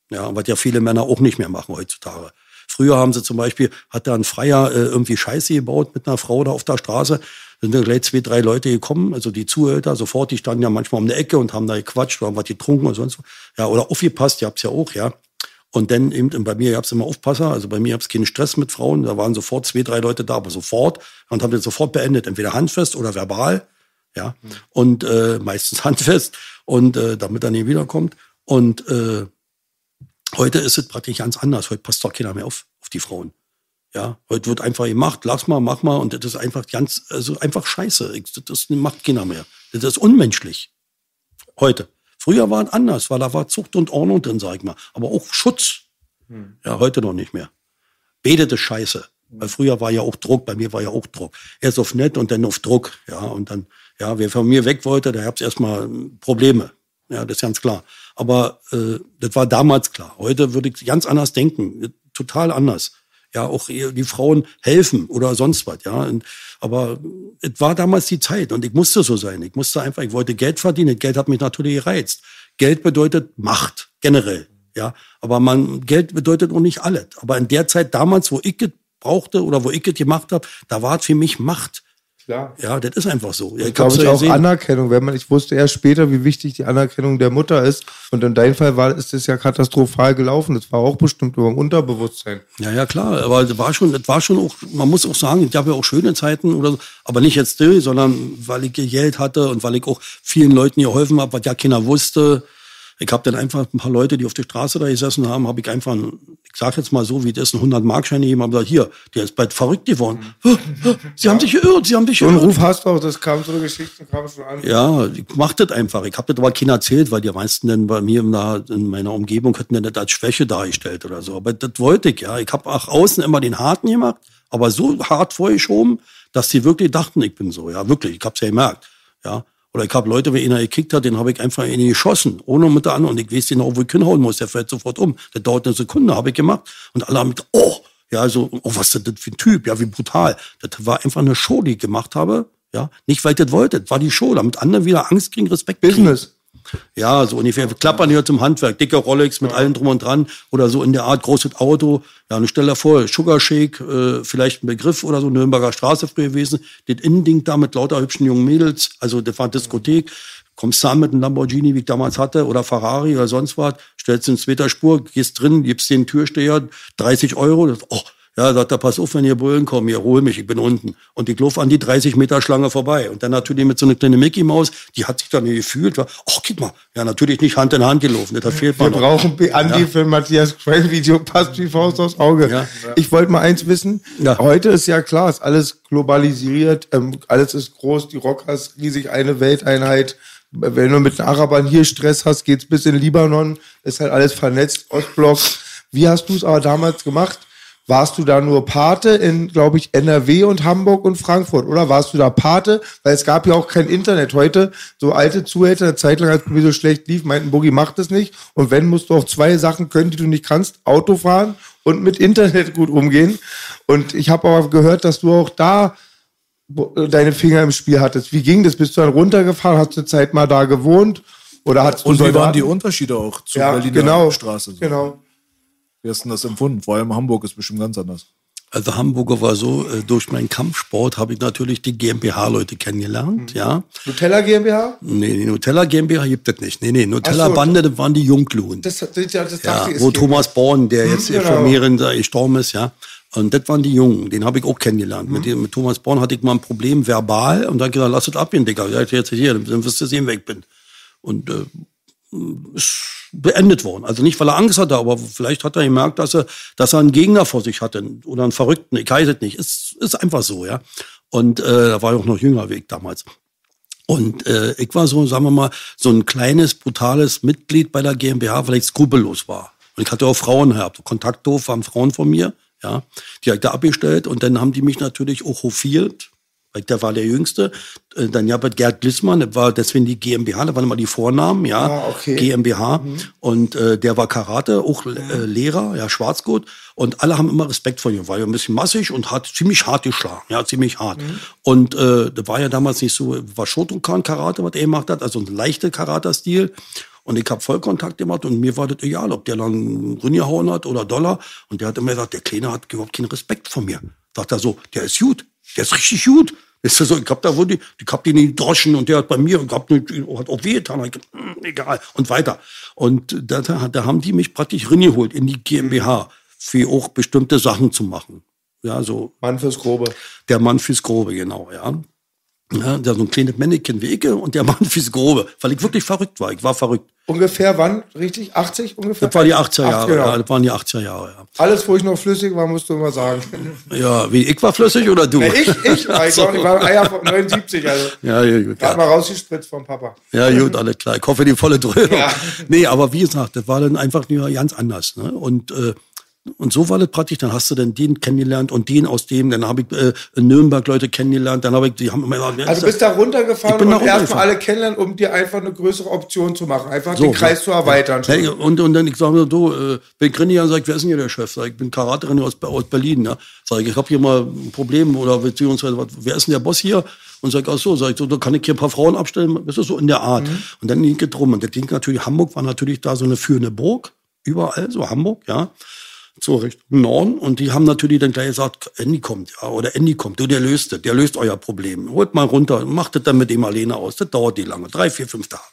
Ja, was ja viele Männer auch nicht mehr machen heutzutage. Früher haben sie zum Beispiel, hat da ein Freier äh, irgendwie Scheiße gebaut mit einer Frau da auf der Straße. Da sind gleich zwei, drei Leute gekommen, also die Zuhälter sofort, die standen ja manchmal um die Ecke und haben da gequatscht oder haben was getrunken oder sonst was. Ja, oder aufgepasst, ihr habt's ja auch, ja. Und dann eben, bei mir gab es immer Aufpasser, also bei mir gab es keinen Stress mit Frauen, da waren sofort zwei, drei Leute da, aber sofort und haben den sofort beendet, entweder handfest oder verbal, ja, mhm. und äh, meistens [laughs] handfest und äh, damit er nie wiederkommt. Und äh, heute ist es praktisch ganz anders, heute passt doch keiner mehr auf, auf die Frauen. Ja, heute wird einfach gemacht, lass mal, mach mal und das ist einfach ganz, also einfach scheiße. Das macht keiner mehr. Das ist unmenschlich. Heute. Früher war es anders, weil da war Zucht und Ordnung drin, sag ich mal. Aber auch Schutz. Hm. Ja, heute noch nicht mehr. Betete Scheiße. Weil früher war ja auch Druck, bei mir war ja auch Druck. Erst auf nett und dann auf Druck. Ja, und dann, ja, wer von mir weg wollte, da gab's erstmal Probleme. Ja, das ist ganz klar. Aber äh, das war damals klar. Heute würde ich ganz anders denken. Total anders ja auch die Frauen helfen oder sonst was, ja. Und, aber es war damals die Zeit und ich musste so sein. Ich musste einfach, ich wollte Geld verdienen. Geld hat mich natürlich gereizt. Geld bedeutet Macht, generell, ja. Aber man, Geld bedeutet auch nicht alles. Aber in der Zeit damals, wo ich es brauchte oder wo ich es gemacht habe, da war es für mich Macht. Klar. Ja, das ist einfach so. Ja, ich glaube, ich auch gesehen. Anerkennung. Wenn man, ich wusste erst später, wie wichtig die Anerkennung der Mutter ist. Und in deinem Fall war, ist es ja katastrophal gelaufen. Das war auch bestimmt über dem Unterbewusstsein. Ja, ja, klar. Aber das war schon, das war schon auch, man muss auch sagen, ich habe ja auch schöne Zeiten oder so, aber nicht jetzt sondern weil ich Geld hatte und weil ich auch vielen Leuten geholfen habe, was ja keiner wusste. Ich habe dann einfach ein paar Leute, die auf der Straße da gesessen haben, habe ich einfach, ich sage jetzt mal so, wie das, ein 100 Markschein gegeben, aber hier, der ist bald verrückt geworden. Mhm. Sie haben sich geirrt, Sie haben sich geirrt. So Ruf hast du auch, das kam so eine Geschichte, kam schon an. Ja, ich mach das einfach. Ich habe das aber keiner erzählt, weil die meisten dann bei mir in, meiner Umgebung hätten dann das als Schwäche dargestellt oder so. Aber das wollte ich, ja. Ich habe auch außen immer den Harten gemacht, aber so hart vorgeschoben, dass die wirklich dachten, ich bin so. Ja, wirklich, ich hab's ja gemerkt. Ja, oder ich habe Leute, wenn einer gekickt hat, den habe ich einfach in ihn geschossen, ohne mit der anderen. Und ich weiß genau, wo ich hinhauen muss. Der fällt sofort um. Das dauert eine Sekunde, habe ich gemacht. Und alle haben mit, oh, ja, so, oh, was ist das für ein Typ? Ja, wie brutal. Das war einfach eine Show, die ich gemacht habe. Ja, nicht weil ich das wollte. Das war die Show, damit andere wieder Angst kriegen, Respekt kriegen. Ja, so ungefähr. Wir klappern hier zum Handwerk. Dicke Rolex mit allem drum und dran. Oder so in der Art großes Auto. Ja, und stell dir vor, Sugar Shake, äh, vielleicht ein Begriff oder so, Nürnberger Straße früher gewesen. Das Innending da mit lauter hübschen jungen Mädels. Also, das war Diskothek. Kommst du an mit einem Lamborghini, wie ich damals hatte, oder Ferrari oder sonst was, stellst in zweiter Spur, gehst drin, gibst den Türsteher 30 Euro. Das, oh, ja, sagt er, pass auf, wenn ihr Bullen kommen, ihr hol mich, ich bin unten. Und ich laufe an die 30 Meter Schlange vorbei. Und dann natürlich mit so einer kleinen Mickey Maus, die hat sich dann gefühlt, war, ach, guck mal, ja, natürlich nicht Hand in Hand gelaufen, das fehlt Wir mir noch. brauchen Andi Ja. für Matthias Quell Video, passt wie Faust aufs Auge. Ja. Ich wollte mal eins wissen. Ja. Heute ist ja klar, ist alles globalisiert, ähm, alles ist groß, die Rockers riesig, eine Welteinheit. Wenn du mit den Arabern hier Stress hast, geht's bis in Libanon, ist halt alles vernetzt, Ostblock. Wie hast du es aber damals gemacht? Warst du da nur Pate in, glaube ich, NRW und Hamburg und Frankfurt? Oder warst du da Pate? Weil es gab ja auch kein Internet. Heute, so alte Zuhälter, eine Zeit lang, als es mir so schlecht lief, meinten, Boogie macht das nicht. Und wenn, musst du auch zwei Sachen können, die du nicht kannst. Auto fahren und mit Internet gut umgehen. Und ich habe aber gehört, dass du auch da deine Finger im Spiel hattest. Wie ging das? Bist du dann runtergefahren? Hast du eine Zeit mal da gewohnt? Oder hattest Und du wie waren die? Unterschiede auch zur Ja, Berliner genau. Straße? So? Genau. Wie hast du denn das empfunden? Vor allem Hamburg ist bestimmt ganz anders. Also Hamburger war so, äh, durch meinen Kampfsport habe ich natürlich die GmbH-Leute Mhm. kennengelernt, ja. Nutella GmbH? Nee, die Nutella GmbH gibt es nicht. Nee, nee, Nutella so. Bande, das waren die Jungluhen. Das, das, das, das Ja, ich, wo Thomas Born, der jetzt genau. von mehreren da gestorben ist, ja. Und das waren die Jungen, den habe ich auch kennengelernt. Mit, dem, mit Thomas Born hatte ich mal ein Problem verbal und dann ich gesagt, lass es abgehen, Digga. Ja, jetzt hier, dann wirst du sehen, wer ich bin. Und äh, beendet worden. Also nicht, weil er Angst hatte, aber vielleicht hat er gemerkt, dass er, dass er einen Gegner vor sich hatte oder einen Verrückten. Ich weiß es nicht. Ist, ist einfach so, ja. Und äh, da war ich auch noch jünger Weg damals. Und äh, ich war so, sagen wir mal, so ein kleines, brutales Mitglied bei der GmbH, weil ich skrupellos war. Und ich hatte auch Frauen gehabt. Kontakthof waren Frauen von mir, ja. Die habe ich da abgestellt und dann haben die mich natürlich auch hofiert. Der war der Jüngste. Äh, Dann ja, Gerd Glissmann, das war deswegen die GmbH, da waren immer die Vornamen, ja. Ah, okay. GmbH. Und äh, der war Karate, auch äh, Lehrer, ja, Schwarzgurt. Und alle haben immer Respekt vor ihm, war ja ein bisschen massig und hat ziemlich hart geschlagen, ja, ziemlich hart. Und äh, das war ja damals nicht so, war Shotokan Karate, was er gemacht hat, also ein leichter Karate-Stil. Und ich habe Vollkontakt gemacht und mir war das egal, ob der lang reingehauen hat oder Dollar. Und der hat immer gesagt, der Kleine hat überhaupt keinen Respekt vor mir. Sagt er so, der ist gut, der ist richtig gut. Ist das so, ich hab da wohl die, ich hab den in Droschen und der hat bei mir gehabt, hat auch wehgetan. Ich, hm, egal. Und weiter. Und da, da, da haben die mich praktisch reingeholt in die GmbH für auch bestimmte Sachen zu machen. Ja, so Mann fürs Grobe. der Mann fürs Grobe, genau, ja. Ja, der so ein kleines Männchen wie ich und der [laughs] Mann fürs Grobe, weil ich wirklich verrückt war. Ich war verrückt. Ungefähr wann? Richtig? 80 ungefähr? Das war die 80er Jahre. 80er Ja, das waren die 80er Jahre, ja. Alles, wo ich noch flüssig war, musst du immer sagen. Ja, wie ich war flüssig oder du? Na, ich, ich, [laughs] war, ich, glaub, ich war Eier von 79, also Ja, ja, gut. Ja. mal rausgespritzt vom Papa. Ja, gut, alles klar. Ich hoffe, die volle Dröhnung. Ja. Nee, aber wie gesagt, das war dann einfach nur ganz anders. Ne? Und, äh, und so war das praktisch. Dann hast du dann den kennengelernt und den aus dem. Dann habe ich äh, in Nürnberg Leute kennengelernt. Dann habe ich, die haben immer gesagt, Also ist bist da runtergefahren Ich bin und erstmal alle kennenlernen, um dir einfach eine größere Option zu machen. Einfach So, den Kreis ja. zu erweitern. Hey, und, und dann, ich sage mir, du, äh, bin Grinniger, sag ich, wer ist denn hier der Chef? Sag ich, bin Karaterin aus, aus Berlin. Ja. Sag ich, ich habe hier mal ein Problem oder beziehungsweise, wer ist denn der Boss hier? Und sag, ach so, sag ich, so, da kann ich hier ein paar Frauen abstellen. Das ist so in der Art. Und dann ging es drum. Und das ging natürlich, Hamburg war natürlich da so eine führende Burg. Überall, so Hamburg, ja. So Richtung Norden. Und die haben natürlich dann gleich gesagt, Andy kommt, ja, oder Andy kommt. Du, der löst das, der löst euer Problem. Holt mal runter, macht das dann mit dem alleine aus. Das dauert nicht lange. Drei, vier, fünf Tage.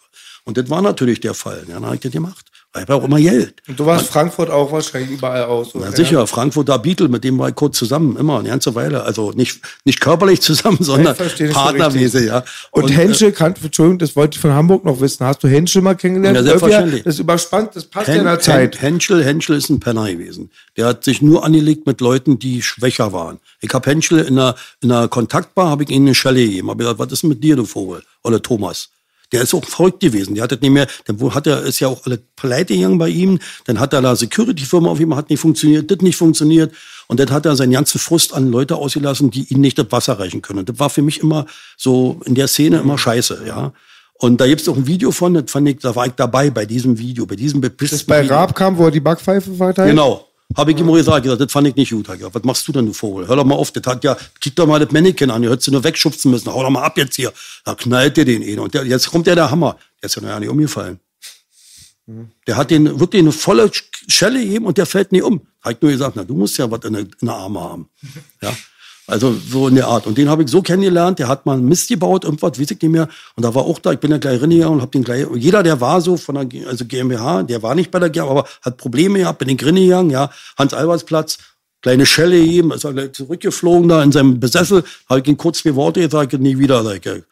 Und das war natürlich der Fall. Ja, dann habe ich das gemacht. Weil ich brauche immer Geld. Und du warst Frankfurt auch wahrscheinlich überall aus. Na oder? sicher, Frankfurter Beatle, mit dem war ich kurz zusammen, immer eine ganze Weile. Also nicht, nicht körperlich zusammen, sondern partnermäßig, ja. Und, äh, Henschel, kann, Entschuldigung, das wollte ich von Hamburg noch wissen. Hast du Henschel mal kennengelernt? Ja, selbstverständlich. Das ist überspannt, das passt ja in Hen, der Zeit. Hen, Henschel, Henschel ist ein Penner gewesen. Der hat sich nur angelegt mit Leuten, die schwächer waren. Ich habe Henschel in einer, in einer Kontaktbar, habe ich ihm eine Schelle gegeben. Hab gesagt, was ist denn mit dir, du Vogel? Oder Thomas. Der ist auch verrückt gewesen. Der hat das nicht mehr, dann hat er, ist ja auch alle pleite gegangen bei ihm. Dann hat er da Security-Firma auf ihm, hat nicht funktioniert, das nicht funktioniert. Und dann hat er seinen ganzen Frust an Leute ausgelassen, die ihm nicht das Wasser reichen können. Und das war für mich immer so in der Szene immer scheiße, ja. Und da gibt's auch ein Video von, das fand ich, da war ich dabei bei diesem Video, bei diesem Das bepissten bei Video. Raab kam, wo er die Backpfeife verteilt? Genau. Habe ich ihm gesagt, gesagt, das fand ich nicht gut. Ich gesagt, was machst du denn, du Vogel? Hör doch mal auf, das hat ja, kick doch mal das Mannequin an, ihr hättest du nur wegschubsen müssen. Hau doch mal ab jetzt hier. Da knallt dir den einen. Und der, jetzt kommt der der Hammer. Der ist ja noch gar nicht umgefallen. Der hat den wirklich eine volle Schelle gegeben und der fällt nie um. Hab ich nur gesagt, na, du musst ja was in der, in der Arme haben. Ja. Also so in der Art. Und den habe ich so kennengelernt, der hat mal Mist gebaut, irgendwas, weiß ich nicht mehr. Und da war auch da, ich bin ja gleich reingegangen und habe den gleich, jeder, der war so von der also GmbH, der war nicht bei der GmbH, aber hat Probleme gehabt, bin den Grinne gegangen, ja, Hans-Alberts-Platz, kleine Schelle gegeben, ist er gleich zurückgeflogen da in seinem Besessel, habe ich ihm kurz zwei Worte gesagt, nie wieder, sag ich,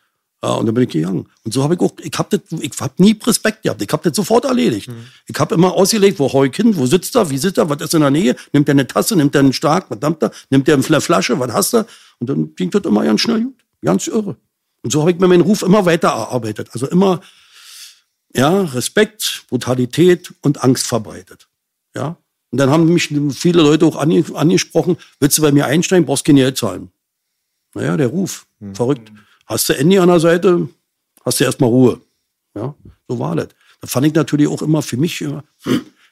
und dann bin ich gegangen. Und so habe ich auch, ich habe habe nie Respekt gehabt. Ich habe das sofort erledigt. Ich habe immer ausgelegt, wo ich hin, wo sitzt er, wie sitzt er, was ist in der Nähe, nimmt er eine Tasse, nimmt er einen Stark, was dampft er, nimmt er eine Flasche, was hast du? Und dann ging das immer ganz schnell gut. Ganz irre. Und so habe ich mir meinen Ruf immer weiter erarbeitet. Also immer, ja, Respekt, Brutalität und Angst verbreitet. Ja. Und dann haben mich viele Leute auch ange angesprochen, willst du bei mir einsteigen, brauchst kein Geld zahlen. Naja, der Ruf. Verrückt. Hast du Andy an der Seite, hast du erstmal Ruhe. Ja, so war das. Da fand ich natürlich auch immer für mich, [clears throat] ja,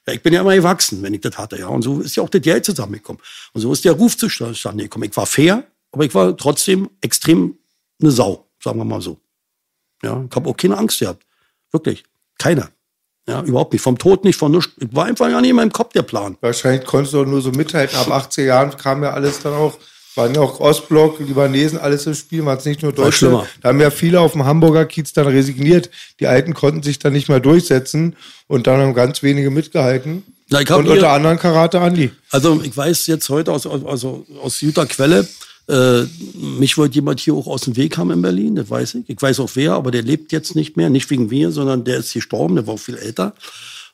ich bin ja immer gewachsen, wenn ich das hatte, ja. Und so ist ja auch das Geld zusammengekommen. Und so ist der Ruf zustande gekommen. Ich war fair, aber ich war trotzdem extrem eine Sau, sagen wir mal so. Ja, ich habe auch keine Angst gehabt. Wirklich. Keine. Ja, überhaupt nicht. Vom Tod nicht, von nichts. Ich war einfach ja nicht in meinem Kopf der Plan. Wahrscheinlich konntest du auch nur so mithalten. Ab [laughs] 18 Jahren kam ja alles dann auch, waren ja auch Ostblock, Libanesen, alles im Spiel, waren es nicht nur Deutsche. Da haben ja viele auf dem Hamburger Kiez dann resigniert. Die Alten konnten sich dann nicht mehr durchsetzen und dann haben ganz wenige mitgehalten. Na, und hier- unter anderem Karate Andi. Also ich weiß jetzt heute aus, also aus guter Quelle, äh, mich wollte jemand hier auch aus dem Weg haben in Berlin, das weiß ich. Ich weiß auch wer, aber der lebt jetzt nicht mehr, nicht wegen mir, sondern der ist gestorben, der war auch viel älter.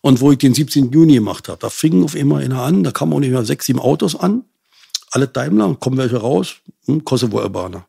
Und wo ich den 17. Juni gemacht habe, da fing auf einmal einer an, da kamen auch nicht mehr sechs, sieben Autos an, alle Daimler, kommen welche raus, hm, Kosovo-Albaner.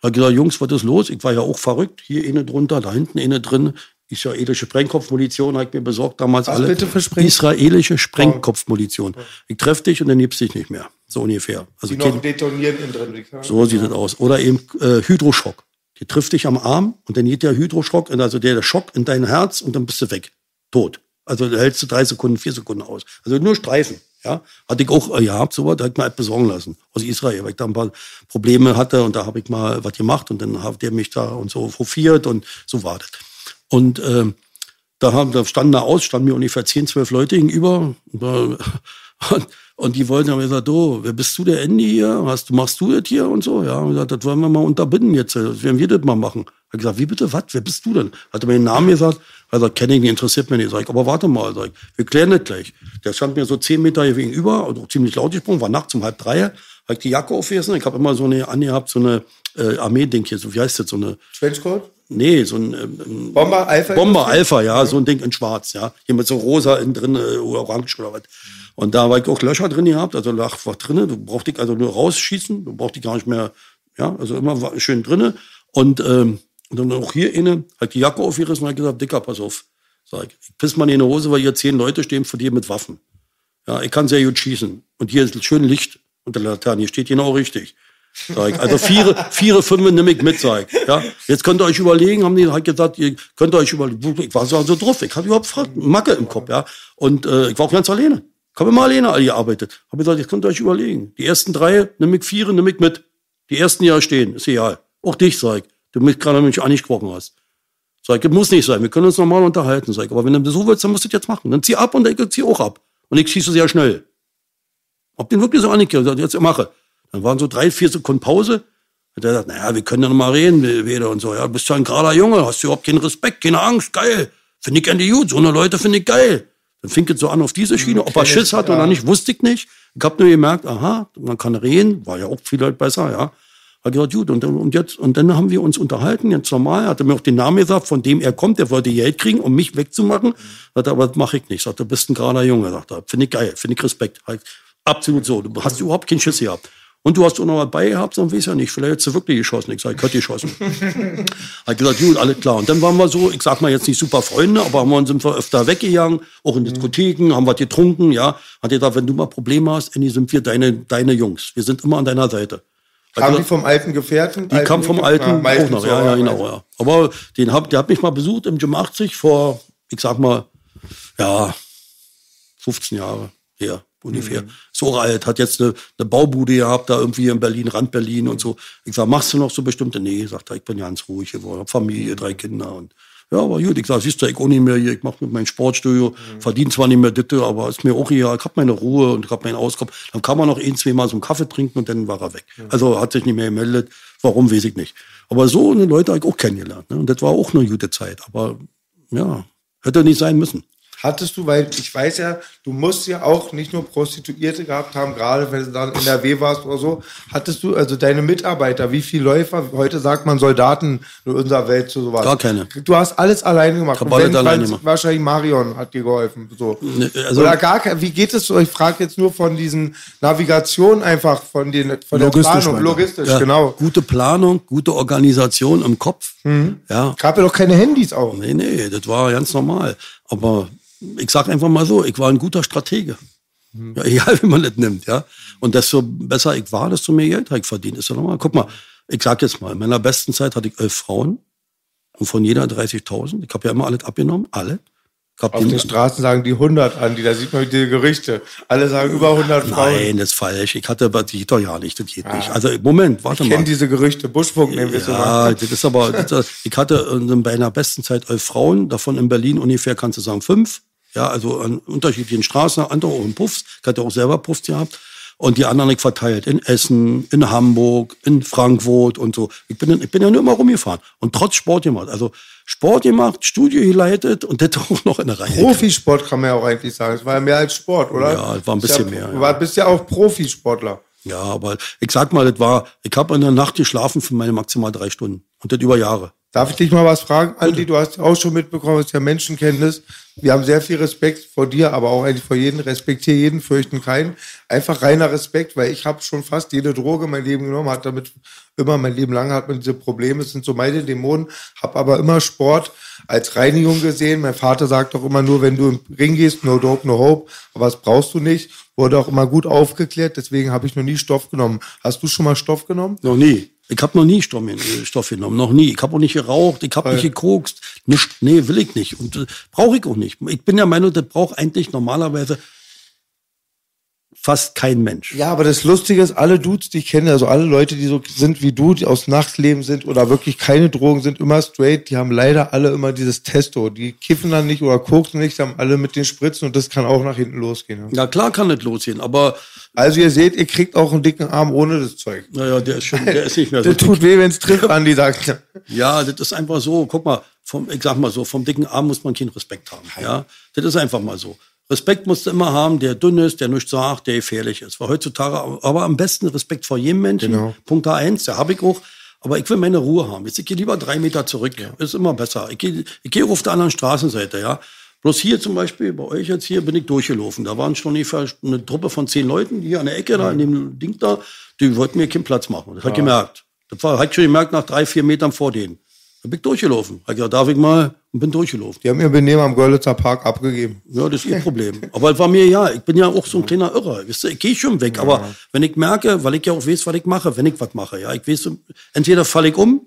Da hab ich gesagt, Jungs, was ist los? Ich war ja auch verrückt. Hier eine drunter, da hinten eine drin. Israelische Sprengkopfmunition habe ich mir besorgt damals Was alle. bitte für Spreng- Israelische Sprengkopfmunition. Ich treffe dich und dann gibt's dich nicht mehr. So ungefähr. Also Die noch detonieren innen drin. so sieht es aus. Oder eben äh, Hydroschock. Die trifft dich am Arm und dann geht der Hydroschock, also der, Schock in dein Herz und dann bist du weg. Tot. Also da hältst du drei Sekunden, vier Sekunden aus. Also nur Streifen. Ja, hatte ich auch äh, gehabt, sowas, da hab ich mir halt besorgen lassen aus Israel, weil ich da ein paar Probleme hatte und da habe ich mal was gemacht und dann hat der mich da und so hofiert und so war das. Und ähm, da, haben, da standen da aus, standen mir ungefähr 10, 12 Leute gegenüber. Und, [laughs] da, und, die wollten, haben gesagt, oh, wer bist du, der Andy hier? Was, machst du das hier und so? Ja, und gesagt, das wollen wir mal unterbinden jetzt. Das werden wir das mal machen. Hat gesagt, wie bitte, was? Wer bist du denn? Hat er mir den Namen gesagt. Hat gesagt, kenne ich nicht, interessiert mich nicht. Sag ich, aber warte mal, sag ich, wir klären das gleich. Der stand mir so 10 Meter hier gegenüber, also ziemlich laut gesprungen, war nachts um halb drei. Habe ich die Jacke aufgegessen. Ich habe immer so eine angehabt, so eine äh, Armee-Ding hier, so wie heißt das, so eine Trenchcoat? Nee, so ein ähm, Bomber, Alpha? Bomber Alpha, ja, so ein Ding in schwarz, ja. Hier mit so rosa innen drin, äh, oder orange oder was. Und da war ich auch Löcher drin gehabt, also lag was drinne. Du brauchst dich also nur rausschießen, du brauchst dich gar nicht mehr, ja, also immer schön drinne. Und, ähm, und dann auch hier innen, hat die Jacke aufgerissen und hat gesagt, Dicker, pass auf. Sag ich, ich piss mal in die Hose, weil hier zehn Leute stehen vor dir mit Waffen. Ja, ich kann sehr gut schießen. Und hier ist schön Licht unter der Laterne. Hier steht genau richtig. Sag ich. Also vier, vier, fünf nehme ich mit, sag ich. Ja, jetzt könnt ihr euch überlegen, haben die halt gesagt, ihr könnt euch überlegen. Ich war so, so drauf, ich hatte überhaupt Fra- Macke im Kopf, ja. Und äh, ich war auch ganz alleine. Ich habe immer alleine gearbeitet. Habe gesagt, jetzt könnt ihr euch überlegen. Die ersten drei nehme ich vier, nehme ich mit. Die ersten, die ja stehen, ist egal. Auch dich, sag ich. Du mich gerade mich angesprochen hast. Sag ich, muss nicht sein. Wir können uns normal unterhalten, sag ich. Aber wenn du so willst, dann musst du das jetzt machen. Dann zieh ab und ich zieh auch ab. Und ich schieße sehr schnell. Hab den wirklich so angekehrt, jetzt mache. Dann waren so drei, vier Sekunden Pause. Hat er gesagt, naja, wir können ja noch mal reden, wieder und so. Ja, bist ja ein gerader Junge, hast du überhaupt keinen Respekt, keine Angst, geil. Finde ich gerne gut, so eine Leute finde ich geil. Dann fing es so an auf diese Schiene, ob er Schiss hat oder nicht, wusste ich nicht. Ich habe nur gemerkt, aha, man kann reden, war ja auch viel Leute besser, ja. Hat gesagt, gut, und, dann- und jetzt, und dann haben wir uns unterhalten, jetzt normal, hat er mir auch den Namen gesagt, von dem er kommt, der wollte Geld kriegen, um mich wegzumachen. Hat er, aber das mache ich nicht. Sagt er, bist ein gerader Junge, sagt er. Finde ich geil, finde ich Respekt. Halt, absolut so. Du hast überhaupt keinen Schiss gehabt. Und du hast auch noch mal bei gehabt, dann weiß ja nicht, vielleicht hättest du wirklich geschossen. Ich sag, ich hätte geschossen. [laughs] Hat gesagt, gut, alles klar. Und dann waren wir so, ich sag mal jetzt nicht super Freunde, aber haben wir, sind wir öfter weggegangen, auch in Diskotheken, haben was getrunken, ja. Hat er gesagt, wenn du mal Probleme hast, Andy, sind wir deine, deine Jungs. Wir sind immer an deiner Seite. Kam die gesagt, vom alten Gefährten? die kam vom alten noch, so, ja, ja, genau, ja. Aber den hab, der hat mich mal besucht im Gym 80 vor, ich sag mal, ja, 15 Jahre. her, ungefähr. So alt, hat jetzt eine, eine Baubude gehabt, da irgendwie in Berlin, Rand Berlin und so. Ich sag, machst du noch so bestimmte? Nee, sagt er, ich bin ganz ruhig geworden, hab Familie, drei Kinder und ja, aber gut, ich sag, siehst du, ich auch nicht mehr hier, ich mache mit meinem Sportstudio, verdiene zwar nicht mehr Ditte, aber ist mir auch hier, ich hab meine Ruhe und ich hab meinen Auskommen. Dann kann man noch ein, zwei Mal so einen Kaffee trinken und dann war er weg. Also hat sich nicht mehr gemeldet, warum, weiß ich nicht. Aber so eine Leute habe ich auch kennengelernt. Ne? Und das war auch eine gute Zeit. Aber ja, hätte nicht sein müssen. Hattest du, weil ich weiß ja, du musst ja auch nicht nur Prostituierte gehabt haben, gerade wenn du dann in der W warst oder so. Hattest du also deine Mitarbeiter, wie viele Läufer, heute sagt man Soldaten in unserer Welt zu sowas. Gar keine. Du hast alles alleine gemacht. Ich wenn- alleine gemacht. Wahrscheinlich Marion hat dir geholfen. So. Ne, also- Oder gar kein, wie geht es so? Ich frage jetzt nur von diesen Navigation einfach, von den, von Logistisch, der Planung, logistisch, Ja, genau. Gute Planung, gute Organisation im Kopf. Ja, Gab ja doch keine Handys auch. nee, nee, das war ganz normal. Aber ich sag einfach mal so, ich war ein guter Stratege. Ja, egal wie man das nimmt, ja. Und desto besser ich war, desto mehr Geld habe ich verdient. Ist ja normal. Guck mal, ich sag jetzt mal, in meiner besten Zeit hatte ich elf Frauen und von jeder 30.000. Ich habe ja immer alles abgenommen, alle. Ich Auf die- den Straßen sagen die 100 an, die, da sieht man die Gerüchte. Alle sagen über 100 Frauen. Nein, das ist falsch. Ich hatte, das geht doch ja nicht, das geht nicht. Also, Moment, warte Ich mal. kenne diese Gerüchte. Buschfunk nehmen wir Ja, immer. das ist aber, das, ich hatte bei einer besten Zeit elf Frauen, davon in Berlin ungefähr, kannst du sagen, fünf. Ja, also an unterschiedlichen Straßen, andere auch in Puffs. Ich hatte auch selber Puffs gehabt. Und die anderen ich verteilt in Essen, in Hamburg, in Frankfurt und so. Ich bin, ich bin ja nur immer rumgefahren und trotz Sport gemacht. Also Sport gemacht, Studio geleitet und das [laughs] auch noch in der Reihe. Profisport kann man ja auch eigentlich sagen. Es war ja mehr als Sport, oder? Ja, es war ein bisschen Ist mehr, Du ja. war- bist ja auch Profisportler. Ja, aber ich sag mal, das war, ich habe in der Nacht geschlafen für meine maximal drei Stunden. Und das über Jahre. Darf ich dich mal was fragen, Andi? Du hast auch schon mitbekommen, es ist ja Menschenkenntnis. Wir haben sehr viel Respekt vor dir, aber auch eigentlich vor jedem. Respektiere jeden, fürchten keinen. Einfach reiner Respekt, weil ich habe schon fast jede Droge in mein Leben genommen, hat damit immer mein Leben lang hat man diese Probleme, es sind so meine Dämonen, habe aber immer Sport als Reinigung gesehen. Mein Vater sagt auch immer nur, wenn du im Ring gehst, no dope, no hope, aber das brauchst du nicht. Wurde auch immer gut aufgeklärt, deswegen habe ich noch nie Stoff genommen. Hast du schon mal Stoff genommen? Noch nie. Ich habe noch nie Stoff, äh, Stoff genommen, noch nie. Ich habe auch nicht geraucht, ich habe nicht gekokst, nicht, nee, will ich nicht und äh, brauche ich auch nicht. Ich bin der Meinung, das braucht eigentlich normalerweise fast kein Mensch. Ja, aber das Lustige ist, alle Dudes, die ich kenne, also alle Leute, die so sind wie du, die aus Nachtleben sind oder wirklich keine Drogen sind, immer straight, die haben leider alle immer dieses Testo. Die kiffen dann nicht oder koksen nicht, die haben alle mit den Spritzen und das kann auch nach hinten losgehen. Ja. Ja, klar kann das losgehen, aber Also ihr seht, ihr kriegt auch einen dicken Arm ohne das Zeug. naja, der ist schon, der ist nicht mehr [laughs] so Das tut weh, wenn es trifft, [laughs] Andi sagt. ja. Ja, das ist einfach so. Guck mal, vom, ich sag mal so, vom dicken Arm muss man keinen Respekt haben. Ja, das ist einfach mal so. Respekt musst du immer haben, der dünn ist, der nichts sagt, der gefährlich ist. Weil heutzutage, aber am besten Respekt vor jedem Menschen. Genau. Punkt eins, der habe ich auch. Aber ich will meine Ruhe haben. Jetzt, ich gehe lieber drei Meter zurück. Ist immer besser. Ich gehe, ich gehe auf der anderen Straßenseite, ja. Bloß hier zum Beispiel, bei euch jetzt hier, bin ich durchgelaufen. Da waren schon ungefähr eine Truppe von zehn Leuten, hier an der Ecke da, in dem Ding da, die wollten mir keinen Platz machen. Das hab ich gemerkt. Das war, ich schon gemerkt nach drei, vier Metern vor denen. Da bin ich durchgelaufen. Hab gesagt, darf ich mal? Und bin durchgelaufen. Die haben ihr Benehmen am Görlitzer Park abgegeben. Ja, das ist ihr Problem. Aber es war mir ja, ich bin ja auch so ein kleiner Irrer. Wisst ihr, ich gehe schon weg. Aber wenn ich merke, weil ich ja auch weiß, was ich mache, wenn ich was mache, ja, ich weiß, entweder falle ich um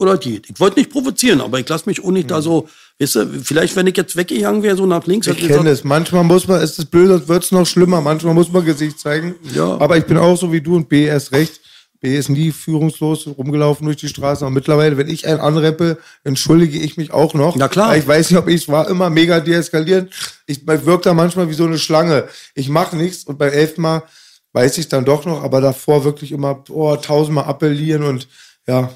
oder geht. Ich wollte nicht provozieren, aber ich lasse mich auch nicht da so, wisst ihr, vielleicht wenn ich jetzt weggegangen wäre, so nach links, Ich kenne es. Manchmal muss man, ist es blöd, sonst wird es noch schlimmer. Manchmal muss man Gesicht zeigen. Ja. Aber ich bin auch so wie du und B erst recht. B ist nie führungslos rumgelaufen durch die Straßen. Aber mittlerweile, wenn ich einen anreppe, entschuldige ich mich auch noch. Na klar. Ich weiß nicht, ob ich es war, immer mega deeskalierend. Ich wirke da manchmal wie so eine Schlange. Ich mache nichts und beim elften Mal weiß ich dann doch noch, aber davor wirklich immer oh, tausendmal appellieren und ja.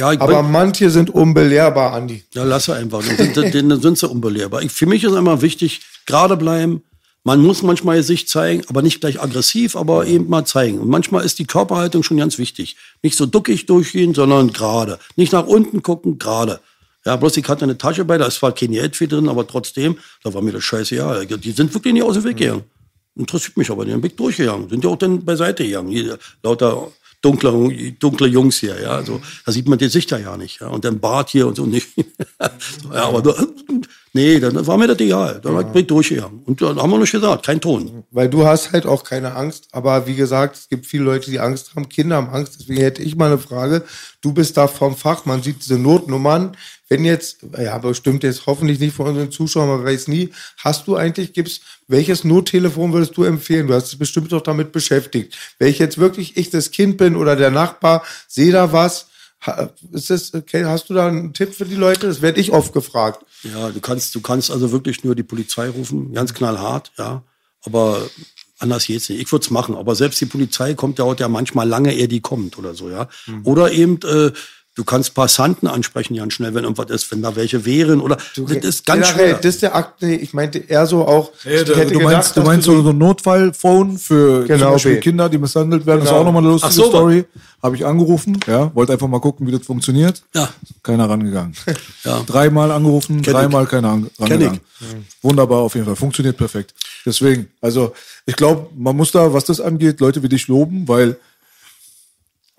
Ja, Aber bin, manche sind unbelehrbar, Andi. ja, lasse einfach. Dann sind, [laughs] dann sind sie unbelehrbar. Ich, für mich ist immer wichtig, gerade bleiben. Man muss manchmal sich zeigen, aber nicht gleich aggressiv, aber eben mal zeigen. Und manchmal ist die Körperhaltung schon ganz wichtig. Nicht so duckig durchgehen, sondern gerade. Nicht nach unten gucken, gerade. Ja, bloß ich hatte eine Tasche bei, da ist zwar kein Geld viel drin, aber trotzdem, da war mir das scheiße, ja. Die sind wirklich nicht aus dem Weg gegangen. Interessiert mich aber, die sind weg durchgegangen. Sind ja auch dann beiseite gegangen. Lauter dunkle, dunkle Jungs hier, ja. Also, da sieht man die Sichter ja nicht, ja. Und dann Bart hier und so nicht. [laughs] ja, aber da, Nee, dann war mir das egal. Dann bin ich durchgegangen. Und dann haben wir nicht gesagt, kein Ton. Weil du hast halt auch keine Angst. Aber wie gesagt, es gibt viele Leute, die Angst haben. Kinder haben Angst. Deswegen hätte ich mal eine Frage. Du bist da vom Fach. Man sieht diese Notnummern. Wenn jetzt, ja, bestimmt jetzt hoffentlich nicht von unseren Zuschauern, man weiß nie. Hast du eigentlich, gibt's, welches Nottelefon würdest du empfehlen? Du hast dich bestimmt doch damit beschäftigt. Wenn ich jetzt wirklich ich das Kind bin oder der Nachbar, sehe da was. Ist das, okay, hast du da einen Tipp für die Leute? Das werde ich oft gefragt. Ja, du kannst, du kannst also wirklich nur die Polizei rufen, ganz knallhart, ja. Aber anders geht's nicht. Ich würde es machen, aber selbst die Polizei kommt ja auch ja manchmal lange, ehe die kommt oder so, ja. Mhm. Oder eben, äh, du kannst Passanten ansprechen ganz schnell, wenn irgendwas ist, wenn da welche wären oder das ist ganz Generell, schwer. Das ist der Akt, nee, ich meinte eher so auch. Ja, ich da, du meinst, gedacht, du dass meinst so so ein Notfallphone für Genau, zum Beispiel B. Kinder, die misshandelt werden. Das ist Genau. auch nochmal eine lustige so. Story. Habe ich angerufen, ja, wollte einfach mal gucken, wie das funktioniert. Ja. Keiner rangegangen. [laughs] Ja. Dreimal angerufen, Kenn dreimal keiner an- rangegangen. Wunderbar auf jeden Fall, funktioniert perfekt. Deswegen, also ich glaube, man muss da, was das angeht, Leute wie dich loben, weil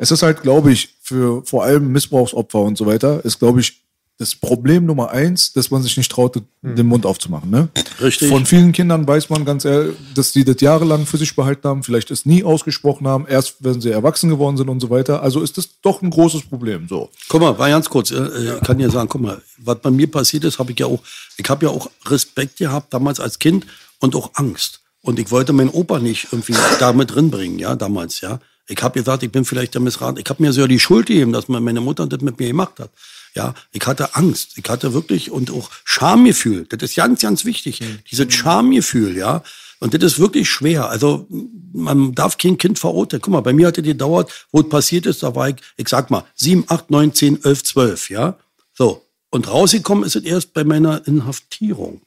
es ist halt, glaube ich, für vor allem Missbrauchsopfer und so weiter, ist, glaube ich, das Problem Nummer eins, dass man sich nicht traut, den Mund aufzumachen. Ne? Richtig. Von vielen Kindern weiß man ganz ehrlich, dass die das jahrelang für sich behalten haben, vielleicht es nie ausgesprochen haben, erst wenn sie erwachsen geworden sind und so weiter. Also ist das doch ein großes Problem. So. Guck mal, war ganz kurz, äh, äh, ich kann dir sagen, guck mal, was bei mir passiert ist, habe ich ja auch, ich habe ja auch Respekt gehabt damals als Kind und auch Angst. Und ich wollte meinen Opa nicht irgendwie da mit drin bringen, ja, damals, ja. Ich habe gesagt, ich bin vielleicht der Missrat. Ich habe mir so die Schuld gegeben, dass meine Mutter das mit mir gemacht hat. Ja, ich hatte Angst. Ich hatte wirklich und auch Schamgefühl. Das ist ganz, ganz wichtig. Dieses Schamgefühl, ja. Und das ist wirklich schwer. Also man darf kein Kind verurteilen. Guck mal, bei mir hatte die gedauert, wo es passiert ist, da war ich, ich sag mal, 7, 8, 9, 10, 11, 12, ja. So. Und rausgekommen ist es erst bei meiner Inhaftierung.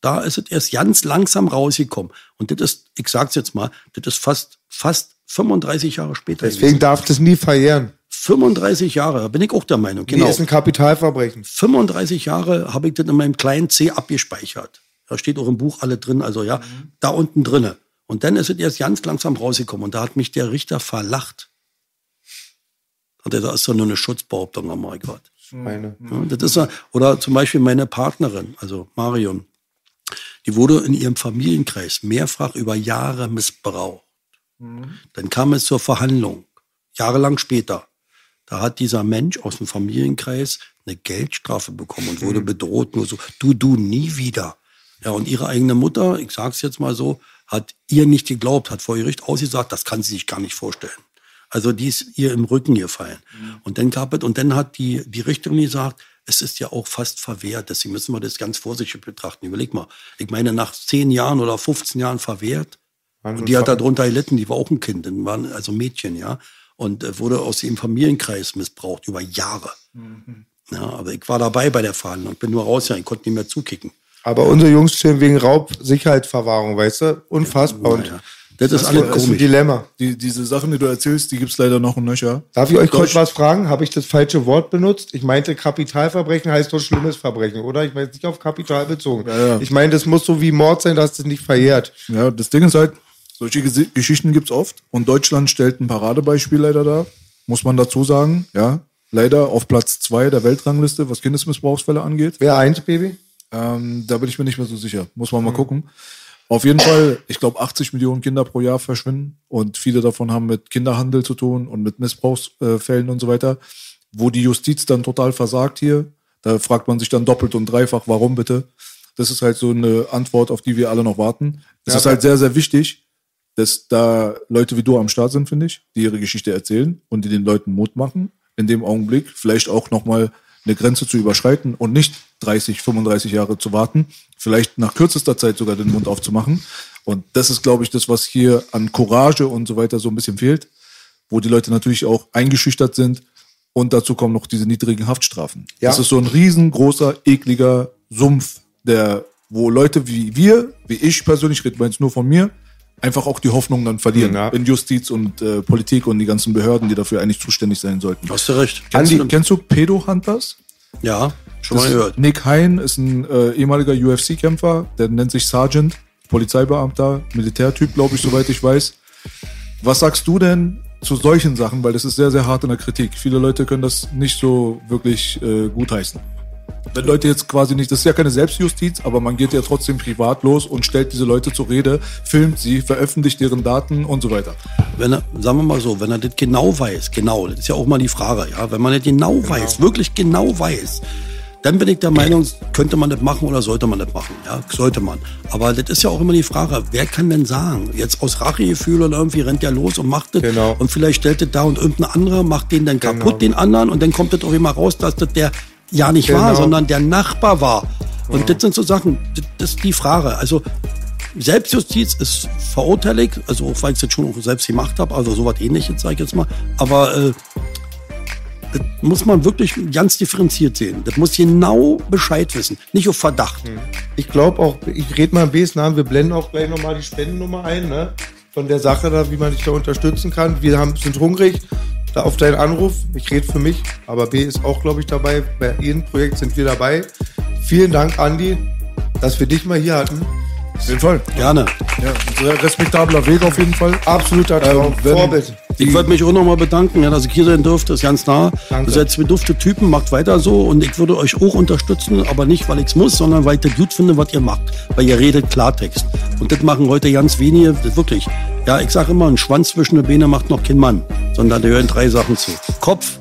Da ist es erst ganz langsam rausgekommen. Und das ist, ich sag's jetzt mal, das ist fast, fast 35 Jahre später. Deswegen darf das nie verjähren. 35 Jahre, da bin ich auch der Meinung. Genau. Genau. ist ein Kapitalverbrechen. 35 Jahre habe ich das in meinem kleinen C abgespeichert. Da steht auch im Buch alle drin, also ja, da unten drinne. Und dann ist es erst ganz langsam rausgekommen. Und da hat mich der Richter verlacht. Und da ist doch nur eine Schutzbehauptung am Marquardt. Meine. Ja, das ist oder zum Beispiel meine Partnerin, also Marion, die wurde in ihrem Familienkreis mehrfach über Jahre missbraucht. Dann kam es zur Verhandlung, jahrelang später. Da hat dieser Mensch aus dem Familienkreis eine Geldstrafe bekommen und wurde bedroht, nur so, du, du, nie wieder. Ja, und ihre eigene Mutter, ich sag's jetzt mal so, hat ihr nicht geglaubt, hat vor Gericht ausgesagt, das kann sie sich gar nicht vorstellen. Also die ist ihr im Rücken gefallen. Und dann gab es, und dann hat die, die Richterin gesagt, es ist ja auch fast verwehrt, deswegen müssen wir das ganz vorsichtig betrachten. Überleg mal, ich meine, nach 10 Jahren oder 15 Jahren verwehrt, und die hat darunter gelitten, die war auch ein Kind, dann waren also Mädchen, ja, und äh, wurde aus dem Familienkreis missbraucht über Jahre. Ja, aber ich war dabei bei der Verhandlung, bin nur raus, ja, ich konnte nicht mehr zukicken. Aber unsere Jungs stehen wegen Raub Sicherheitsverwahrung, weißt du? Unfassbar. Und Naja, das ist das alles ist ein komisch. Dilemma. Die, diese Sachen, die du erzählst, die gibt's leider noch und nöcher. Darf ich euch kurz Deutsch- was fragen? Habe ich das falsche Wort benutzt? Ich meinte, Kapitalverbrechen heißt doch schlimmes Verbrechen, oder? Ich meine nicht auf Kapital bezogen. Ja, ja. Ich meine, das muss so wie Mord sein, dass das nicht verjährt. Ja, das Ding ist halt, solche Geschichten gibt's oft. Und Deutschland stellt ein Paradebeispiel leider dar. Muss man dazu sagen. Ja, leider auf Platz zwei der Weltrangliste, was Kindesmissbrauchsfälle angeht. Wer eint, Baby? Ähm, da bin ich mir nicht mehr so sicher. Muss man mal gucken. Auf jeden Fall, ich glaube, 80 Millionen Kinder pro Jahr verschwinden und viele davon haben mit Kinderhandel zu tun und mit Missbrauchsfällen und so weiter, wo die Justiz dann total versagt hier. Da fragt man sich dann doppelt und dreifach, warum bitte? Das ist halt so eine Antwort, auf die wir alle noch warten. Es Ja, ist halt sehr, sehr wichtig, dass da Leute wie du am Start sind, finde ich, die ihre Geschichte erzählen und die den Leuten Mut machen, in dem Augenblick vielleicht auch nochmal eine Grenze zu überschreiten und nicht 30, 35 Jahre zu warten, vielleicht nach kürzester Zeit sogar den Mund aufzumachen. Und das ist, glaube ich, das, was hier an Courage und so weiter so ein bisschen fehlt, wo die Leute natürlich auch eingeschüchtert sind. Und dazu kommen noch diese niedrigen Haftstrafen. Ja. Das ist so ein riesengroßer, ekliger Sumpf, der, wo Leute wie wir, wie ich persönlich, ich rede jetzt nur von mir, einfach auch die Hoffnung dann verlieren Ja. in Justiz und äh, Politik und die ganzen Behörden, die dafür eigentlich zuständig sein sollten. Hast du recht. Andi, Kennst du, kennst du Pedo-Hunters? ja, schon mal Das- gehört. Nick Hein ist ein äh, ehemaliger UFC-Kämpfer, der nennt sich Sergeant, Polizeibeamter, Militärtyp, glaube ich, soweit ich weiß. Was sagst du denn zu solchen Sachen? Weil das ist sehr, sehr hart in der Kritik. Viele Leute können das nicht so wirklich äh, gutheißen. Wenn Leute jetzt quasi nicht, das ist ja keine Selbstjustiz, aber man geht ja trotzdem privat los und stellt diese Leute zur Rede, filmt sie, veröffentlicht deren Daten und so weiter. Wenn er, sagen wir mal so, wenn er das genau weiß, genau, das ist ja auch mal die Frage, ja, wenn man das genau, weiß, wirklich genau weiß, dann bin ich der Meinung, könnte man das machen oder sollte man das machen? Ja, sollte man. Aber das ist ja auch immer die Frage, wer kann denn sagen, jetzt aus Rachegefühl oder irgendwie rennt der los und macht das Genau. und vielleicht stellt das da und irgendein anderer macht den dann Genau. kaputt, den anderen und dann kommt das auch immer raus, dass das der ja nicht Genau. war, sondern der Nachbar war. Und das sind so Sachen, das, das ist die Frage. Also Selbstjustiz ist verurteilig, also auch weil ich es jetzt schon auch selbst gemacht habe, also sowas ähnliches, sage ich jetzt mal. Aber äh, das muss man wirklich ganz differenziert sehen. Das muss genau Bescheid wissen, nicht auf Verdacht. Ich glaube auch, ich rede mal im Bs Namen, wir blenden auch gleich nochmal die Spendennummer ein, ne? Von der Sache da, wie man dich da unterstützen kann. Wir haben, sind hungrig auf deinen Anruf. Ich rede für mich, aber B ist auch, glaube ich, dabei. Bei jedem Projekt sind wir dabei. Vielen Dank, Andi, dass wir dich mal hier hatten. Auf jeden Fall. Gerne. Ja, sehr respektabler Weg auf jeden Fall. Absoluter Traum. Ähm, Vorbild. Ich wollte mich auch nochmal bedanken, ja, dass ich hier sein durfte, ist ganz nah. Danke. Ihr seid zwei dufte Typen, macht weiter so und ich würde euch auch unterstützen, aber nicht, weil ich es muss, sondern weil ich das gut finde, was ihr macht. Weil ihr redet Klartext. Und das machen heute ganz wenige, wirklich. Ja, ich sage immer, ein Schwanz zwischen den Beine macht noch kein Mann, sondern da gehören drei Sachen zu. Kopf,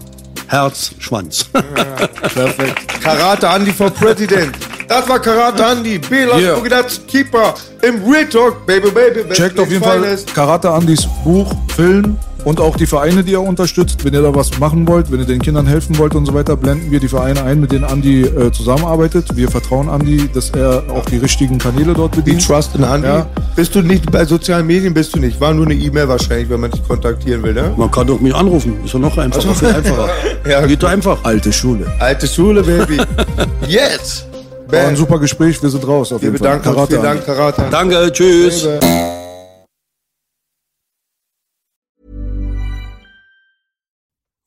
Herz, Schwanz. [laughs] Perfekt. Karate Andi for President. Das war Karate Andi. B. Las Yeah. Bugatti Keeper im Real Talk, Baby Baby. Checkt auf jeden Fall. Karate Andys Buch, Film und auch die Vereine, die er unterstützt. Wenn ihr da was machen wollt, wenn ihr den Kindern helfen wollt und so weiter, blenden wir die Vereine ein, mit denen Andi äh, zusammenarbeitet. Wir vertrauen Andi, dass er auch die richtigen Kanäle dort bedient. trust in Andi. Ja. Bist du nicht bei sozialen Medien? Bist du nicht? War nur eine E-Mail wahrscheinlich, wenn man dich kontaktieren will, ne? Man kann doch mich anrufen, ist doch noch einfacher, viel [laughs] einfacher. Ja. Geht doch einfach. Alte Schule. Alte Schule, Baby. [laughs] yes! War ein super Gespräch, wir sind raus. Auf Wir jeden Fall. bedanken uns. Vielen Dank, Karate. Danke, tschüss.